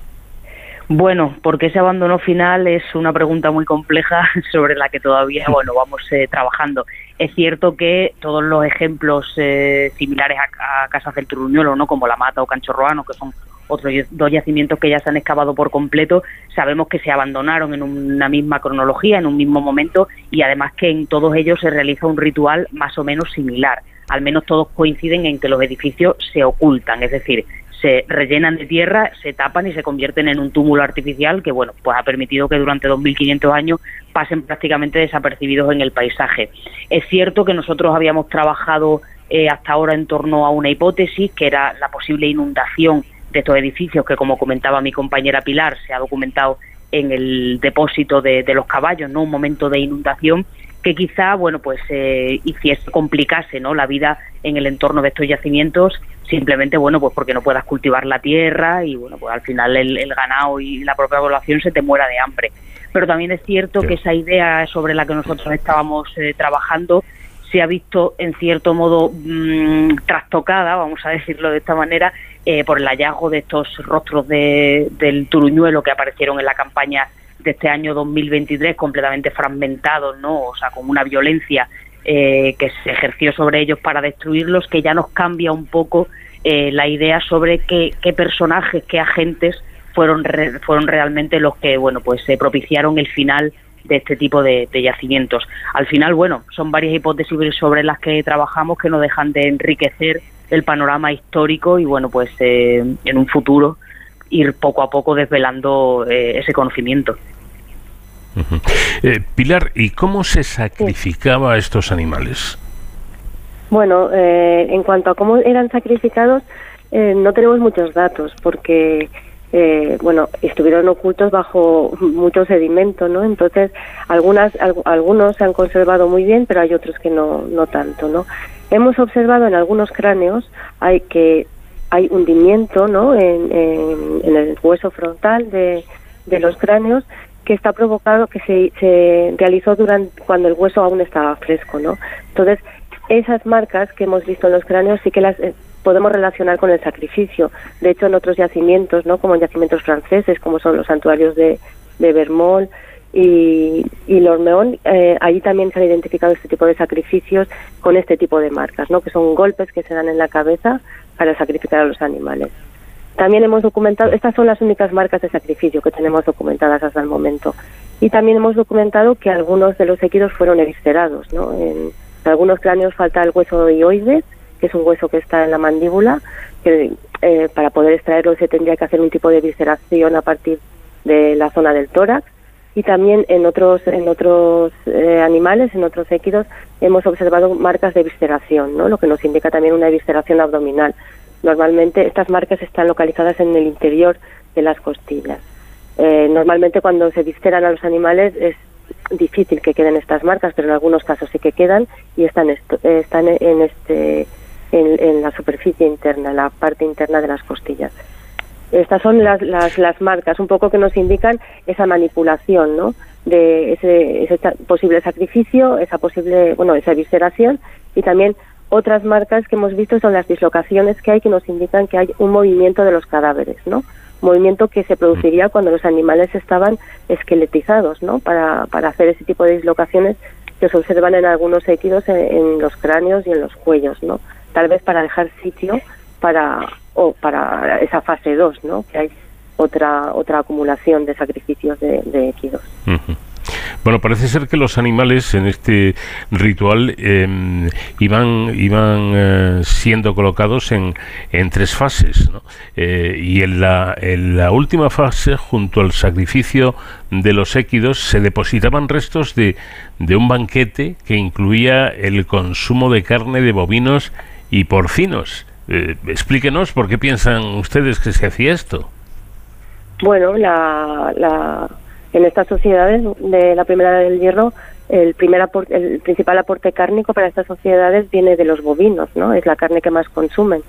Bueno, porque ese abandono final es una pregunta muy compleja sobre la que todavía, bueno, vamos eh, trabajando. Es cierto que todos los ejemplos eh, similares a, a Casas del Truñuelo, ¿no? como La Mata o Canchorroano, que son otros dos yacimientos que ya se han excavado por completo, sabemos que se abandonaron en una misma cronología, en un mismo momento, y además que en todos ellos se realiza un ritual más o menos similar. Al menos todos coinciden en que los edificios se ocultan, es decir, se rellenan de tierra, se tapan y se convierten en un túmulo artificial que, bueno, pues ha permitido que durante 2.500 años pasen prácticamente desapercibidos en el paisaje. Es cierto que nosotros habíamos trabajado eh, hasta ahora en torno a una hipótesis que era la posible inundación de estos edificios que, como comentaba mi compañera Pilar, se ha documentado en el depósito de, de los caballos, ¿no? Un momento de inundación que quizá, bueno, pues eh, hiciese, complicase, ¿no? La vida en el entorno de estos yacimientos, simplemente, bueno, pues porque no puedas cultivar la tierra y, bueno, pues al final el, el ganado y la propia población se te muera de hambre. Pero también es cierto que esa idea sobre la que nosotros estábamos eh, trabajando se ha visto en cierto modo mm, trastocada, vamos a decirlo de esta manera, eh, por el hallazgo de estos rostros de- del turuñuelo que aparecieron en la campaña de este año 2023 completamente fragmentados, ¿no? O sea, con una violencia eh, que se ejerció sobre ellos para destruirlos, que ya nos cambia un poco eh, la idea sobre qué, qué personajes, qué agentes fueron re- fueron realmente los que, bueno, pues se propiciaron el final de este tipo de, de yacimientos. Al final, bueno, son varias hipótesis sobre las que trabajamos que no dejan de enriquecer el panorama histórico y, bueno, pues eh, en un futuro ir poco a poco desvelando eh, ese conocimiento. Eh, Pilar, ¿y cómo se sacrificaba a estos animales? Bueno, eh, en cuanto a cómo eran sacrificados, eh, no tenemos muchos datos porque, eh, bueno, estuvieron ocultos bajo mucho sedimento, ¿no? Entonces, algunas, al- algunos se han conservado muy bien, pero hay otros que no, no tanto, ¿no? Hemos observado en algunos cráneos hay que hay hundimiento, ¿no? En, en- el hueso frontal de, los cráneos que está provocado, que se, se realizó durante cuando el hueso aún estaba fresco, ¿no? Entonces, esas marcas que hemos visto en los cráneos sí que las eh, podemos relacionar con el sacrificio. De hecho, en otros yacimientos, ¿no? Como en yacimientos franceses, como son los santuarios de, de Vermont y, y Lormeón, eh, allí también se han identificado este tipo de sacrificios con este tipo de marcas, ¿no? Que son golpes que se dan en la cabeza para sacrificar a los animales. También hemos documentado, estas son las únicas marcas de sacrificio que tenemos documentadas hasta el momento. Y también hemos documentado que algunos de los equidos fueron eviscerados, ¿no? En, algunos cráneos falta el hueso ioides, que es un hueso que está en la mandíbula, que eh, para poder extraerlo se tendría que hacer un tipo de evisceración a partir de la zona del tórax. Y también en otros, en otros eh, animales, en otros equidos, hemos observado marcas de evisceración, ¿no? lo que nos indica también una evisceración abdominal. Normalmente estas marcas están localizadas en el interior de las costillas. Eh, normalmente cuando se visceran a los animales es difícil que queden estas marcas, pero en algunos casos sí que quedan y están, están en, este, en, en la superficie interna, en la parte interna de las costillas. Estas son las, las, marcas, un poco que nos indican esa manipulación, ¿no? De ese, ese posible sacrificio, esa posible, bueno, esa evisceración y también otras marcas que hemos visto son las dislocaciones que hay que nos indican que hay un movimiento de los cadáveres, ¿no? movimiento que se produciría cuando los animales estaban esqueletizados, ¿no? Para, para hacer ese tipo de dislocaciones que se observan en algunos equidos en, en los cráneos y en los cuellos, ¿no? Tal vez para dejar sitio para o para esa fase 2, ¿no? Que hay otra otra acumulación de sacrificios de, de. Bueno, parece ser que los animales en este ritual eh, iban, iban eh, siendo colocados en, en tres fases. ¿no? Eh, y en la, en la última fase, junto al sacrificio de los équidos, se depositaban restos de, de un banquete que incluía el consumo de carne de bovinos y porcinos. Eh, explíquenos por qué piensan ustedes que se hacía esto. Bueno, la, la, en estas sociedades de la primera del hierro, el, primer apor- el principal aporte cárnico para estas sociedades viene de los bovinos, ¿no? Es la carne que más consumen.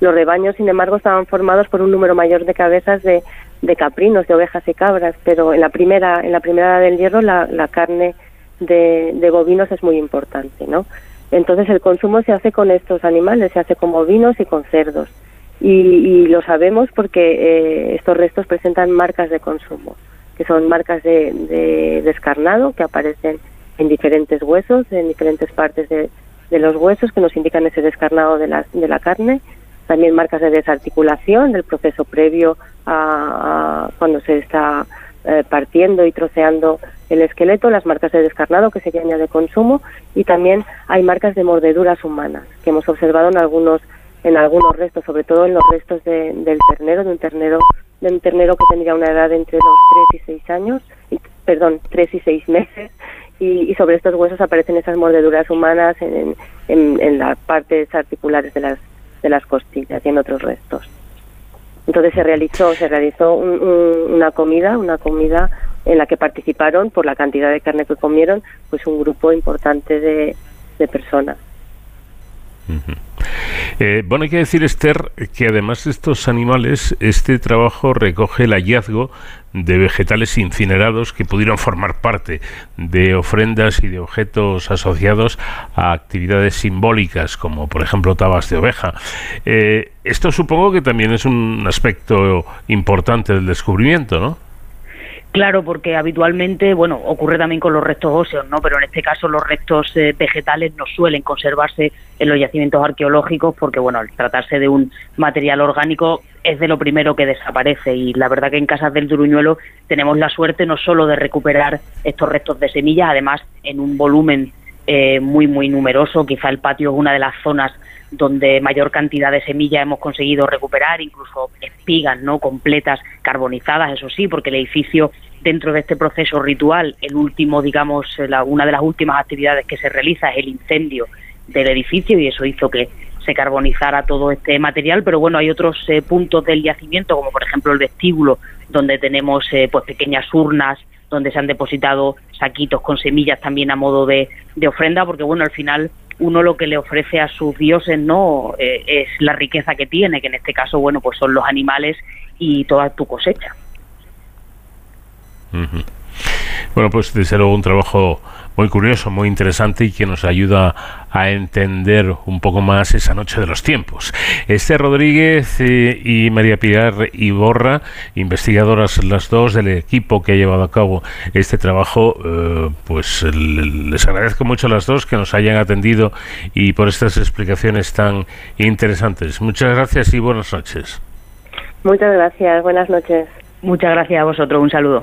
Los rebaños, sin embargo, estaban formados por un número mayor de cabezas de, de caprinos, de ovejas y cabras, pero en la primera, en la primera del hierro la, la carne de, de bovinos es muy importante, ¿no? Entonces el consumo se hace con estos animales, se hace con bovinos y con cerdos. Y, y lo sabemos porque eh, estos restos presentan marcas de consumo, que son marcas de, de descarnado que aparecen en diferentes huesos, en diferentes partes de, los huesos que nos indican ese descarnado de la, de la carne. También marcas de desarticulación del proceso previo a cuando se está eh, partiendo y troceando el esqueleto, las marcas de descarnado que serían ya de consumo y también hay marcas de mordeduras humanas que hemos observado en algunos en algunos restos, sobre todo en los restos de- del ternero, de un ternero de un ternero que tendría una edad entre los 3 y 6 años, y, perdón, 3 y 6 meses y, y sobre estos huesos aparecen esas mordeduras humanas en, en, en las partes articulares de las de las costillas y en otros restos. Entonces se realizó, se realizó un- un- una comida, una comida en la que participaron por la cantidad de carne que comieron, pues un grupo importante de, de personas. Eh, bueno, hay que decir, Esther, que además de estos animales, este trabajo recoge el hallazgo de vegetales incinerados que pudieron formar parte de ofrendas y de objetos asociados a actividades simbólicas, como por ejemplo tabas de oveja. Eh, esto supongo que también es un aspecto importante del descubrimiento, ¿no? Claro, porque habitualmente, bueno, ocurre también con los restos óseos, ¿no? Pero en este caso los restos eh, vegetales no suelen conservarse en los yacimientos arqueológicos porque, bueno, al tratarse de un material orgánico es de lo primero que desaparece y la verdad que en Casas del Turuñuelo tenemos la suerte no solo de recuperar estos restos de semillas, además en un volumen eh, muy, muy numeroso, quizá el patio es una de las zonas donde mayor cantidad de semillas hemos conseguido recuperar, incluso espigas no completas carbonizadas, eso sí, porque el edificio dentro de este proceso ritual, el último, digamos, eh, la- una de las últimas actividades que se realiza es el incendio del edificio y eso hizo que se carbonizara todo este material, pero bueno, hay otros eh, puntos del yacimiento, como por ejemplo el vestíbulo, donde tenemos eh, pues pequeñas urnas donde se han depositado saquitos con semillas también a modo de, de ofrenda, porque bueno, al final uno lo que le ofrece a sus dioses no Eh, es la riqueza que tiene, que en este caso, bueno, pues son los animales y toda tu cosecha. Bueno, pues desde luego un trabajo muy curioso, muy interesante y que nos ayuda a entender un poco más esa noche de los tiempos. Esther Rodríguez eh, y María Pilar Iborra, investigadoras las dos del equipo que ha llevado a cabo este trabajo, eh, pues les agradezco mucho a las dos que nos hayan atendido y por estas explicaciones tan interesantes. Muchas gracias y buenas noches. Muchas gracias, buenas noches. Muchas gracias a vosotros, un saludo.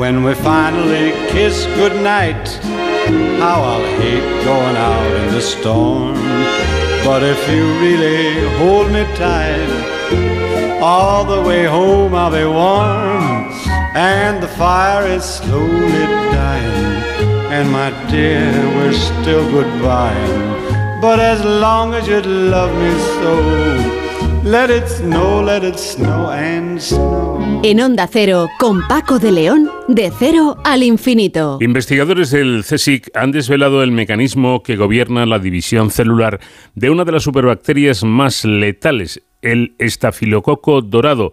When we finally kiss goodnight, how I'll hate going out in the storm. But if you really hold me tight, all the way home I'll be warm. And the fire is slowly dying. And my dear, we're still goodbying. But as long as you love me so, let it snow, let it snow and snow. En Onda Cero, con Paco de León, de cero al infinito. Investigadores del CSIC han desvelado el mecanismo que gobierna la división celular de una de las superbacterias más letales, el estafilococo dorado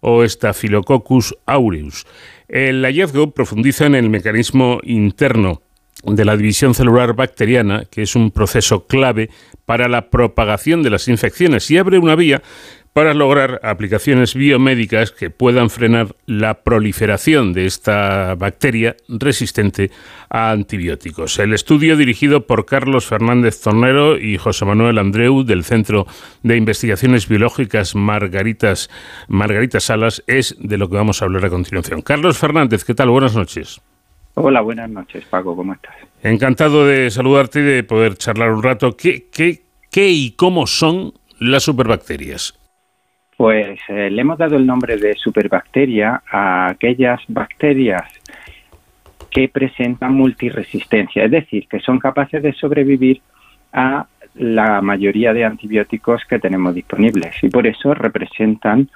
o Staphylococcus aureus. El hallazgo profundiza en el mecanismo interno de la división celular bacteriana, que es un proceso clave para la propagación de las infecciones y abre una vía para lograr aplicaciones biomédicas que puedan frenar la proliferación de esta bacteria resistente a antibióticos. El estudio dirigido por Carlos Fernández Tornero y José Manuel Andreu del Centro de Investigaciones Biológicas Margaritas, Margarita Salas es de lo que vamos a hablar a continuación. Carlos Fernández, ¿qué tal? Buenas noches. Hola, buenas noches, Paco, ¿cómo estás? Encantado de saludarte y de poder charlar un rato. ¿Qué, qué, qué y cómo son las superbacterias? Pues eh, le hemos dado el nombre de superbacteria a aquellas bacterias que presentan multiresistencia, es decir, que son capaces de sobrevivir a la mayoría de antibióticos que tenemos disponibles y por eso representan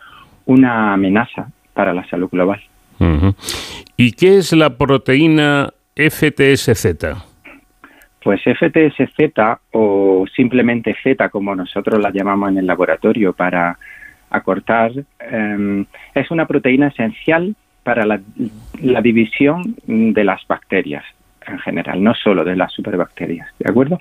una amenaza para la salud global. ¿Y qué es la proteína FTSZ? Pues FTSZ o simplemente Z como nosotros la llamamos en el laboratorio para acortar, eh, es una proteína esencial para la, la división de las bacterias en general, no solo de las superbacterias, ¿de acuerdo?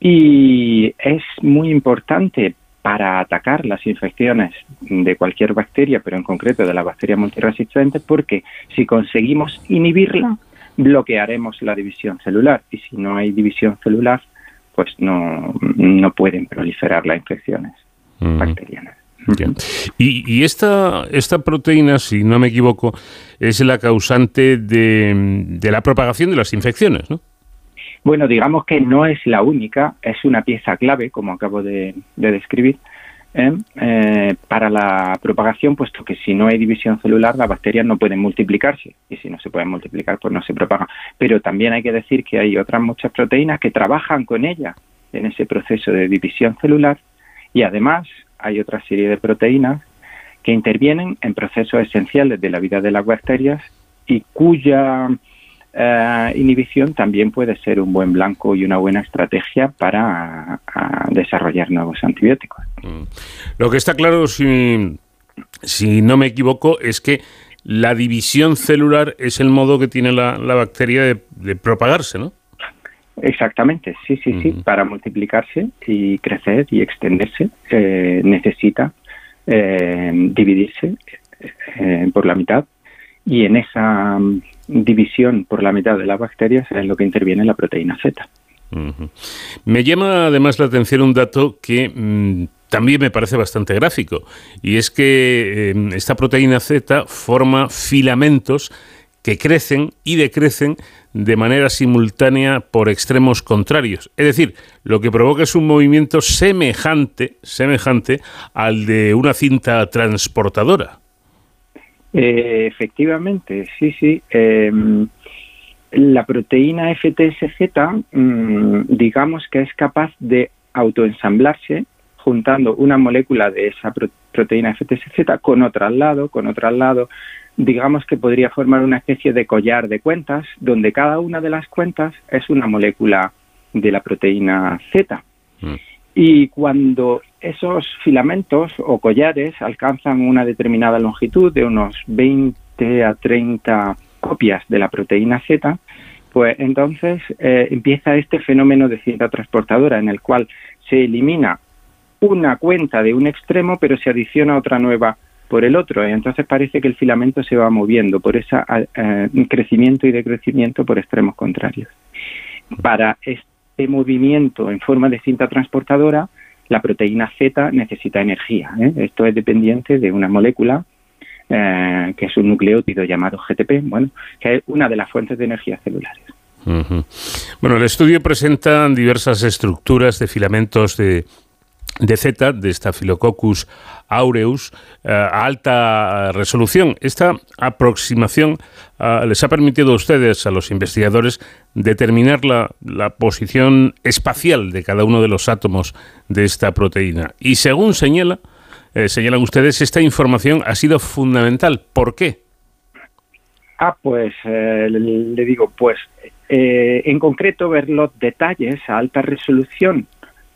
Y es muy importante para atacar las infecciones de cualquier bacteria, pero en concreto de la bacteria multiresistente, porque si conseguimos inhibirla, bloquearemos la división celular. Y si no hay división celular, pues no, no pueden proliferar las infecciones bacterianas. Bien. Y, y esta, esta proteína, si no me equivoco, es la causante de, de la propagación de las infecciones, ¿no? Bueno, digamos que no es la única, es una pieza clave, como acabo de, de describir, ¿eh? Eh, para la propagación, puesto que si no hay división celular, las bacterias no pueden multiplicarse, y si no se pueden multiplicar, pues no se propagan. Pero también hay que decir que hay otras muchas proteínas que trabajan con ella en ese proceso de división celular, y además hay otra serie de proteínas que intervienen en procesos esenciales de la vida de las bacterias y cuya eh, inhibición también puede ser un buen blanco y una buena estrategia para a, desarrollar nuevos antibióticos. Lo que está claro, si, si no me equivoco, es que la división celular es el modo que tiene la, la bacteria de, de propagarse, ¿no? Exactamente, sí, sí, sí. Para multiplicarse y crecer y extenderse eh, necesita eh, dividirse eh, por la mitad y en esa mm, división por la mitad de las bacterias es lo que interviene la proteína Z. Me llama además la atención un dato que mm, también me parece bastante gráfico, y es que eh, esta proteína Z forma filamentos que crecen y decrecen de manera simultánea por extremos contrarios. Es decir, lo que provoca es un movimiento semejante, semejante al de una cinta transportadora. Eh, efectivamente, sí, sí. Eh, la proteína FTSZ, mm, digamos que es capaz de autoensamblarse juntando una molécula de esa pro- proteína FTSZ con otra al lado, con otra al lado. Digamos que podría formar una especie de collar de cuentas, donde cada una de las cuentas es una molécula de la proteína Z. Y cuando esos filamentos o collares alcanzan una determinada longitud de unos 20 a 30 copias de la proteína Z, pues entonces eh, empieza este fenómeno de cinta transportadora en el cual se elimina una cuenta de un extremo pero se adiciona otra nueva por el otro y entonces parece que el filamento se va moviendo por ese crecimiento y decrecimiento por extremos contrarios. Para este movimiento en forma de cinta transportadora, la proteína Z necesita energía. ¿eh? Esto es dependiente de una molécula eh, que es un nucleótido llamado GTP, bueno, que es una de las fuentes de energía celulares. Bueno, el estudio presenta diversas estructuras de filamentos de, de Z, de Staphylococcus aureus, eh, a alta resolución. Esta aproximación eh, les ha permitido a ustedes, a los investigadores, determinar la, la posición espacial de cada uno de los átomos de esta proteína. Y según señala, eh, señalan ustedes, esta información ha sido fundamental. ¿Por qué? Ah, pues le, digo, pues en concreto ver los detalles a alta resolución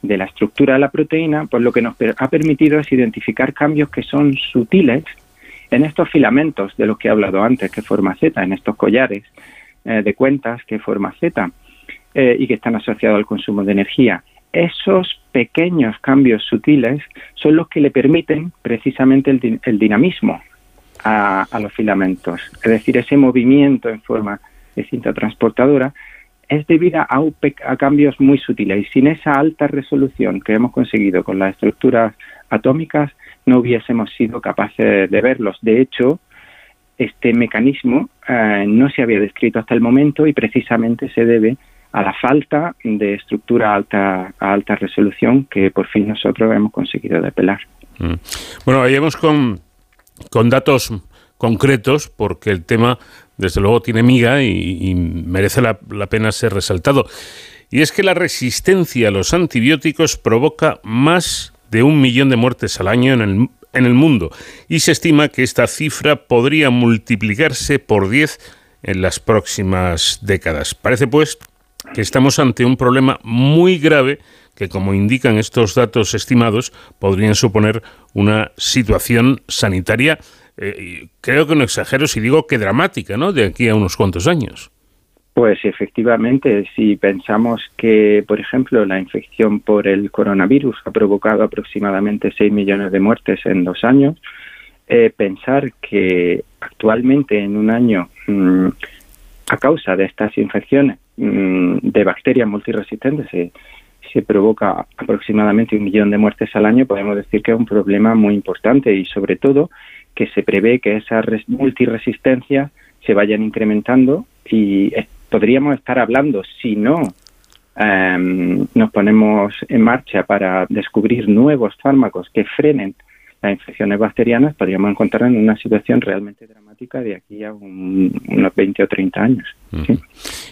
de la estructura de la proteína, pues lo que nos ha permitido es identificar cambios que son sutiles en estos filamentos de los que he hablado antes, que forma Z, en estos collares eh, de cuentas que forma Z eh, y que están asociados al consumo de energía. Esos pequeños cambios sutiles son los que le permiten precisamente el dinamismo a, a los filamentos. Es decir, ese movimiento en forma de cinta transportadora es debido a, cambios muy sutiles y sin esa alta resolución que hemos conseguido con las estructuras atómicas no hubiésemos sido capaces de verlos. De hecho, este mecanismo eh, no se había descrito hasta el momento y precisamente se debe a la falta de estructura alta, a alta resolución que por fin nosotros hemos conseguido depelar. Mm. Bueno, vayamos con, con datos concretos, porque el tema, desde luego, tiene miga y, merece la, la pena ser resaltado. Y es que la resistencia a los antibióticos provoca más de un millón de muertes al año en el, en el mundo. Y se estima que esta cifra podría multiplicarse por 10 en las próximas décadas. Parece, pues, que estamos ante un problema muy grave que, como indican estos datos estimados, podrían suponer una situación sanitaria, eh, creo que no exagero si digo que dramática, ¿no? De aquí a unos cuantos años. Pues efectivamente, si pensamos que, por ejemplo, la infección por el coronavirus ha provocado aproximadamente 6 millones de muertes en dos años, eh, pensar que actualmente en un año, mm, a causa de estas infecciones mm, de bacterias multiresistentes, se, se provoca aproximadamente un millón de muertes al año, podemos decir que es un problema muy importante y sobre todo que se prevé que esas res- multiresistencias se vayan incrementando y podríamos estar hablando, si no em, nos ponemos en marcha para descubrir nuevos fármacos que frenen las infecciones bacterianas, podríamos encontrar en una situación realmente dramática de aquí a un- unos 20 o 30 años. Sí.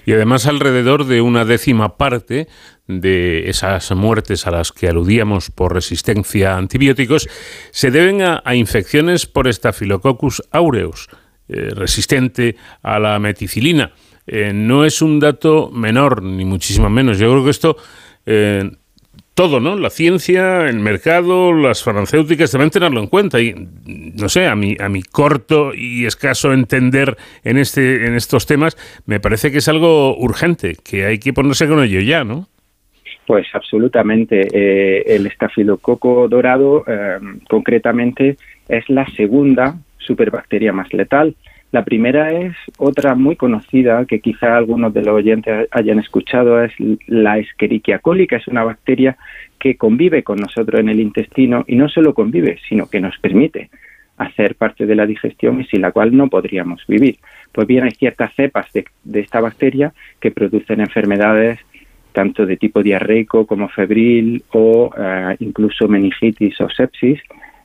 Y además alrededor de una décima parte de esas muertes a las que aludíamos por resistencia a antibióticos se deben a, a infecciones por Staphylococcus aureus, eh, resistente a la meticilina. Eh, no es un dato menor, ni muchísimo menos. Yo creo que esto... eh, todo, ¿no? La ciencia, el mercado, las farmacéuticas deben tenerlo en cuenta y no sé, a mi a mi corto y escaso entender en este en estos temas me parece que es algo urgente, que hay que ponerse con ello ya, ¿no? Pues absolutamente. Eh, el estafilococo dorado, eh, concretamente, es la segunda superbacteria más letal. La primera es otra muy conocida que quizá algunos de los oyentes hayan escuchado, es la Escherichia coli, es una bacteria que convive con nosotros en el intestino y no solo convive, sino que nos permite hacer parte de la digestión y sin la cual no podríamos vivir. Pues bien, hay ciertas cepas de, de esta bacteria que producen enfermedades tanto de tipo diarreico como febril o eh, incluso meningitis o sepsis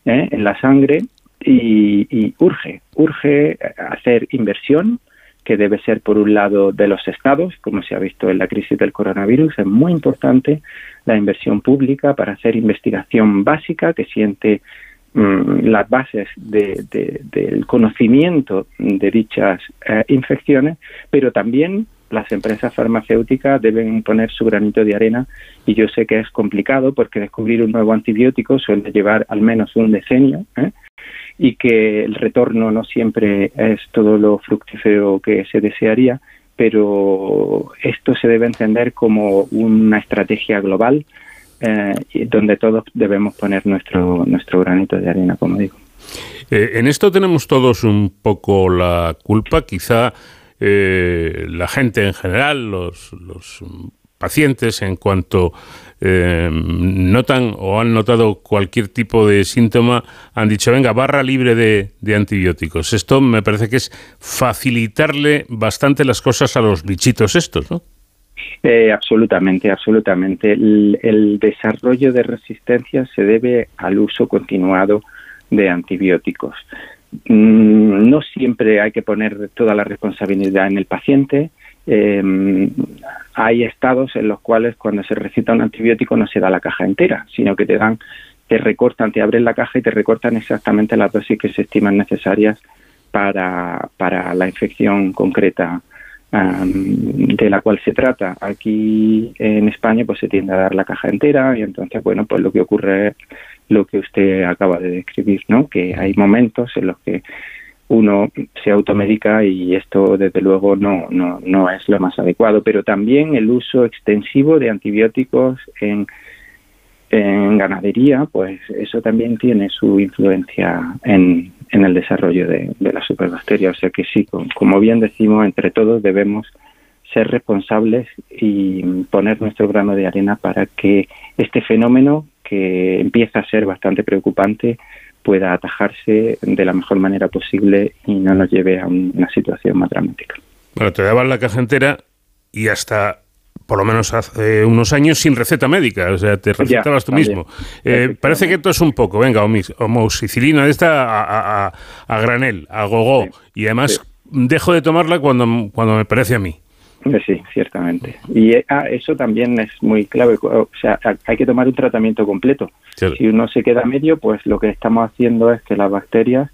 ¿eh? en la sangre y, y urge, urge hacer inversión que debe ser por un lado de los estados, como se ha visto en la crisis del coronavirus, es muy importante la inversión pública para hacer investigación básica que siente mm, las bases de- de- del conocimiento de dichas eh, infecciones, pero también las empresas farmacéuticas deben poner su granito de arena y yo sé que es complicado porque descubrir un nuevo antibiótico suele llevar al menos un decenio ¿eh? Y que el retorno no siempre es todo lo fructífero que se desearía, pero esto se debe entender como una estrategia global eh, donde todos debemos poner nuestro, nuestro granito de arena, como digo. Eh, en esto tenemos todos un poco la culpa, quizá eh, la gente en general, los, los pacientes, en cuanto eh, notan o han notado cualquier tipo de síntoma, han dicho, venga, barra libre de, de antibióticos. Esto me parece que es facilitarle bastante las cosas a los bichitos estos, ¿no? Eh, absolutamente, absolutamente. El, el desarrollo de resistencia se debe al uso continuado de antibióticos. Mm, No siempre hay que poner toda la responsabilidad en el paciente. Eh, hay estados en los cuales cuando se receta un antibiótico no se da la caja entera, sino que te dan, te recortan, te abren la caja y te recortan exactamente las dosis que se estiman necesarias para, para la infección concreta de la cual se trata. Aquí en España pues se tiende a dar la caja entera y entonces bueno pues lo que ocurre es lo que usted acaba de describir, ¿no? Que hay momentos en los que uno se automedica y esto desde luego no, no, no es lo más adecuado, pero también el uso extensivo de antibióticos en, ganadería, pues eso también tiene su influencia en, en el desarrollo de, de la superbacteria. O sea que sí, com- como bien decimos, entre todos debemos ser responsables y poner nuestro grano de arena para que este fenómeno, que empieza a ser bastante preocupante, pueda atajarse de la mejor manera posible y no nos lleve a un- una situación más dramática. Bueno, te daban la caja entera y hasta por lo menos hace unos años sin receta médica, o sea, te recetabas tú también. mismo. Eh, parece que esto es un poco, venga, homoxicilina de esta a, a- a- a granel, a gogó, y además dejo de tomarla cuando, cuando me parece a mí. Eh, Sí, ciertamente. Y eh, ah, eso también es muy clave. O sea, ha- hay que tomar un tratamiento completo. Si uno se queda a medio, pues lo que estamos haciendo es que las bacterias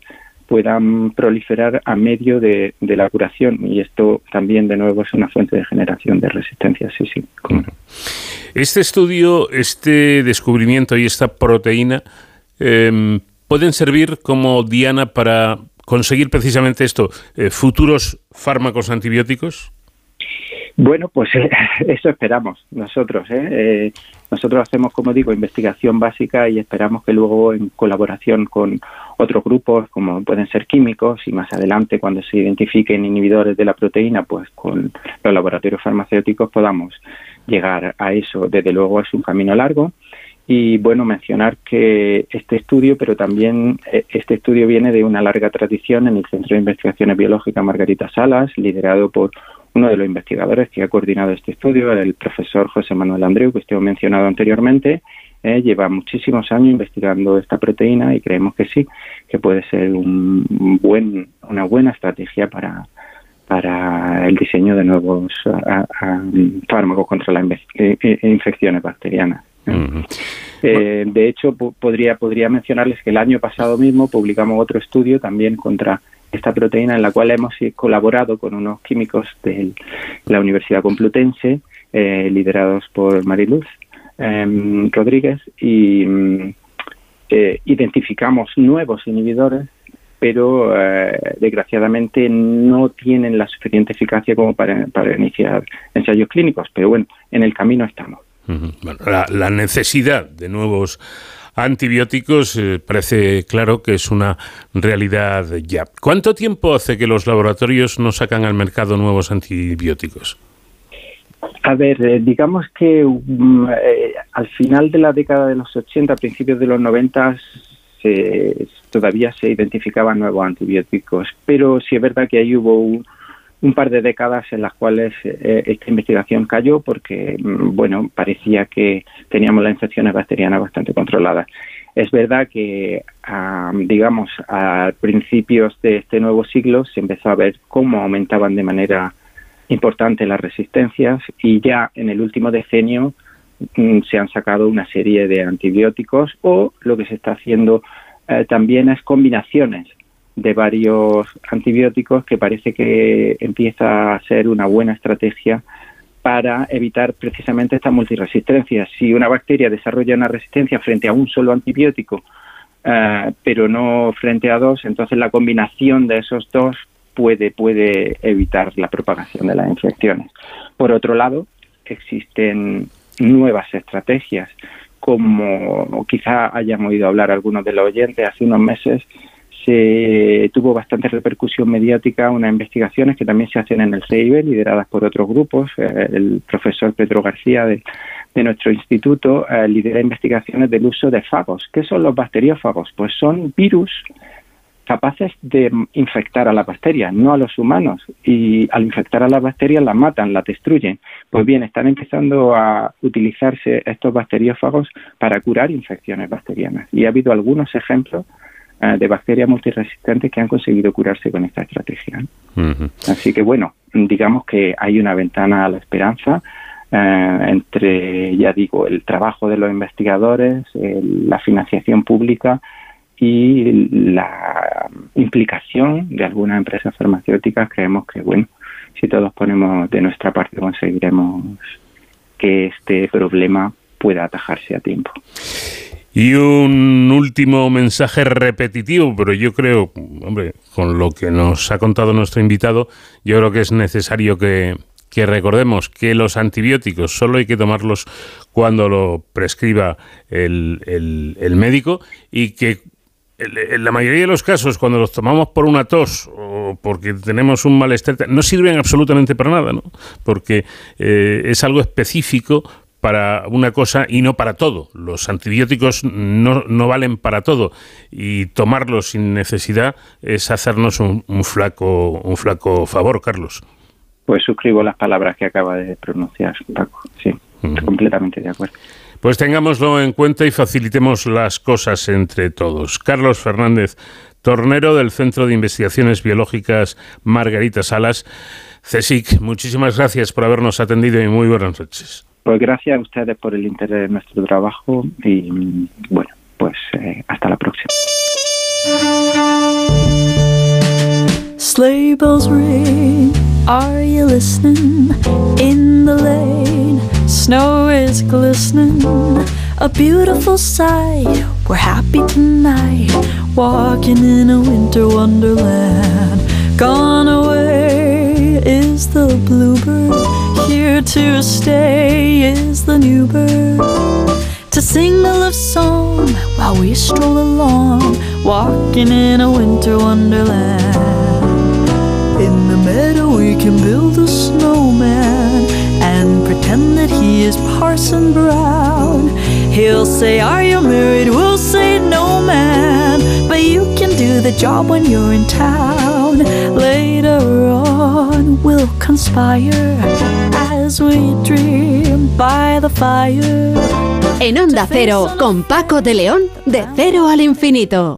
puedan proliferar a medio de, de la curación. Y esto también, de nuevo, es una fuente de generación de resistencia. Sí, sí. Este estudio, este descubrimiento y esta proteína em, pueden servir como diana para conseguir precisamente esto, eh, futuros fármacos antibióticos. Bueno, pues eh, eso esperamos nosotros. ¿eh? Eh, nosotros hacemos, como digo, investigación básica y esperamos que luego, en colaboración con otros grupos, como pueden ser químicos, y más adelante, cuando se identifiquen inhibidores de la proteína, pues con los laboratorios farmacéuticos podamos llegar a eso. Desde luego es un camino largo. Y bueno, mencionar que este estudio, pero también eh, este estudio viene de una larga tradición en el Centro de Investigaciones Biológicas Margarita Salas, liderado por uno de los investigadores que ha coordinado este estudio, el profesor José Manuel Andreu, que usted ha mencionado anteriormente. Eh, lleva muchísimos años investigando esta proteína y creemos que sí, que puede ser un buen, una buena estrategia para, para el diseño de nuevos a- a- fármacos contra las eh, eh, infecciones bacterianas. De hecho, po- podría, podría mencionarles que el año pasado mismo publicamos otro estudio también contra esta proteína en la cual hemos colaborado con unos químicos de la Universidad Complutense, eh, liderados por Mariluz em, Rodríguez, y mm, eh, identificamos nuevos inhibidores, pero eh, desgraciadamente no tienen la suficiente eficacia como para, para iniciar ensayos clínicos. Pero bueno, en el camino estamos. La necesidad de nuevos antibióticos eh, parece claro que es una realidad ya. ¿Cuánto tiempo hace que los laboratorios no sacan al mercado nuevos antibióticos? A ver, eh, digamos que mm, eh, al final de la década de los 80, a principios de los 90, se- todavía se identificaban nuevos antibióticos, pero sí es verdad que ahí hubo un, un par de décadas en las cuales eh, esta investigación cayó porque, mm, bueno, parecía que teníamos las infecciones bacterianas bastante controladas. Es verdad que, digamos, a principios de este nuevo siglo se empezó a ver cómo aumentaban de manera importante las resistencias y ya en el último decenio mm, se han sacado una serie de antibióticos o lo que se está haciendo eh, también es combinaciones de varios antibióticos que parece que empieza a ser una buena estrategia para evitar precisamente esta multiresistencia. Si una bacteria desarrolla una resistencia frente a un solo antibiótico, eh, pero no frente a dos, entonces la combinación de esos dos puede, puede evitar la propagación de las infecciones. Por otro lado, existen nuevas estrategias, como quizá hayan oído hablar algunos de los oyentes hace unos meses, se tuvo bastante repercusión mediática unas investigaciones que también se hacen en el CIB, lideradas por otros grupos. Eh, el profesor Pedro García de, nuestro instituto eh, lidera investigaciones del uso de fagos. ¿Qué son los bacteriófagos? Pues son virus capaces de infectar a las bacterias, no a los humanos. Y al infectar a las bacterias las matan, las destruyen. Pues bien, están empezando a utilizarse estos bacteriófagos para curar infecciones bacterianas. Y ha habido algunos ejemplos de bacterias multiresistentes que han conseguido curarse con esta estrategia. Así que bueno, digamos que hay una ventana a la esperanza eh, entre, ya digo, el trabajo de los investigadores, la financiación pública y la implicación de algunas empresas farmacéuticas. Creemos que, bueno, si todos ponemos de nuestra parte conseguiremos que este problema pueda atajarse a tiempo. Y un último mensaje repetitivo, pero yo creo, hombre, con lo que nos ha contado nuestro invitado, yo creo que es necesario que, recordemos que los antibióticos solo hay que tomarlos cuando lo prescriba el, médico y que en en la mayoría de los casos, cuando los tomamos por una tos o porque tenemos un malestar, no sirven absolutamente para nada, ¿no? Porque eh, es algo específico para una cosa y no para todo. Los antibióticos no, no valen para todo y tomarlos sin necesidad es hacernos un, un flaco un flaco favor, Carlos. Pues suscribo las palabras que acaba de pronunciar Paco. Sí, completamente de acuerdo. Pues tengámoslo en cuenta y facilitemos las cosas entre todos. Carlos Fernández, tornero del Centro de Investigaciones Biológicas Margarita Salas, CSIC, muchísimas gracias por habernos atendido y muy buenas noches. Pues gracias a ustedes por el interés en nuestro trabajo y bueno, pues eh, hasta la próxima. Sleigh bells ring, are you listening? In the lane, snow is glistening, a beautiful sight. We're happy tonight, walking in a winter wonderland. Gone away is the bluebird, here to stay is the new bird. To sing a love song while we stroll along, walking in a winter wonderland. In the meadow, we can build a snowman and pretend that he is Parson Brown. He'll say, Are you married? We'll say, No, man. But you can do the job when you're in town. Later on, we'll conspire as we dream by the fire. En Onda Cero, con Paco de León, de cero al infinito.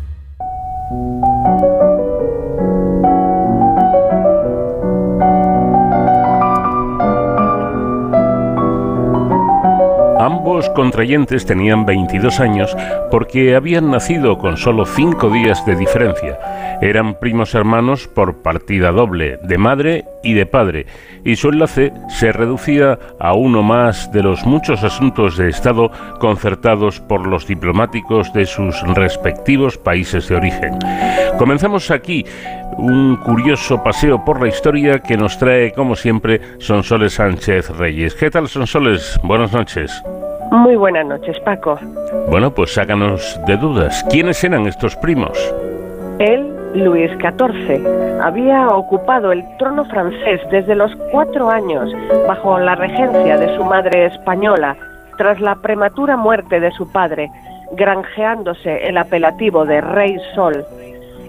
Contrayentes tenían 22 años porque habían nacido con solo 5 días de diferencia. Eran primos hermanos por partida doble, de madre y de padre, y su enlace se reducía a uno más de los muchos asuntos de Estado concertados por los diplomáticos de sus respectivos países de origen. Comenzamos aquí un curioso paseo por la historia que nos trae, como siempre, Sonsoles Sánchez Reyes. ¿Qué tal, Sonsoles? Buenas noches. Muy buenas noches, Paco. Bueno, pues sácanos de dudas. ¿Quiénes eran estos primos? Él, Luis XIV, había ocupado el trono francés desde los cuatro años bajo la regencia de su madre española, tras la prematura muerte de su padre, granjeándose el apelativo de Rey Sol.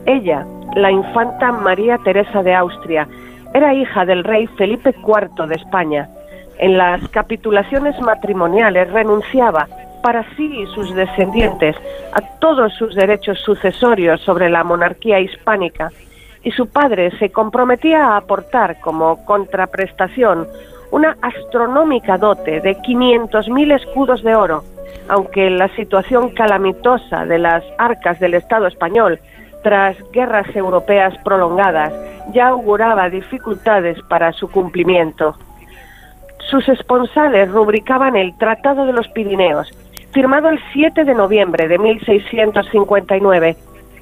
Ella, la infanta María Teresa de Austria, era hija del rey Felipe IV de España. En las capitulaciones matrimoniales renunciaba para sí y sus descendientes a todos sus derechos sucesorios sobre la monarquía hispánica y su padre se comprometía a aportar como contraprestación una astronómica dote de 500.000 escudos de oro, aunque la situación calamitosa de las arcas del Estado español tras guerras europeas prolongadas ya auguraba dificultades para su cumplimiento. Sus esponsales rubricaban el Tratado de los Pirineos, firmado el 7 de noviembre de 1659,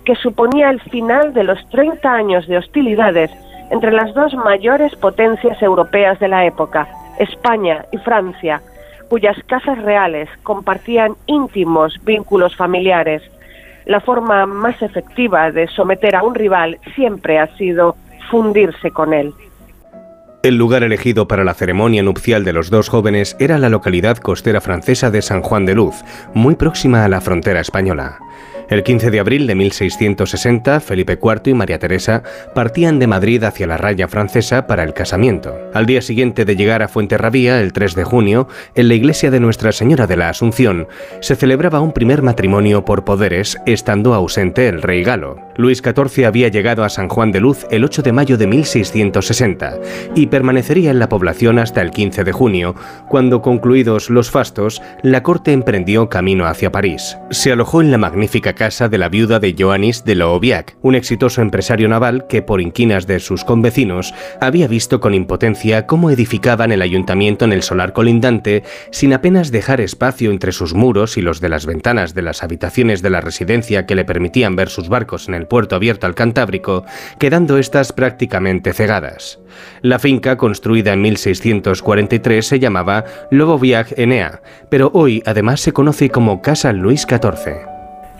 que suponía el final de los 30 años de hostilidades entre las dos mayores potencias europeas de la época, España y Francia, cuyas casas reales compartían íntimos vínculos familiares. La forma más efectiva de someter a un rival siempre ha sido fundirse con él. El lugar elegido para la ceremonia nupcial de los dos jóvenes era la localidad costera francesa de San Juan de Luz, muy próxima a la frontera española. El 15 de abril de 1660, Felipe IV y María Teresa partían de Madrid hacia la raya francesa para el casamiento. Al día siguiente de llegar a Fuenterrabía, el 3 de junio, en la iglesia de Nuestra Señora de la Asunción, se celebraba un primer matrimonio por poderes, estando ausente el rey galo. Luis XIV había llegado a San Juan de Luz el 8 de mayo de 1660 y permanecería en la población hasta el 15 de junio, cuando concluidos los fastos, la corte emprendió camino hacia París. Se alojó en la magnífica casa de la viuda de Joannis de Looviac, un exitoso empresario naval que, por inquinas de sus convecinos, había visto con impotencia cómo edificaban el ayuntamiento en el solar colindante sin apenas dejar espacio entre sus muros y los de las ventanas de las habitaciones de la residencia que le permitían ver sus barcos en el puerto abierto al Cantábrico, quedando estas prácticamente cegadas. La finca, construida en 1643, se llamaba Loboviag Enea, pero hoy además se conoce como Casa Luis XIV.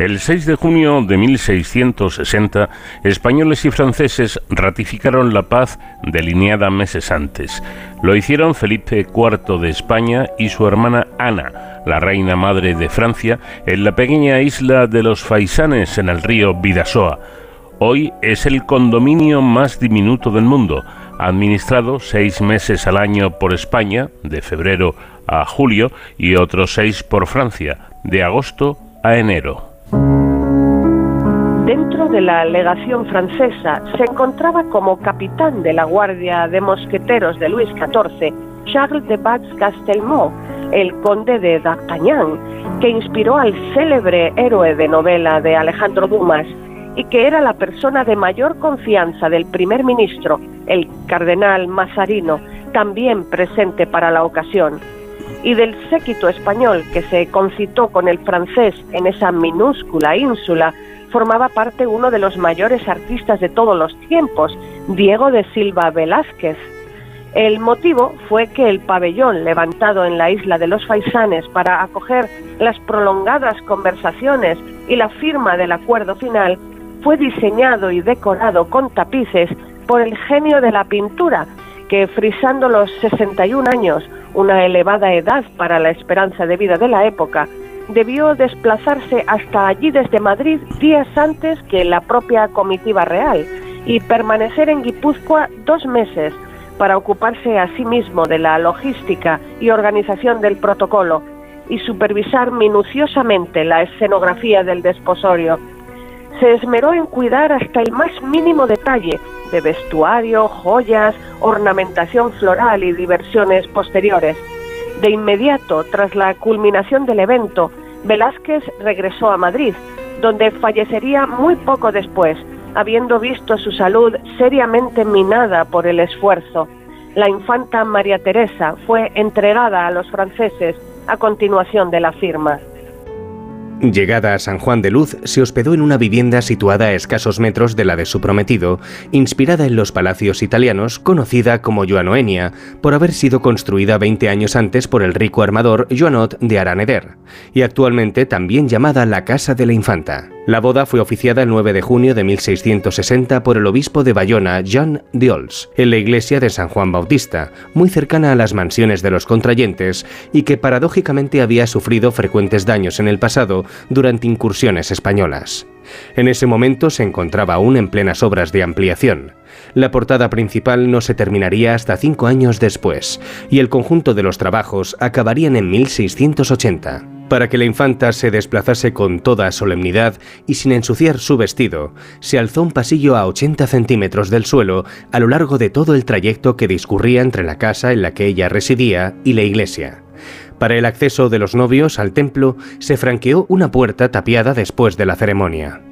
El 6 de junio de 1660, españoles y franceses ratificaron la paz delineada meses antes. Lo hicieron Felipe IV de España y su hermana Ana, la reina madre de Francia, en la pequeña isla de los Faisanes en el río Vidasoa. Hoy es el condominio más diminuto del mundo, administrado seis meses al año por España, de febrero a julio, y otros seis por Francia, de agosto a enero. Dentro de la legación francesa se encontraba como capitán de la Guardia de Mosqueteros de Luis XIV Charles de Batz-Castelmont, el conde de D'Artagnan, que inspiró al célebre héroe de novela de Alejandro Dumas y que era la persona de mayor confianza del primer ministro, el cardenal Mazarino, también presente para la ocasión y del séquito español que se concitó con el francés en esa minúscula ínsula, formaba parte uno de los mayores artistas de todos los tiempos, Diego de Silva Velázquez. El motivo fue que el pabellón levantado en la isla de los Faisanes para acoger las prolongadas conversaciones y la firma del acuerdo final fue diseñado y decorado con tapices por el genio de la pintura, que frisando los 61 años, una elevada edad para la esperanza de vida de la época, debió desplazarse hasta allí desde Madrid días antes que la propia comitiva real y permanecer en Guipúzcoa dos meses para ocuparse a sí mismo de la logística y organización del protocolo y supervisar minuciosamente la escenografía del desposorio. Se esmeró en cuidar hasta el más mínimo detalle de vestuario, joyas, ornamentación floral y diversiones posteriores. De inmediato, tras la culminación del evento, Velázquez regresó a Madrid, donde fallecería muy poco después, habiendo visto su salud seriamente minada por el esfuerzo. La infanta María Teresa fue entregada a los franceses a continuación de la firma. Llegada a San Juan de Luz, se hospedó en una vivienda situada a escasos metros de la de su prometido, inspirada en los palacios italianos, conocida como Joanoenia, por haber sido construida 20 años antes por el rico armador Joanot de Araneder, y actualmente también llamada la Casa de la Infanta. La boda fue oficiada el 9 de junio de 1660 por el obispo de Bayona, Jean Diols, en la iglesia de San Juan Bautista, muy cercana a las mansiones de los contrayentes y que paradójicamente había sufrido frecuentes daños en el pasado durante incursiones españolas. En ese momento se encontraba aún en plenas obras de ampliación. La portada principal no se terminaría hasta cinco años después, y el conjunto de los trabajos acabarían en 1680. Para que la infanta se desplazase con toda solemnidad y sin ensuciar su vestido, se alzó un pasillo a 80 centímetros del suelo a lo largo de todo el trayecto que discurría entre la casa en la que ella residía y la iglesia. Para el acceso de los novios al templo se franqueó una puerta tapiada después de la ceremonia.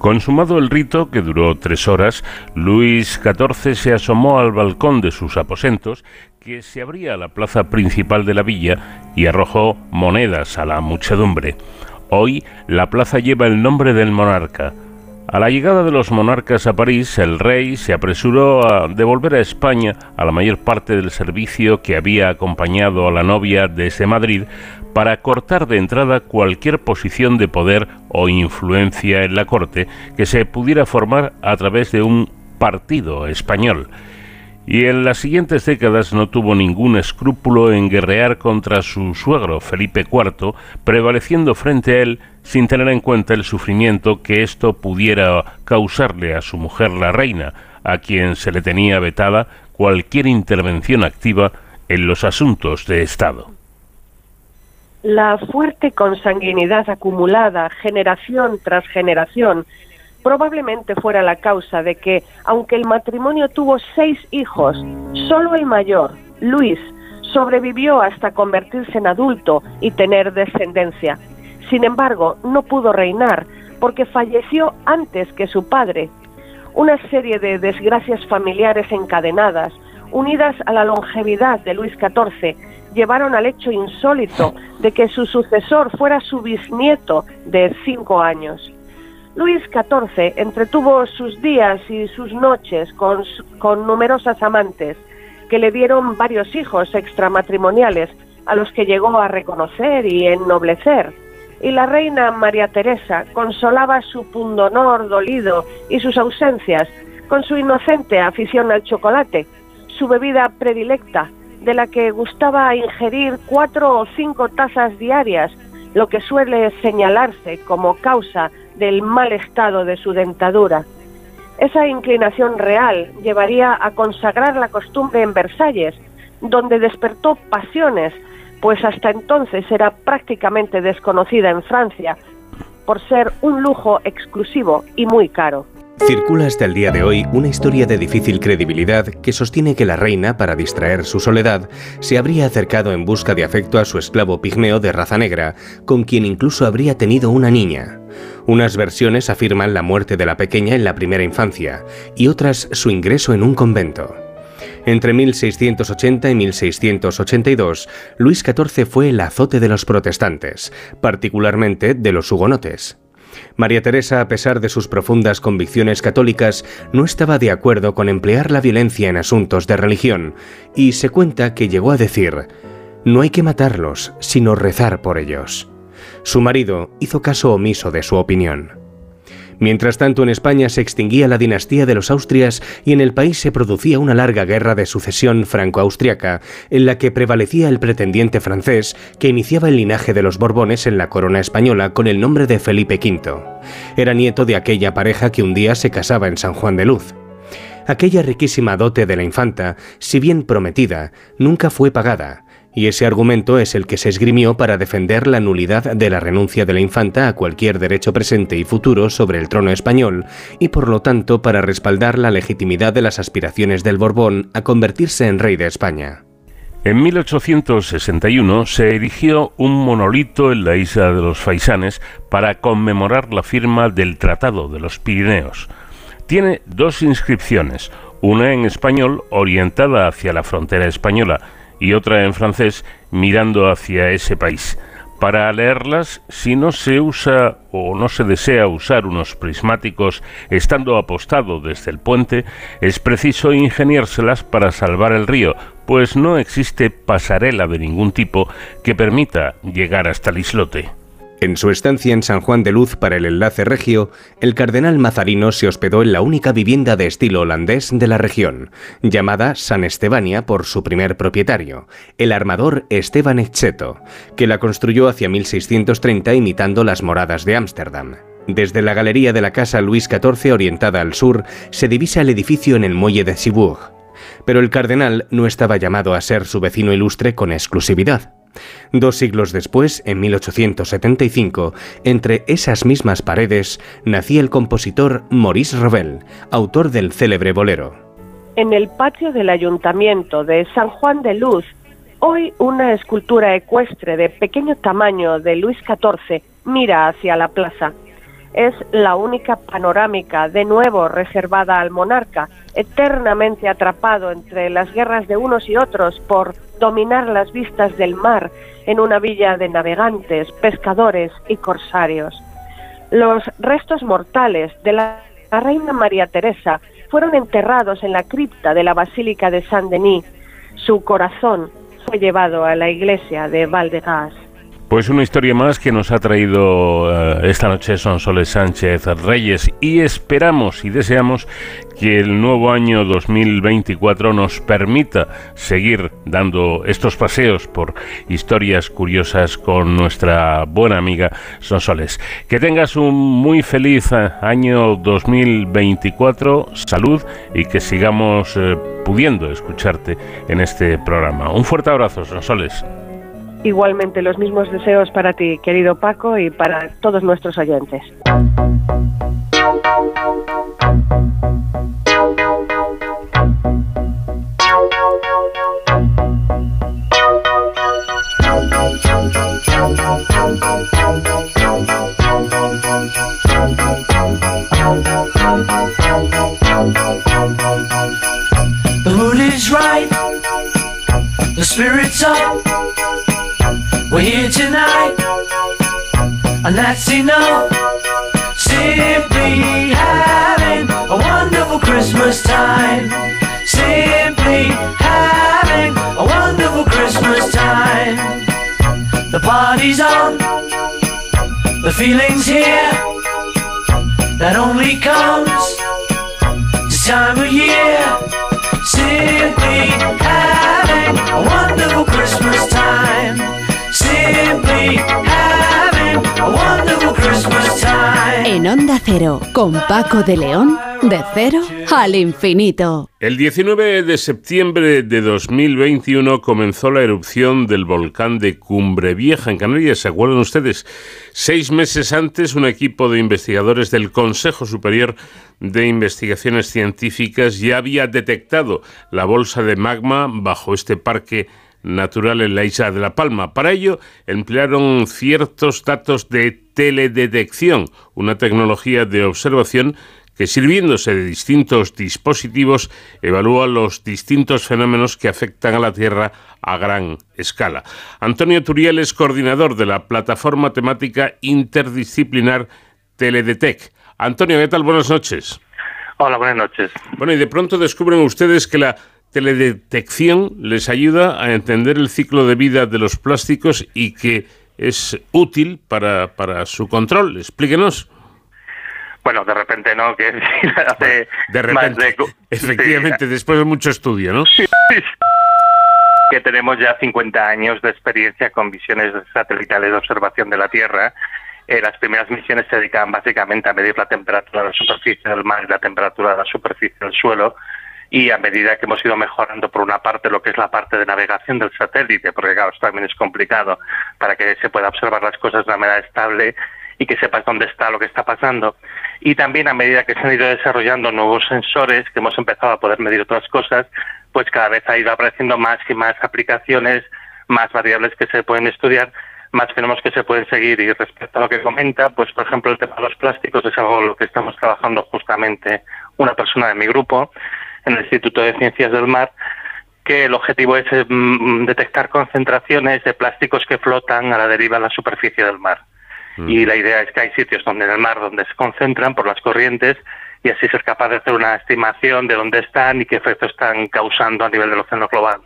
Consumado el rito, que duró tres horas, Luis XIV se asomó al balcón de sus aposentos, que se abría la plaza principal de la villa, y arrojó monedas a la muchedumbre. Hoy la plaza lleva el nombre del monarca. A la llegada de los monarcas a París, el rey se apresuró a devolver a España a la mayor parte del servicio que había acompañado a la novia desde Madrid para cortar de entrada cualquier posición de poder o influencia en la corte que se pudiera formar a través de un partido español y en las siguientes décadas no tuvo ningún escrúpulo en guerrear contra su suegro Felipe IV, prevaleciendo frente a él sin tener en cuenta el sufrimiento que esto pudiera causarle a su mujer la reina, a quien se le tenía vetada cualquier intervención activa en los asuntos de Estado. La fuerte consanguinidad acumulada generación tras generación probablemente fuera la causa de que, aunque el matrimonio tuvo seis hijos, solo el mayor, Luis, sobrevivió hasta convertirse en adulto y tener descendencia. Sin embargo, no pudo reinar porque falleció antes que su padre. Una serie de desgracias familiares encadenadas, unidas a la longevidad de Luis XIV, llevaron al hecho insólito de que su sucesor fuera su bisnieto de cinco años. Luis XIV entretuvo sus días y sus noches con, con numerosas amantes, que le dieron varios hijos extramatrimoniales, a los que llegó a reconocer y ennoblecer. Y la reina María Teresa consolaba su pundonor dolido y sus ausencias con su inocente afición al chocolate, su bebida predilecta, de la que gustaba ingerir cuatro o cinco tazas diarias, lo que suele señalarse como causa del mal estado de su dentadura. Esa inclinación real llevaría a consagrar la costumbre en Versalles, donde despertó pasiones, pues hasta entonces era prácticamente desconocida en Francia, por ser un lujo exclusivo y muy caro. Circula hasta el día de hoy una historia de difícil credibilidad que sostiene que la reina, para distraer su soledad, se habría acercado en busca de afecto a su esclavo pigmeo de raza negra, con quien incluso habría tenido una niña. Unas versiones afirman la muerte de la pequeña en la primera infancia y otras su ingreso en un convento. Entre 1680 y 1682, Luis XIV fue el azote de los protestantes, particularmente de los hugonotes. María Teresa, a pesar de sus profundas convicciones católicas, no estaba de acuerdo con emplear la violencia en asuntos de religión, y se cuenta que llegó a decir, no hay que matarlos, sino rezar por ellos. Su marido hizo caso omiso de su opinión. Mientras tanto, en España se extinguía la dinastía de los Austrias y en el país se producía una larga guerra de sucesión franco-austriaca, en la que prevalecía el pretendiente francés que iniciaba el linaje de los Borbones en la corona española con el nombre de Felipe V. Era nieto de aquella pareja que un día se casaba en San Juan de Luz. Aquella riquísima dote de la infanta, si bien prometida, nunca fue pagada, y ese argumento es el que se esgrimió para defender la nulidad de la renuncia de la infanta a cualquier derecho presente y futuro sobre el trono español, y por lo tanto para respaldar la legitimidad de las aspiraciones del Borbón a convertirse en rey de España. En 1861 se erigió un monolito en la isla de los Faisanes para conmemorar la firma del Tratado de los Pirineos. Tiene dos inscripciones, una en español orientada hacia la frontera española y otra en francés mirando hacia ese país. Para leerlas, si no se usa o no se desea usar unos prismáticos estando apostado desde el puente, es preciso ingeniárselas para salvar el río, pues no existe pasarela de ningún tipo que permita llegar hasta el islote. En su estancia en San Juan de Luz para el enlace regio, el cardenal Mazarino se hospedó en la única vivienda de estilo holandés de la región, llamada San Estebania por su primer propietario, el armador Esteban Exeto, que la construyó hacia 1630 imitando las moradas de Ámsterdam. Desde la galería de la casa Luis XIV orientada al sur, se divisa el edificio en el muelle de Cibourg. Pero el cardenal no estaba llamado a ser su vecino ilustre con exclusividad. Dos siglos después, en 1875, entre esas mismas paredes, nacía el compositor Maurice Ravel, autor del célebre bolero. En el patio del ayuntamiento de San Juan de Luz, hoy una escultura ecuestre de pequeño tamaño de Luis XIV mira hacia la plaza. Es la única panorámica de nuevo reservada al monarca, eternamente atrapado entre las guerras de unos y otros por dominar las vistas del mar en una villa de navegantes, pescadores y corsarios. Los restos mortales de la, reina María Teresa fueron enterrados en la cripta de la Basílica de Saint-Denis. Su corazón fue llevado a la iglesia de Val-de-Grâce. Pues una historia más que nos ha traído eh, esta noche Sonsoles Sánchez Reyes y esperamos y deseamos que el nuevo año 2024 nos permita seguir dando estos paseos por historias curiosas con nuestra buena amiga Sonsoles. Que tengas un muy feliz eh, año 2024, salud y que sigamos eh, pudiendo escucharte en este programa. Un fuerte abrazo, Sonsoles. Igualmente los mismos deseos para ti, querido Paco, y para todos nuestros oyentes. The is right, the spirit's up. We're here tonight, and that's enough. Simply having a wonderful Christmas time. Simply having a wonderful Christmas time. The party's on, the feeling's here. That only comes this time of year. Simply having a wonderful Christmas time. Simply having a wonderful Christmas time. En Onda Cero, con Paco de León, de cero al infinito. El 19 de septiembre de 2021 comenzó la erupción del volcán de Cumbre Vieja en Canarias. ¿Se acuerdan ustedes? Seis meses antes, un equipo de investigadores del Consejo Superior de Investigaciones Científicas ya había detectado la bolsa de magma bajo este parque natural en la isla de La Palma. Para ello, emplearon ciertos datos de teledetección, una tecnología de observación que sirviéndose de distintos dispositivos evalúa los distintos fenómenos que afectan a la Tierra a gran escala. Antonio Turiel es coordinador de la plataforma temática interdisciplinar Teledetec. Antonio, ¿qué tal? Buenas noches. Hola, buenas noches. Bueno, y de pronto descubren ustedes que la teledetección les ayuda a entender el ciclo de vida de los plásticos y que es útil para, para su control. Explíquenos. Bueno, de repente no, que hace De repente, de efectivamente, después de mucho estudio, ¿no? que tenemos ya 50 años de experiencia con visiones satelitales de observación de la Tierra. Eh, las primeras misiones se dedicaban básicamente a medir la temperatura de la superficie del mar y la temperatura de la superficie del suelo. Y a medida que hemos ido mejorando, por una parte, lo que es la parte de navegación del satélite, porque claro, esto también es complicado, para que se pueda observar las cosas de una manera estable y que sepas dónde está lo que está pasando. Y también a medida que se han ido desarrollando nuevos sensores, que hemos empezado a poder medir otras cosas, pues cada vez ha ido apareciendo más y más aplicaciones, más variables que se pueden estudiar, más fenómenos que se pueden seguir. Y respecto a lo que comenta, pues por ejemplo el tema de los plásticos es algo en lo que estamos trabajando justamente una persona de mi grupo en el Instituto de Ciencias del Mar, que el objetivo es mm, detectar concentraciones de plásticos que flotan a la deriva en la superficie del mar. Y la idea es que hay sitios donde en el mar donde se concentran por las corrientes y así ser capaz de hacer una estimación de dónde están y qué efecto están causando a nivel del océano global.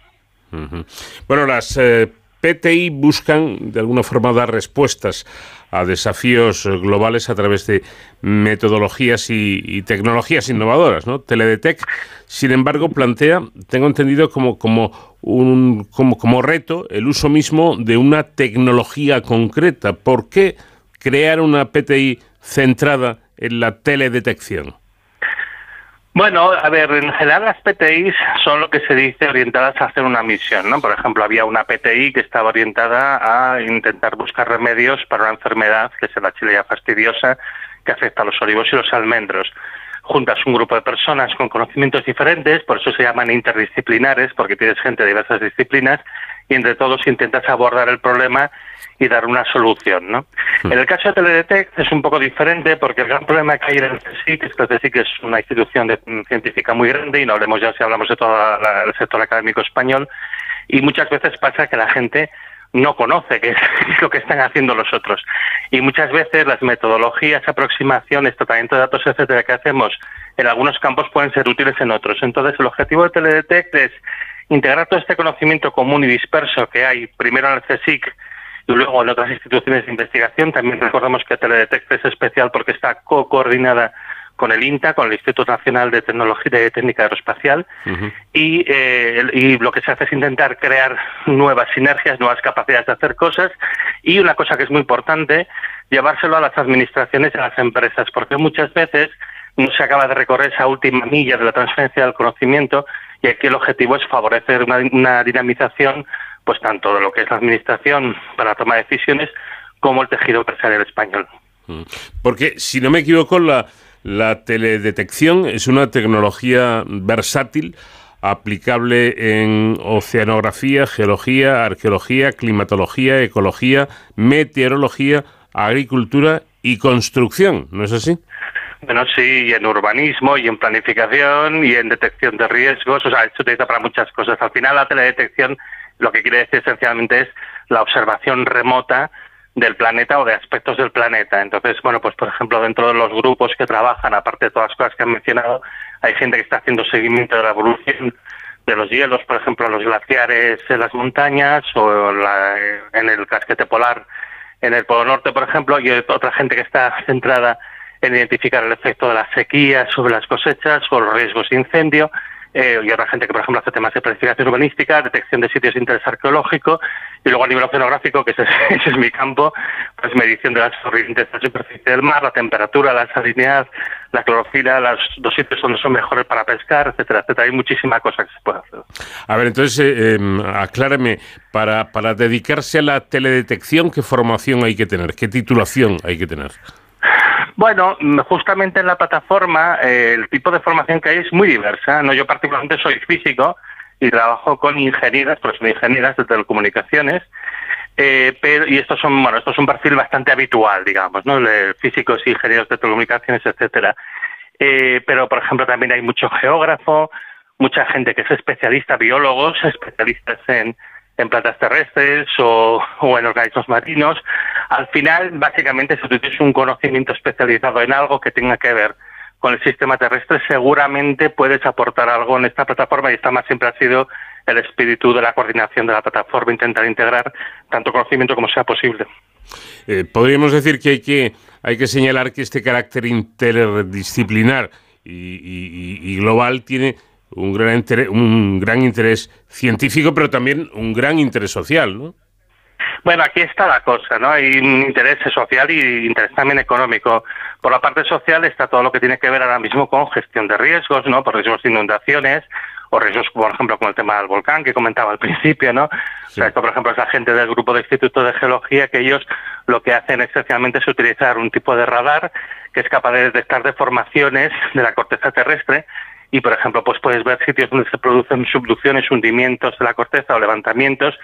Bueno, las eh, PTI buscan de alguna forma dar respuestas a desafíos globales a través de metodologías y, y tecnologías innovadoras, ¿no? Teledetec, sin embargo, plantea, tengo entendido como como un como, como reto el uso mismo de una tecnología concreta. ¿Por qué crear una PTI centrada en la teledetección? Bueno, a ver, en general las PTIs son lo que se dice orientadas a hacer una misión, ¿no? Por ejemplo, había una PTI que estaba orientada a intentar buscar remedios para una enfermedad que es la chilea fastidiosa que afecta a los olivos y los almendros. Juntas un grupo de personas con conocimientos diferentes, por eso se llaman interdisciplinares, porque tienes gente de diversas disciplinas, y entre todos intentas abordar el problema y dar una solución, ¿no? En el caso de Teledetect es un poco diferente porque el gran problema que hay en el CSIC es que el CSIC es una institución de- mm, científica muy grande y no hablemos ya si hablamos de todo la- el sector académico español y muchas veces pasa que la gente no conoce qué es lo que están haciendo los otros. Y muchas veces las metodologías, aproximaciones, tratamiento de datos, etcétera, que hacemos en algunos campos pueden ser útiles en otros. Entonces, el objetivo de Teledetect es integrar todo este conocimiento común y disperso que hay, primero en el CSIC y luego en otras instituciones de investigación. También recordamos que Teledetect es especial porque está co-coordinada con el INTA, con el Instituto Nacional de Tecnología y de Técnica Aeroespacial, y, eh, y lo que se hace es intentar crear nuevas sinergias, nuevas capacidades de hacer cosas, y una cosa que es muy importante, llevárselo a las administraciones y a las empresas, porque muchas veces no se acaba de recorrer esa última milla de la transferencia del conocimiento, y aquí el objetivo es favorecer una, dinamización, pues tanto de lo que es la administración para la toma de decisiones, como el tejido empresarial español. Mm. Porque, si no me equivoco, la, la teledetección es una tecnología versátil aplicable en oceanografía, geología, arqueología, climatología, ecología, meteorología, agricultura y construcción, ¿no es así? Bueno, sí, y en urbanismo, y en planificación, y en detección de riesgos, o sea, se utiliza para muchas cosas. Al final, la teledetección lo que quiere decir esencialmente es la observación remota del planeta o de aspectos del planeta. Entonces, bueno, pues por ejemplo, dentro de los grupos que trabajan, aparte de todas las cosas que han mencionado, hay gente que está haciendo seguimiento de la evolución de los hielos, por ejemplo, los glaciares en las montañas o en el casquete polar en el Polo Norte, por ejemplo, y otra gente que está centrada en identificar el efecto de la sequía sobre las cosechas o los riesgos de incendio, eh, y otra gente que, por ejemplo, hace temas de planificación urbanística, detección de sitios de interés arqueológico, y luego a nivel oceanográfico, que ese es, ese es mi campo, pues medición de las corrientes la superficie del mar, la temperatura, la salinidad, la clorofila, los, los sitios donde son mejores para pescar, etcétera, etcétera. Hay muchísima cosa que se puede hacer. A ver, entonces, eh, acláreme, para, para dedicarse a la teledetección, ¿qué formación hay que tener? ¿Qué titulación hay que tener? Bueno, mm, justamente en la plataforma eh, el tipo de formación que hay es muy diversa. No, yo particularmente soy físico y trabajo con ingenieras, pues ingenieras de telecomunicaciones. eh, pero y estos son bueno, esto es un perfil bastante habitual, digamos, ¿no? De físicos ingenieros de telecomunicaciones, etcétera. Eh, pero por ejemplo también hay mucho geógrafo, mucha gente que es especialista, biólogos, especialistas en, en plantas terrestres o, en organismos marinos. Al final, básicamente, si tú tienes un conocimiento especializado en algo que tenga que ver con el sistema terrestre, seguramente puedes aportar algo en esta plataforma y esta más siempre ha sido el espíritu de la coordinación de la plataforma, intentar integrar tanto conocimiento como sea posible. Eh, podríamos decir que hay que hay que señalar que este carácter interdisciplinar y global tiene un gran interés, un gran interés científico, pero también un gran interés social, ¿no? Bueno, aquí está la cosa, ¿no? Hay un interés social y interés también económico. Por la parte social está todo lo que tiene que ver ahora mismo con gestión de riesgos, ¿no? Por riesgos de inundaciones o riesgos, por ejemplo, con el tema del volcán que comentaba al principio, ¿no? O sea, esto, por ejemplo, es la gente del grupo de Instituto de Geología que ellos lo que hacen esencialmente es utilizar un tipo de radar que es capaz de detectar deformaciones de la corteza terrestre y, por ejemplo, pues puedes ver sitios donde se producen subducciones, hundimientos de la corteza o levantamientos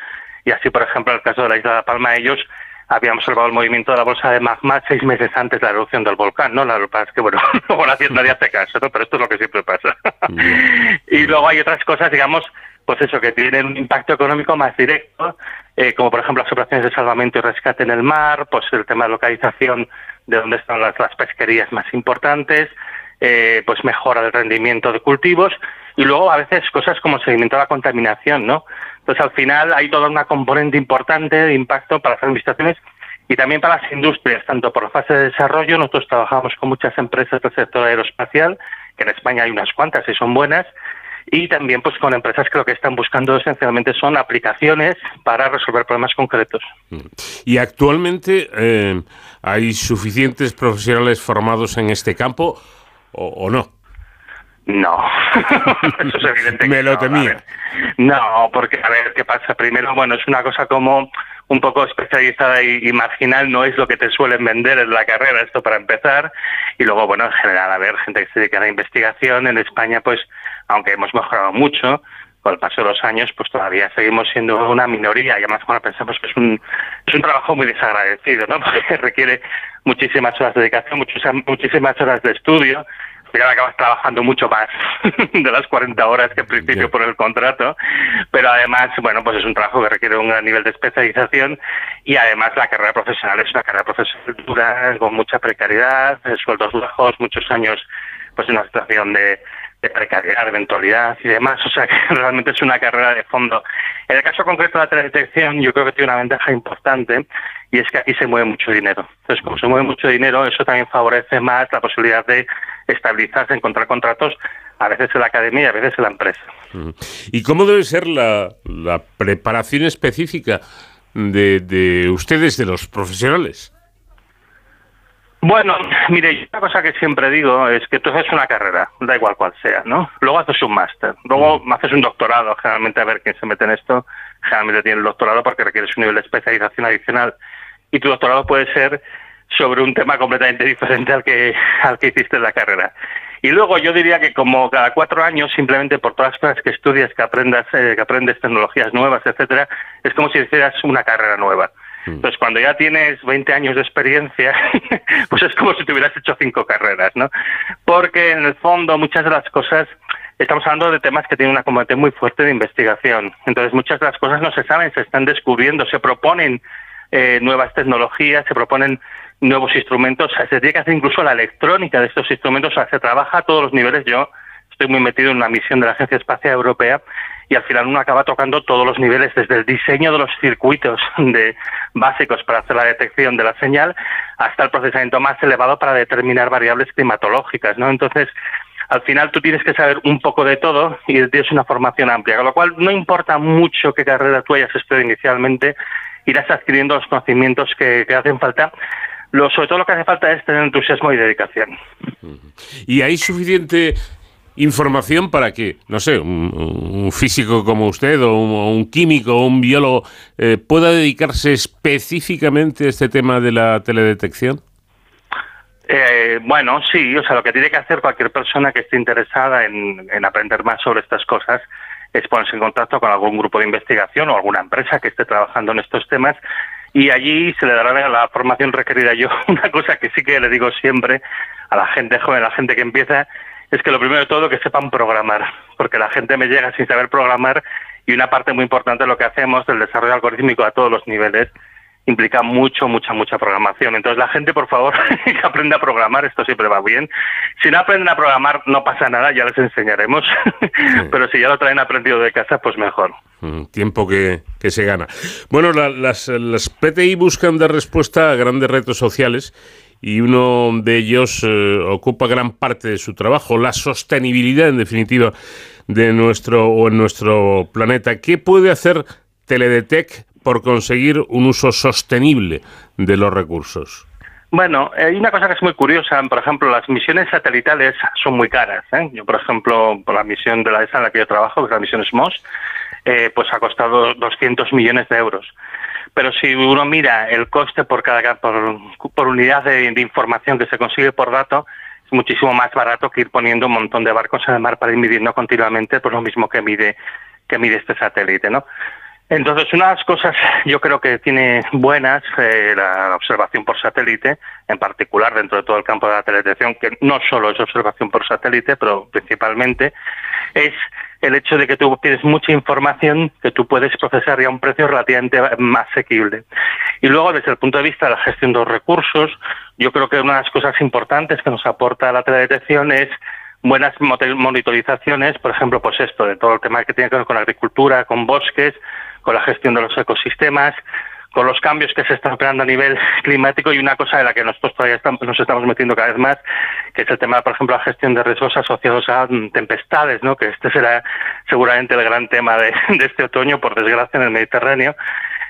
y así, por ejemplo, en el caso de la isla de La Palma, ellos habían observado el movimiento de la bolsa de magma seis meses antes de la erupción del volcán, ¿no? La pasa es que, bueno, luego la ciencia nadie hace caso, ¿no? Pero esto es lo que siempre pasa. y luego hay otras cosas, digamos, pues eso, que tienen un impacto económico más directo, eh, como por ejemplo las operaciones de salvamento y rescate en el mar, pues el tema de localización de dónde están las, las pesquerías más importantes, eh, pues mejora del rendimiento de cultivos y luego a veces cosas como el seguimiento de la contaminación, ¿no? Entonces al final hay toda una componente importante de impacto para las administraciones y también para las industrias, tanto por fase de desarrollo, nosotros trabajamos con muchas empresas del sector aeroespacial, que en España hay unas cuantas y son buenas, y también pues con empresas que lo que están buscando esencialmente son aplicaciones para resolver problemas concretos. Y actualmente eh, hay suficientes profesionales formados en este campo o, o no. No, eso es evidente. Me que lo no, temía. No, porque a ver qué pasa. Primero, bueno, es una cosa como un poco especializada y, y marginal, no es lo que te suelen vender en la carrera, esto para empezar. Y luego, bueno, en general, a ver, gente que se dedica a la investigación en España, pues, aunque hemos mejorado mucho, con el paso de los años, pues todavía seguimos siendo una minoría. Y además, bueno, pensamos que es un, es un trabajo muy desagradecido, ¿no? Porque requiere muchísimas horas de dedicación, muchísimas, muchísimas horas de estudio. final acabas trabajando mucho más de las 40 horas que en principio por el contrato, pero además, bueno, pues es un trabajo que requiere un gran nivel de especialización y además la carrera profesional es una carrera profesional dura, con mucha precariedad, eh, sueldos bajos, muchos años pues en una situación de, de precariedad, de eventualidad y demás, o sea que realmente es una carrera de fondo. En el caso concreto de la teledetección, yo creo que tiene una ventaja importante y es que aquí se mueve mucho dinero. Entonces, como se mueve mucho dinero, eso también favorece más la posibilidad de estabilizarse, encontrar contratos, a veces en la academia y a veces en la empresa. ¿Y cómo debe ser la, la preparación específica de, de ustedes, de los profesionales? Bueno, mire, yo una cosa que siempre digo es que tú haces una carrera, da igual cual sea, ¿no? Luego haces un máster, luego haces un doctorado, generalmente a ver quién se mete en esto, generalmente tiene el doctorado porque requieres un nivel de especialización adicional y tu doctorado puede ser sobre un tema completamente diferente al que al que hiciste en la carrera. Y luego yo diría que como cada cuatro años, simplemente por todas las cosas que estudias, que aprendas, eh, que aprendes tecnologías nuevas, etcétera, es como si hicieras una carrera nueva. Entonces, cuando ya tienes 20 años de experiencia, pues es como si te hubieras hecho cinco carreras, ¿no? Porque en el fondo muchas de las cosas estamos hablando de temas que tienen una componente muy fuerte de investigación. Entonces, muchas de las cosas no se saben, se están descubriendo, se proponen eh, nuevas tecnologías, se proponen nuevos instrumentos, se tiene que hacer incluso la electrónica de estos instrumentos, o sea, se trabaja a todos los niveles. Yo estoy muy metido en una misión de la Agencia Espacial Europea y al final uno acaba tocando todos los niveles, desde el diseño de los circuitos de básicos para hacer la detección de la señal hasta el procesamiento más elevado para determinar variables climatológicas, ¿no? Entonces, al final tú tienes que saber un poco de todo y tienes una formación amplia, con lo cual no importa mucho qué carrera tú hayas estudiado inicialmente, irás adquiriendo los conocimientos que, hacen falta. Lo, sobre todo lo que hace falta es tener entusiasmo y dedicación. ¿Y hay suficiente información para que, no sé, un, físico como usted o un, químico o un biólogo eh, pueda dedicarse específicamente a este tema de la teledetección? Eh, bueno, sí, o sea, lo que tiene que hacer cualquier persona que esté interesada en, en aprender más sobre estas cosas es ponerse en contacto con algún grupo de investigación o alguna empresa que esté trabajando en estos temas y allí se le dará la formación requerida. Yo una cosa que sí que le digo siempre a la gente joven, a la gente que empieza, es que lo primero de todo que sepan programar, porque la gente me llega sin saber programar y una parte muy importante de lo que hacemos del desarrollo algorítmico a todos los niveles implica mucho, mucha, mucha programación. Entonces la gente, por favor, que aprenda a programar, esto siempre va bien. Si no aprenden a programar, no pasa nada, ya les enseñaremos, pero si ya lo traen aprendido de casa, pues mejor. Mm, Tiempo que, que se gana. Bueno, la- las, las PTI buscan dar respuesta a grandes retos sociales y uno de ellos eh, ocupa gran parte de su trabajo, la sostenibilidad, en definitiva, de nuestro o en nuestro planeta. ¿Qué puede hacer Teledetec por conseguir un uso sostenible de los recursos? Bueno, hay una cosa que es muy curiosa. Por ejemplo, las misiones satelitales son muy caras. ¿eh? Yo, por ejemplo, por la misión de la ESA en la que yo trabajo, que es la misión SMOS, eh, pues ha costado 200 millones de euros. Pero si uno mira el coste por cada por, por unidad de, información que se consigue por dato, es muchísimo más barato que ir poniendo un montón de barcos en el mar para ir midiendo continuamente, pues lo mismo que mide que mide este satélite, ¿no? Entonces, una de las cosas yo creo que tiene buenas eh, la observación por satélite, en particular dentro de todo el campo de la teledetección, que no solo es observación por satélite, pero principalmente, es el hecho de que tú tienes mucha información que tú puedes procesar y a un precio relativamente más asequible. Y luego, desde el punto de vista de la gestión de los recursos, yo creo que una de las cosas importantes que nos aporta la teledetección es buenas monitorizaciones, por ejemplo, pues esto, de todo el tema que tiene que ver con agricultura, con bosques, con la gestión de los ecosistemas, con los cambios que se están operando a nivel climático y una cosa de la que nosotros todavía estamos, nos estamos metiendo cada vez más, que es el tema, por ejemplo, la gestión de riesgos asociados a mm, tempestades, ¿no? que este será seguramente el gran tema de, de este otoño, por desgracia, en el Mediterráneo,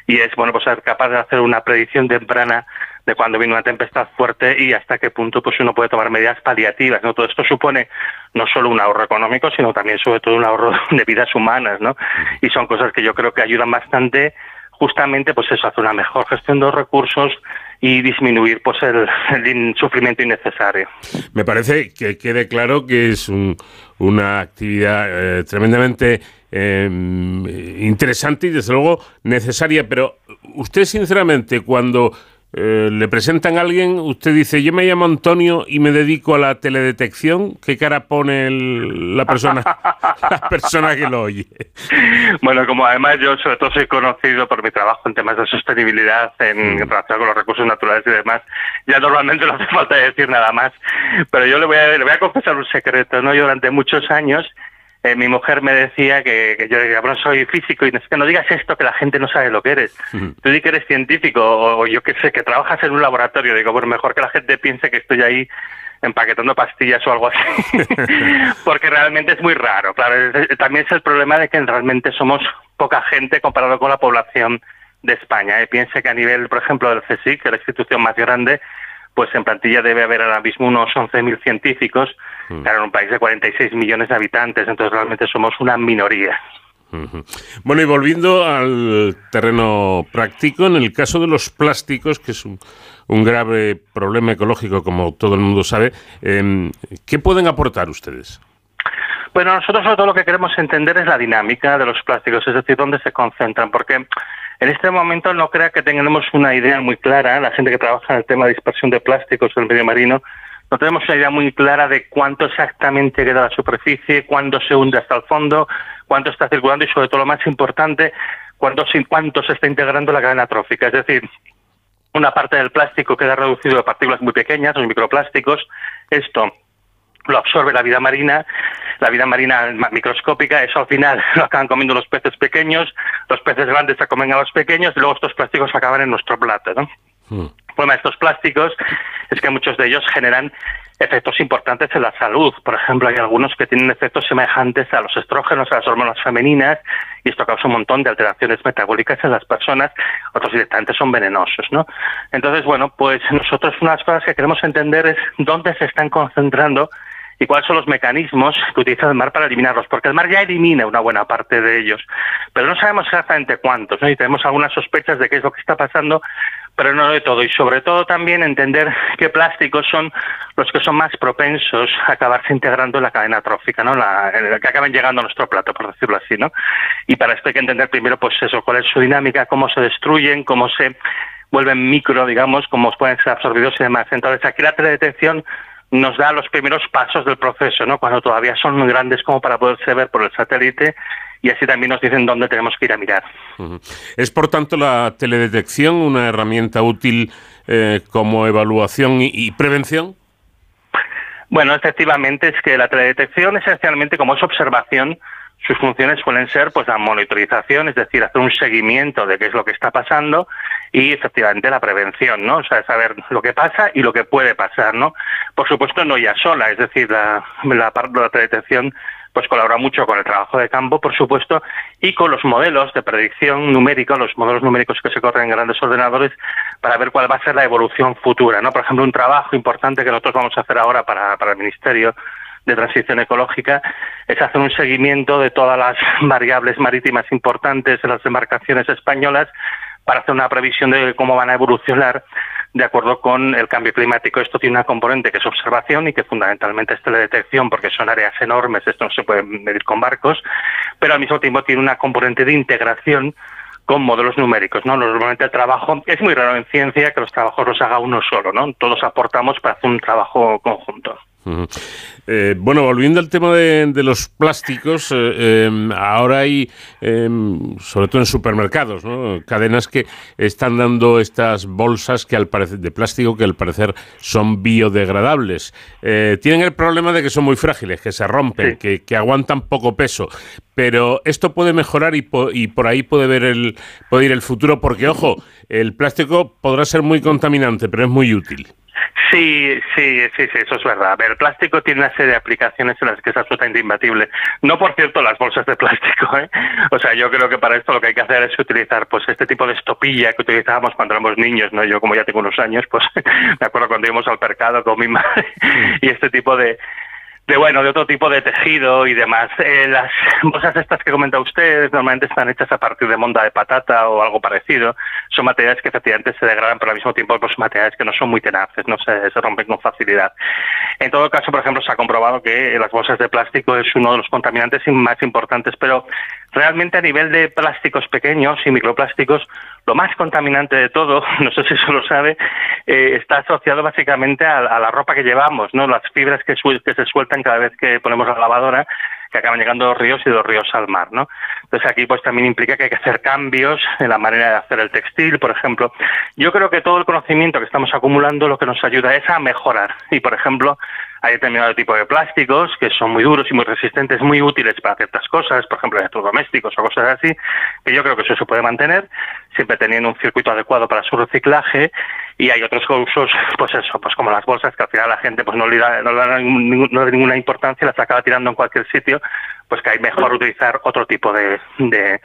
y es bueno pues ser capaz de hacer una predicción temprana de cuando viene una tempestad fuerte y hasta qué punto pues uno puede tomar medidas paliativas no todo esto supone no solo un ahorro económico sino también sobre todo un ahorro de vidas humanas no y son cosas que yo creo que ayudan bastante justamente pues eso hacer una mejor gestión de los recursos y disminuir pues el, sufrimiento innecesario. Me parece que quede claro que es un- una actividad eh, tremendamente eh, interesante y desde luego necesaria, pero usted sinceramente cuando eh, le presentan a alguien, usted dice, yo me llamo Antonio y me dedico a la teledetección, ¿qué cara pone el- la persona la persona que lo oye? Bueno, como además yo sobre todo soy conocido por mi trabajo en temas de sostenibilidad en relación con los recursos naturales y demás, ya normalmente no hace falta decir nada más. Pero yo le voy a, le voy a confesar un secreto, ¿no? Yo durante muchos años eh, mi mujer me decía que, que yo bueno, soy físico y no, es que no digas esto que la gente no sabe lo que eres. Tú di que eres científico o, o yo qué sé, que trabajas en un laboratorio. Digo, bueno, mejor que la gente piense que estoy ahí empaquetando pastillas o algo así, porque realmente es muy raro. Claro, también es el problema de que realmente somos poca gente comparado con la población de España. ¿eh? Piense que a nivel, por ejemplo, del CSIC, que es la institución más grande, pues en plantilla debe haber ahora mismo unos 11.000 científicos, claro, en un país de 46 millones de habitantes, entonces realmente somos una minoría. Bueno, y volviendo al terreno práctico, en el caso de los plásticos, que es un, un grave problema ecológico, como todo el mundo sabe, em, ¿qué pueden aportar ustedes? Bueno, nosotros sobre todo lo que queremos entender es la dinámica de los plásticos, es decir, dónde se concentran, porque en este momento no crea que tengamos una idea muy clara, la gente que trabaja en el tema de dispersión de plásticos en el medio marino, no tenemos una idea muy clara de cuánto exactamente queda la superficie, cuándo se hunde hasta el fondo, cuánto está circulando y sobre todo lo más importante, cuánto cuánto se está integrando la cadena trófica. Es decir, una parte del plástico queda reducido a partículas muy pequeñas, los microplásticos. Esto lo absorbe la vida marina, la vida marina ma- microscópica, eso al final lo acaban comiendo los peces pequeños, los peces grandes se comen a los pequeños y luego estos plásticos acaban en nuestro plato, ¿no? El problema de estos plásticos es que muchos de ellos generan efectos importantes en la salud. Por ejemplo, hay algunos que tienen efectos semejantes a los estrógenos, a las hormonas femeninas, y esto causa un montón de alteraciones metabólicas en las personas. Otros directamente son venenosos, ¿no? Entonces, bueno, pues nosotros una de las cosas que queremos entender es dónde se están concentrando y cuáles son los mecanismos que utiliza el mar para eliminarlos, porque el mar ya elimina una buena parte de ellos, pero no sabemos exactamente cuántos, ¿no? y tenemos algunas sospechas de qué es lo que está pasando, pero no de todo, y sobre todo también entender qué plásticos son los que son más propensos a acabarse integrando en la cadena trófica, ¿no? La, que acaben llegando a nuestro plato, por decirlo así, ¿no? Y para esto hay que entender primero, pues eso, cuál es su dinámica, cómo se destruyen, cómo se vuelven micro, digamos, cómo pueden ser absorbidos y demás. Entonces, aquí la teledetección nos da los primeros pasos del proceso, ¿no? Cuando todavía son grandes como para poderse ver por el satélite y así también nos dicen dónde tenemos que ir a mirar. ¿Es por tanto la teledetección una herramienta útil eh, como evaluación y, y prevención? Bueno, efectivamente es que la teledetección esencialmente como es observación, sus funciones suelen ser pues la monitorización, es decir, hacer un seguimiento de qué es lo que está pasando y efectivamente la prevención, ¿no? O sea, saber lo que pasa y lo que puede pasar, ¿no? Por supuesto no ya sola, es decir, la, la parte de la teledetección pues colabora mucho con el trabajo de campo, por supuesto, y con los modelos de predicción numérica, los modelos numéricos que se corren en grandes ordenadores, para ver cuál va a ser la evolución futura. ¿no? Por ejemplo, un trabajo importante que nosotros vamos a hacer ahora para, para el Ministerio de Transición Ecológica es hacer un seguimiento de todas las variables marítimas importantes en las embarcaciones españolas para hacer una previsión de cómo van a evolucionar de acuerdo con el cambio climático. Esto tiene una componente que es observación y que fundamentalmente es teledetección porque son áreas enormes, esto no se puede medir con barcos, pero al mismo tiempo tiene una componente de integración con modelos numéricos, ¿no? Normalmente el trabajo es muy raro en ciencia que los trabajos los haga uno solo, ¿no? Todos aportamos para hacer un trabajo conjunto. Eh, bueno, volviendo al tema de, de los plásticos, eh, em, ahora hay, em, sobre todo en supermercados, ¿no? cadenas que están dando estas bolsas que al parecer, de plástico que al parecer son biodegradables. Eh, tienen el problema de que son muy frágiles, que se rompen, que, que aguantan poco peso. Pero esto puede mejorar y, po- y por ahí puede ver el puede ir el futuro, porque ojo, el plástico podrá ser muy contaminante, pero es muy útil. Sí, sí, sí, sí, eso es verdad. A ver, el plástico tiene una serie de aplicaciones en las que es absolutamente imbatible. No, por cierto, las bolsas de plástico, ¿eh? O sea, yo creo que para esto lo que hay que hacer es utilizar, pues, este tipo de estopilla que utilizábamos cuando éramos niños, ¿no? Yo, como ya tengo unos años, pues, me acuerdo cuando íbamos al mercado con mi madre y este tipo de, de bueno, de otro tipo de tejido y demás. Eh, las bolsas estas que comenta usted normalmente están hechas a partir de monda de patata o algo parecido. Son materiales que efectivamente se degradan, pero al mismo tiempo pues, materiales que no son muy tenaces, no se, se rompen con facilidad. En todo caso, por ejemplo, se ha comprobado que las bolsas de plástico es uno de los contaminantes más importantes, pero realmente a nivel de plásticos pequeños y microplásticos, lo más contaminante de todo, no sé si eso lo sabe, eh, está asociado básicamente a, la ropa que llevamos, ¿no? Las fibras que se sueltan cada vez que ponemos la lavadora, que acaban llegando los ríos y los ríos al mar, ¿no? Entonces aquí pues también implica que hay que hacer cambios en la manera de hacer el textil, por ejemplo. Yo creo que todo el conocimiento que estamos acumulando lo que nos ayuda es a mejorar. Y por ejemplo, hay determinado tipo de plásticos que son muy duros y muy resistentes, muy útiles para ciertas cosas, por ejemplo, electrodomésticos o cosas así, que yo creo que eso se puede mantener, siempre teniendo un circuito adecuado para su reciclaje. Y hay otros usos, pues eso, pues como las bolsas, que al final la gente pues no le da, no le da ningún- no da ninguna importancia, las acaba tirando en cualquier sitio, pues que hay mejor utilizar otro tipo de, de,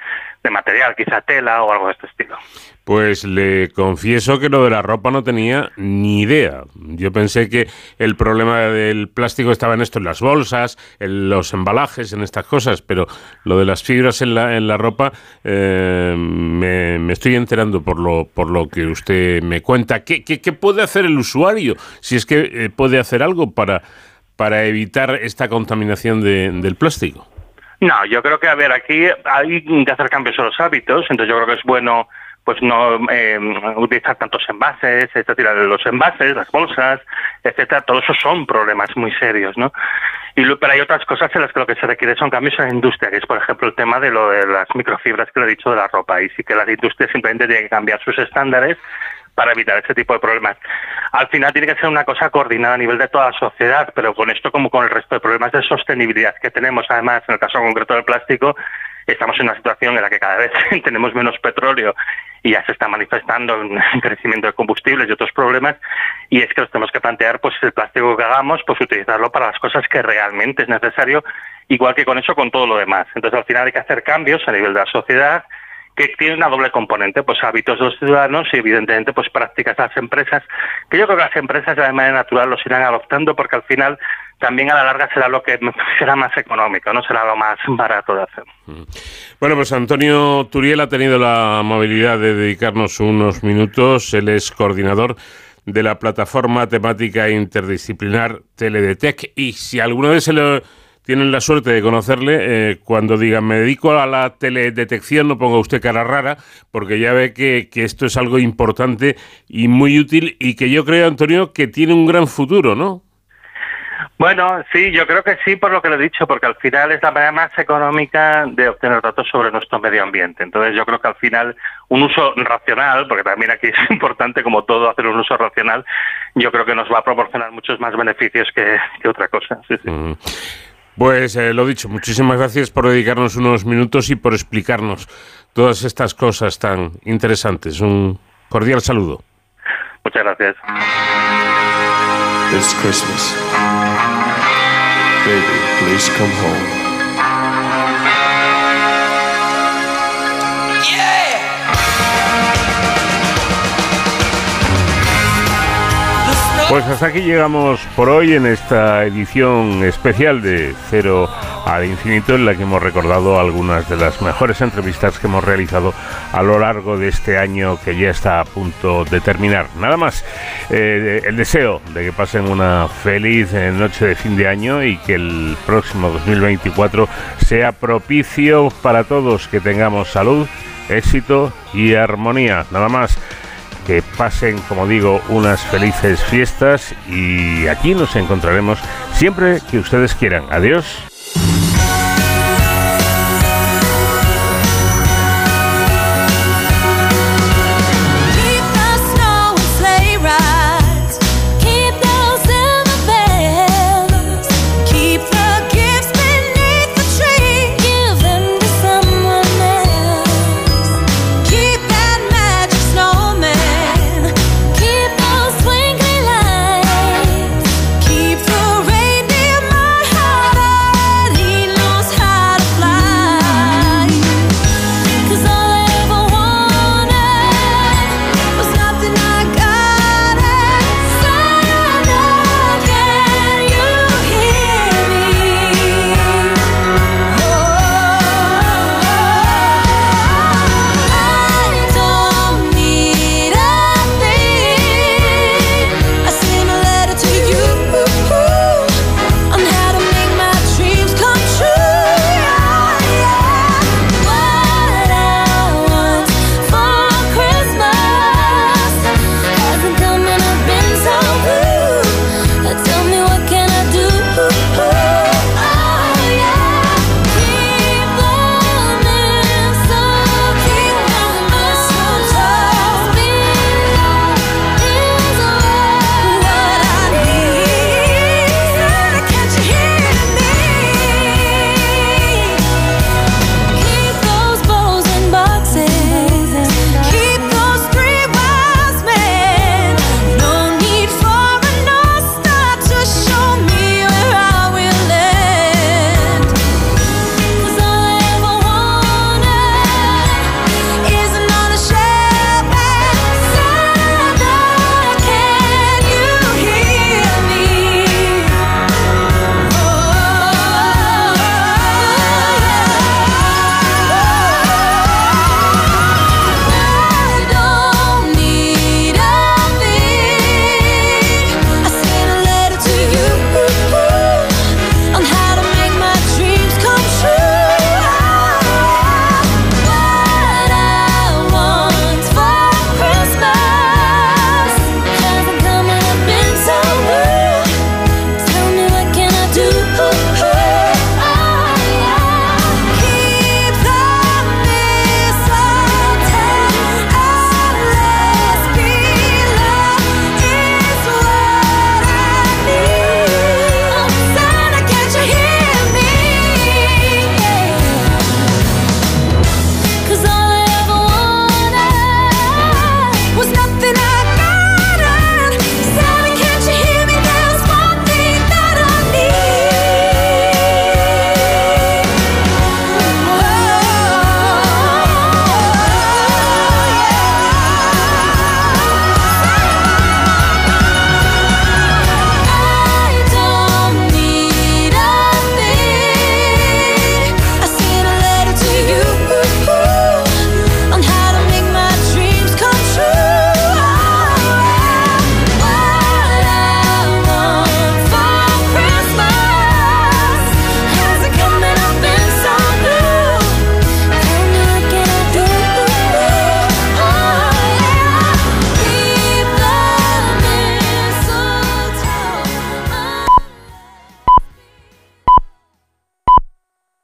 de material, quizá tela o algo de este estilo. Pues le confieso que lo de la ropa no tenía ni idea. Yo pensé que el problema del plástico estaba en esto, en las bolsas, en los embalajes, en estas cosas, pero lo de las fibras en la, en la ropa eh, me, me estoy enterando por lo, por lo que usted me cuenta. ¿Qué, qué, qué puede hacer el usuario? Si es que eh, puede hacer algo para, para evitar esta contaminación de- del plástico. No, yo creo que, a ver, aquí hay que hacer cambios en los hábitos, entonces yo creo que es bueno pues no eh, utilizar tantos envases, es decir, los envases, las bolsas, etcétera, todos esos son problemas muy serios, ¿no? Y lo- pero hay otras cosas en las que lo que se requiere son cambios en la industria, que es, por ejemplo, el tema de lo de las microfibras que le he dicho de la ropa. Y sí que las industrias simplemente tienen que cambiar sus estándares para evitar ese tipo de problemas. Al final tiene que ser una cosa coordinada a nivel de toda la sociedad, pero con esto como con el resto de problemas de sostenibilidad que tenemos, además, en el caso concreto del plástico, estamos en una situación en la que cada vez tenemos menos petróleo y ya se está manifestando un crecimiento de combustibles y otros problemas y es que nos tenemos que plantear pues el plástico que hagamos pues utilizarlo para las cosas que realmente es necesario igual que con eso con todo lo demás entonces al final hay que hacer cambios a nivel de la sociedad que tiene una doble componente, pues hábitos de los ciudadanos y evidentemente pues prácticas de las empresas, que yo creo que las empresas de manera natural los irán adoptando porque al final también a la larga será lo que será más económico, no será lo más barato de hacer. Bueno, pues Antonio Turiel ha tenido la amabilidad de dedicarnos unos minutos. Él es coordinador de la plataforma temática interdisciplinar Teledetec. Y si alguna vez se le tienen la suerte de conocerle, eh, cuando digan me dedico a la teledetección, no ponga usted cara rara, porque ya ve que, que esto es algo importante y muy útil y que yo creo, Antonio, que tiene un gran futuro, ¿no? Bueno, sí, yo creo que sí, por lo que le he dicho, porque al final es la manera más económica de obtener datos sobre nuestro medio ambiente. Entonces, yo creo que al final un uso racional, porque también aquí es importante, como todo, hacer un uso racional, yo creo que nos va a proporcionar muchos más beneficios que, que otra cosa. Sí, sí. Pues eh, lo dicho, muchísimas gracias por dedicarnos unos minutos y por explicarnos todas estas cosas tan interesantes. Un cordial saludo. Muchas gracias. It's Christmas. Baby, please come home. Pues hasta aquí llegamos por hoy en esta edición especial de Cero al Infinito en la que hemos recordado algunas de las mejores entrevistas que hemos realizado a lo largo de este año que ya está a punto de terminar. Nada más, eh, el deseo de que pasen una feliz eh, noche de fin de año y que el próximo 2024 sea propicio para todos, que tengamos salud, éxito y armonía. Nada más que pasen, como digo, unas felices fiestas y aquí nos encontraremos siempre que ustedes quieran. Adiós.